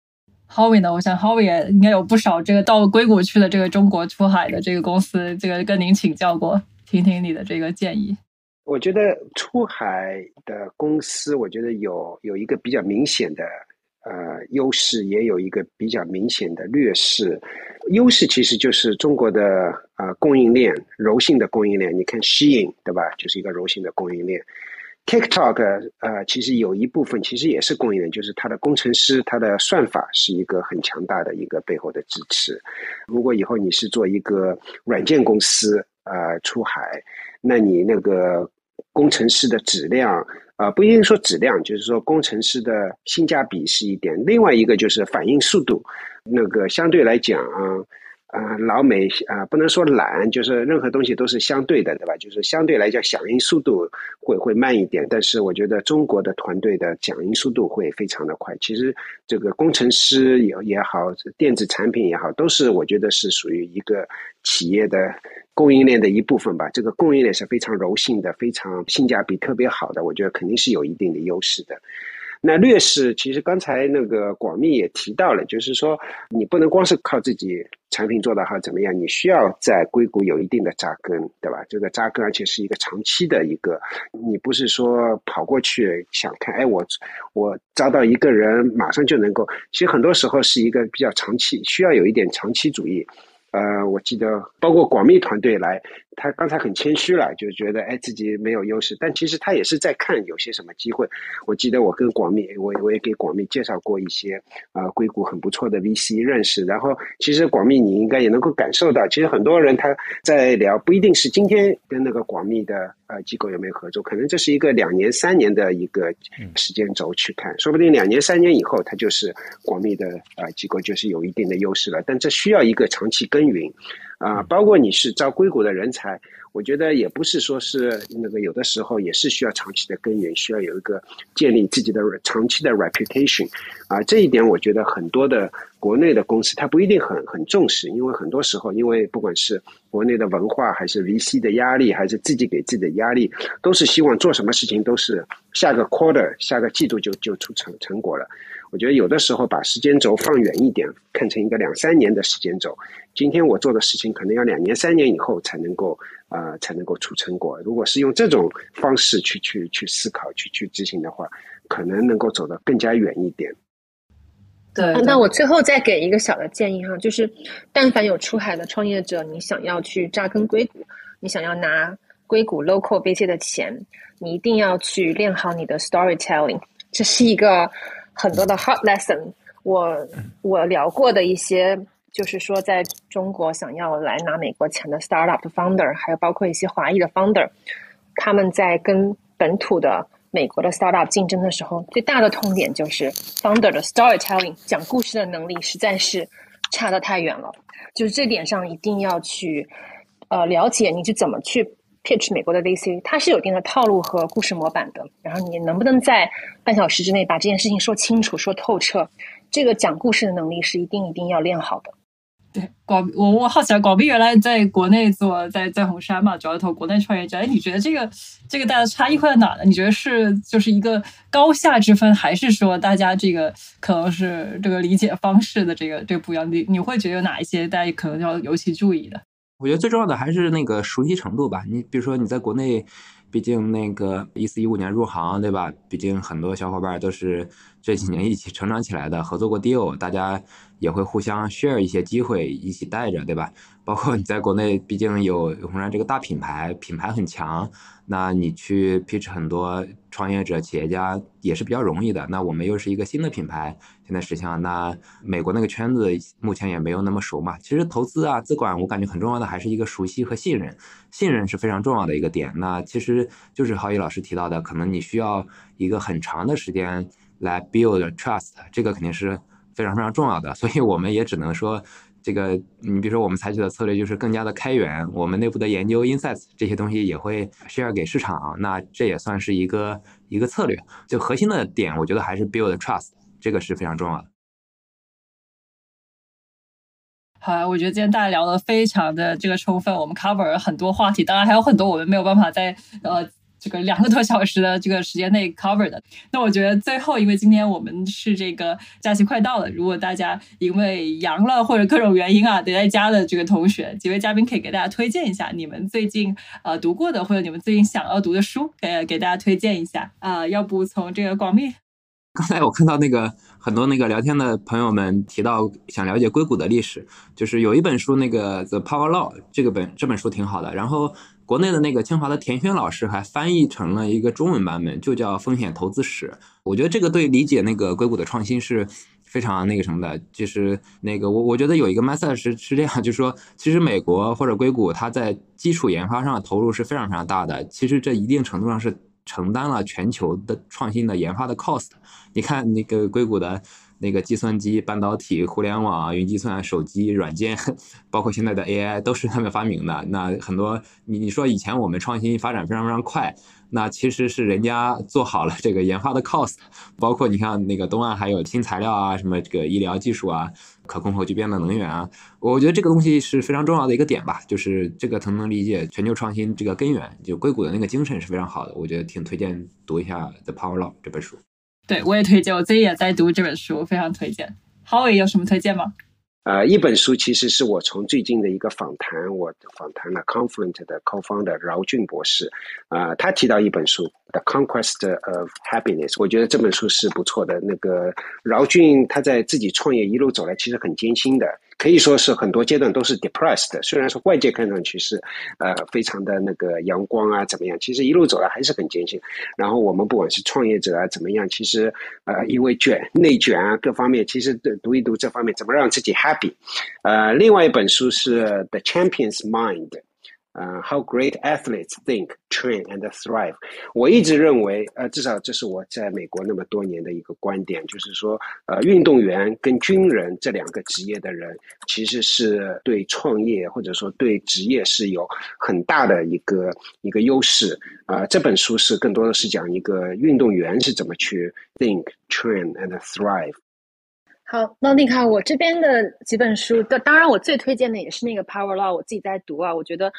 S5: Howie 呢？我想 Howie 也应该有不少这个到硅谷去的这个中国出海的这个公司，这个跟您请教过，听听你的这个建议。
S3: 我觉得出海的公司，我觉得有有一个比较明显的呃优势，也有一个比较明显的劣势。优势其实就是中国的呃供应链，柔性的供应链。你看西影对吧？就是一个柔性的供应链。TikTok 呃，其实有一部分其实也是供应链，就是它的工程师、它的算法是一个很强大的一个背后的支持。如果以后你是做一个软件公司呃出海，那你那个工程师的质量啊，不一定说质量，就是说工程师的性价比是一点。另外一个就是反应速度，那个相对来讲。啊，老美啊，不能说懒，就是任何东西都是相对的，对吧？就是相对来讲，响应速度会会慢一点，但是我觉得中国的团队的响应速度会非常的快。其实这个工程师也也好，电子产品也好，都是我觉得是属于一个企业的供应链的一部分吧。这个供应链是非常柔性的，非常性价比特别好的，我觉得肯定是有一定的优势的。那劣势其实刚才那个广密也提到了，就是说你不能光是靠自己产品做得好怎么样，你需要在硅谷有一定的扎根，对吧？这个扎根而且是一个长期的一个，你不是说跑过去想看，哎，我我招到一个人马上就能够，其实很多时候是一个比较长期，需要有一点长期主义。呃，我记得包括广密团队来，他刚才很谦虚了，就觉得哎自己没有优势，但其实他也是在看有些什么机会。我记得我跟广密，我我也给广密介绍过一些啊硅谷很不错的 VC 认识。然后其实广密你应该也能够感受到，其实很多人他在聊，不一定是今天跟那个广密的呃机构有没有合作，可能这是一个两年三年的一个时间轴去看，说不定两年三年以后，他就是广密的呃机构就是有一定的优势了。但这需要一个长期。耕耘，啊，包括你是招硅谷的人才，我觉得也不是说是那个有的时候也是需要长期的耕耘，需要有一个建立自己的长期的 reputation，啊，这一点我觉得很多的国内的公司它不一定很很重视，因为很多时候因为不管是国内的文化，还是 VC 的压力，还是自己给自己的压力，都是希望做什么事情都是下个 quarter 下个季度就就出成成果了。我觉得有的时候把时间轴放远一点，看成一个两三年的时间轴。今天我做的事情可能要两年、三年以后才能够啊才能够出成果。如果是用这种方式去去去思考、去去执行的话，可能能够走得更加远一点。
S4: 对，那我最后再给一个小的建议哈，就是但凡有出海的创业者，你想要去扎根硅谷，你想要拿硅谷 local VC 的钱，你一定要去练好你的 storytelling，这是一个。很多的 hot lesson，我我聊过的一些，就是说在中国想要来拿美国钱的 startup founder，还有包括一些华裔的 founder，他们在跟本土的美国的 startup 竞争的时候，最大的痛点就是 founder 的 storytelling 讲故事的能力实在是差得太远了，就是这点上一定要去呃了解你是怎么去。pitch 美国的 VC，它是有一定的套路和故事模板的。然后你能不能在半小时之内把这件事情说清楚、说透彻？这个讲故事的能力是一定一定要练好的。
S5: 对，广我我好奇啊，广斌原来在国内做，在在红杉嘛，主要投国内创业者。哎，你觉得这个这个大家差异会在哪呢？你觉得是就是一个高下之分，还是说大家这个可能是这个理解方式的这个这个不一样？你你会觉得有哪一些大家可能要尤其注意的？
S6: 我觉得最重要的还是那个熟悉程度吧。你比如说你在国内，毕竟那个一四一五年入行，对吧？毕竟很多小伙伴都是这几年一起成长起来的，合作过 deal，大家也会互相 share 一些机会，一起带着，对吧？包括你在国内，毕竟有红杉这个大品牌，品牌很强。那你去 pitch 很多创业者、企业家也是比较容易的。那我们又是一个新的品牌，现在实际上，那美国那个圈子目前也没有那么熟嘛。其实投资啊、资管，我感觉很重要的还是一个熟悉和信任，信任是非常重要的一个点。那其实就是郝宇老师提到的，可能你需要一个很长的时间来 build trust，这个肯定是非常非常重要的。所以我们也只能说。这个，你比如说，我们采取的策略就是更加的开源，我们内部的研究 insights 这些东西也会 share 给市场，那这也算是一个一个策略。就核心的点，我觉得还是 build trust，这个是非常重要的。
S5: 好，我觉得今天大家聊的非常的这个充分，我们 cover 了很多话题，当然还有很多我们没有办法在呃。这个两个多小时的这个时间内 cover 的，那我觉得最后，因为今天我们是这个假期快到了，如果大家因为阳了或者各种原因啊得在家的这个同学，几位嘉宾可以给大家推荐一下你们最近呃读过的或者你们最近想要读的书，给给大家推荐一下啊。要不从这个广密，
S6: 刚才我看到那个很多那个聊天的朋友们提到想了解硅谷的历史，就是有一本书那个 The Power Law 这个本这本书挺好的，然后。国内的那个清华的田轩老师还翻译成了一个中文版本，就叫《风险投资史》。我觉得这个对理解那个硅谷的创新是非常那个什么的。就是那个我我觉得有一个 message 是是这样，就是说，其实美国或者硅谷它在基础研发上的投入是非常非常大的。其实这一定程度上是承担了全球的创新的研发的 cost。你看那个硅谷的。那个计算机、半导体、互联网、云计算、手机、软件，包括现在的 AI，都是他们发明的。那很多，你你说以前我们创新发展非常非常快，那其实是人家做好了这个研发的 cost。包括你看那个东岸还有新材料啊，什么这个医疗技术啊，可控核聚变的能源啊，我觉得这个东西是非常重要的一个点吧。就是这个才能理解全球创新这个根源，就硅谷的那个精神是非常好的。我觉得挺推荐读一下《The Power Law》这本书。
S1: 对我也推荐，我最近也在读这本书，非常推荐。Howie 有什么推荐吗？
S3: 呃，一本书其实是我从最近的一个访谈，我访谈了 Confluent 的 co-founder 饶俊博士，啊，他提到一本书《The Conquest of Happiness》，我觉得这本书是不错的。那个饶俊他在自己创业一路走来，其实很艰辛的。可以说是很多阶段都是 depressed 的，虽然说外界看上去是，呃，非常的那个阳光啊，怎么样？其实一路走来还是很艰辛。然后我们不管是创业者啊，怎么样，其实，呃，因为卷、内卷啊，各方面，其实读一读这方面，怎么让自己 happy？呃，另外一本书是《The Champion's Mind》。呃，How great athletes think, train and thrive。我一直认为，呃，至少这是我在美国那么多年的一个观点，就是说，呃，运动员跟军人这两个职业的人，其实是对创业或者说对职业是有很大的一个一个优势。啊，这本书是更多的是讲一个运动员是怎么去 think, train and thrive。
S4: 好，那你看我这边的几本书，的当然我最推荐的也是那个 Power Law，我自己在读啊。我觉得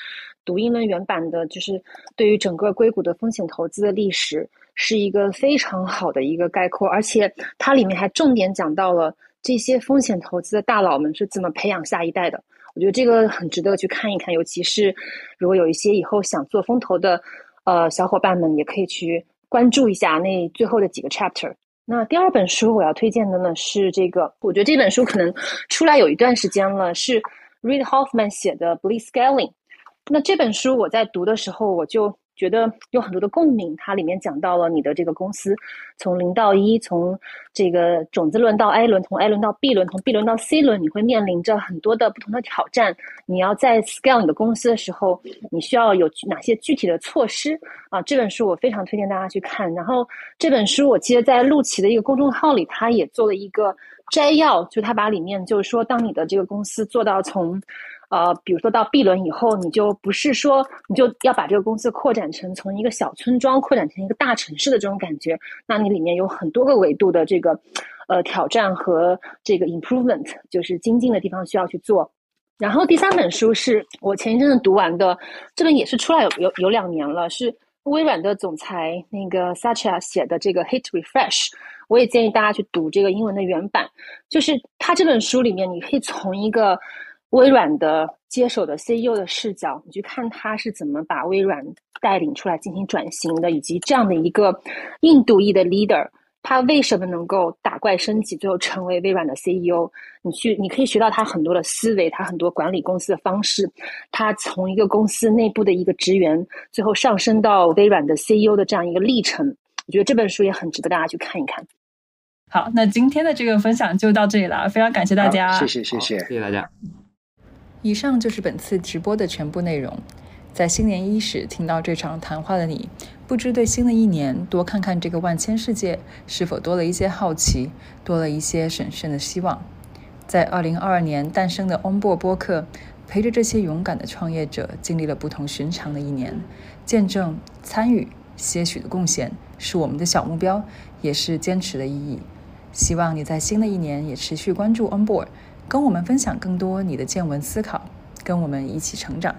S4: 读英文原版的，就是对于整个硅谷的风险投资的历史，是一个非常好的一个概括，而且它里面还重点讲到了这些风险投资的大佬们是怎么培养下一代的。我觉得这个很值得去看一看，尤其是如果有一些以后想做风投的呃小伙伴们，也可以去关注一下那最后的几个 chapter。那第二本书我要推荐的呢是这个，我觉得这本书可能出来有一段时间了，是 Reid Hoffman 写的《Blitzscaling》。那这本书我在读的时候，我就。觉得有很多的共鸣，它里面讲到了你的这个公司从零到一，从这个种子轮到 A 轮，从 A 轮到 B 轮，从 B 轮到 C 轮，你会面临着很多的不同的挑战。你要在 scale 你的公司的时候，你需要有哪些具体的措施啊？这本书我非常推荐大家去看。然后这本书我记得在陆琪的一个公众号里，他也做了一个摘要，就他把里面就是说，当你的这个公司做到从呃，比如说到 B 轮以后，你就不是说你就要把这个公司扩展成从一个小村庄扩展成一个大城市的这种感觉，那你里面有很多个维度的这个呃挑战和这个 improvement，就是精进的地方需要去做。然后第三本书是我前一阵子读完的，这本也是出来有有有两年了，是微软的总裁那个 Satya 写的这个 Hit Refresh，我也建议大家去读这个英文的原版，就是他这本书里面你可以从一个。微软的接手的 CEO 的视角，你去看他是怎么把微软带领出来进行转型的，以及这样的一个印度裔的 leader，他为什么能够打怪升级，最后成为微软的 CEO？你去，你可以学到他很多的思维，他很多管理公司的方式，他从一个公司内部的一个职员，最后上升到微软的 CEO 的这样一个历程。我觉得这本书也很值得大家去看一看。
S1: 好，那今天的这个分享就到这里了，非常感谢大家，
S3: 谢谢谢谢
S6: 谢谢大家。
S1: 以上就是本次直播的全部内容。在新年伊始听到这场谈话的你，不知对新的一年多看看这个万千世界，是否多了一些好奇，多了一些审慎的希望？在二零二二年诞生的 Onboard 播客，陪着这些勇敢的创业者，经历了不同寻常的一年，见证、参与、些许的贡献，是我们的小目标，也是坚持的意义。希望你在新的一年也持续关注 Onboard。跟我们分享更多你的见闻思考，跟我们一起成长。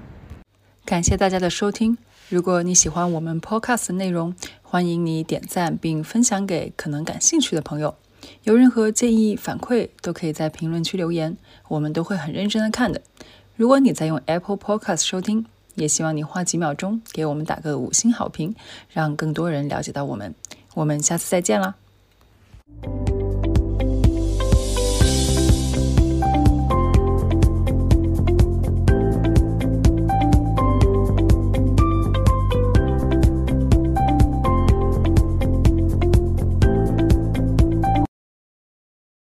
S1: 感谢大家的收听。如果你喜欢我们 Podcast 的内容，欢迎你点赞并分享给可能感兴趣的朋友。有任何建议反馈，都可以在评论区留言，我们都会很认真的看的。如果你在用 Apple Podcast 收听，也希望你花几秒钟给我们打个五星好评，让更多人了解到我们。我们下次再见啦！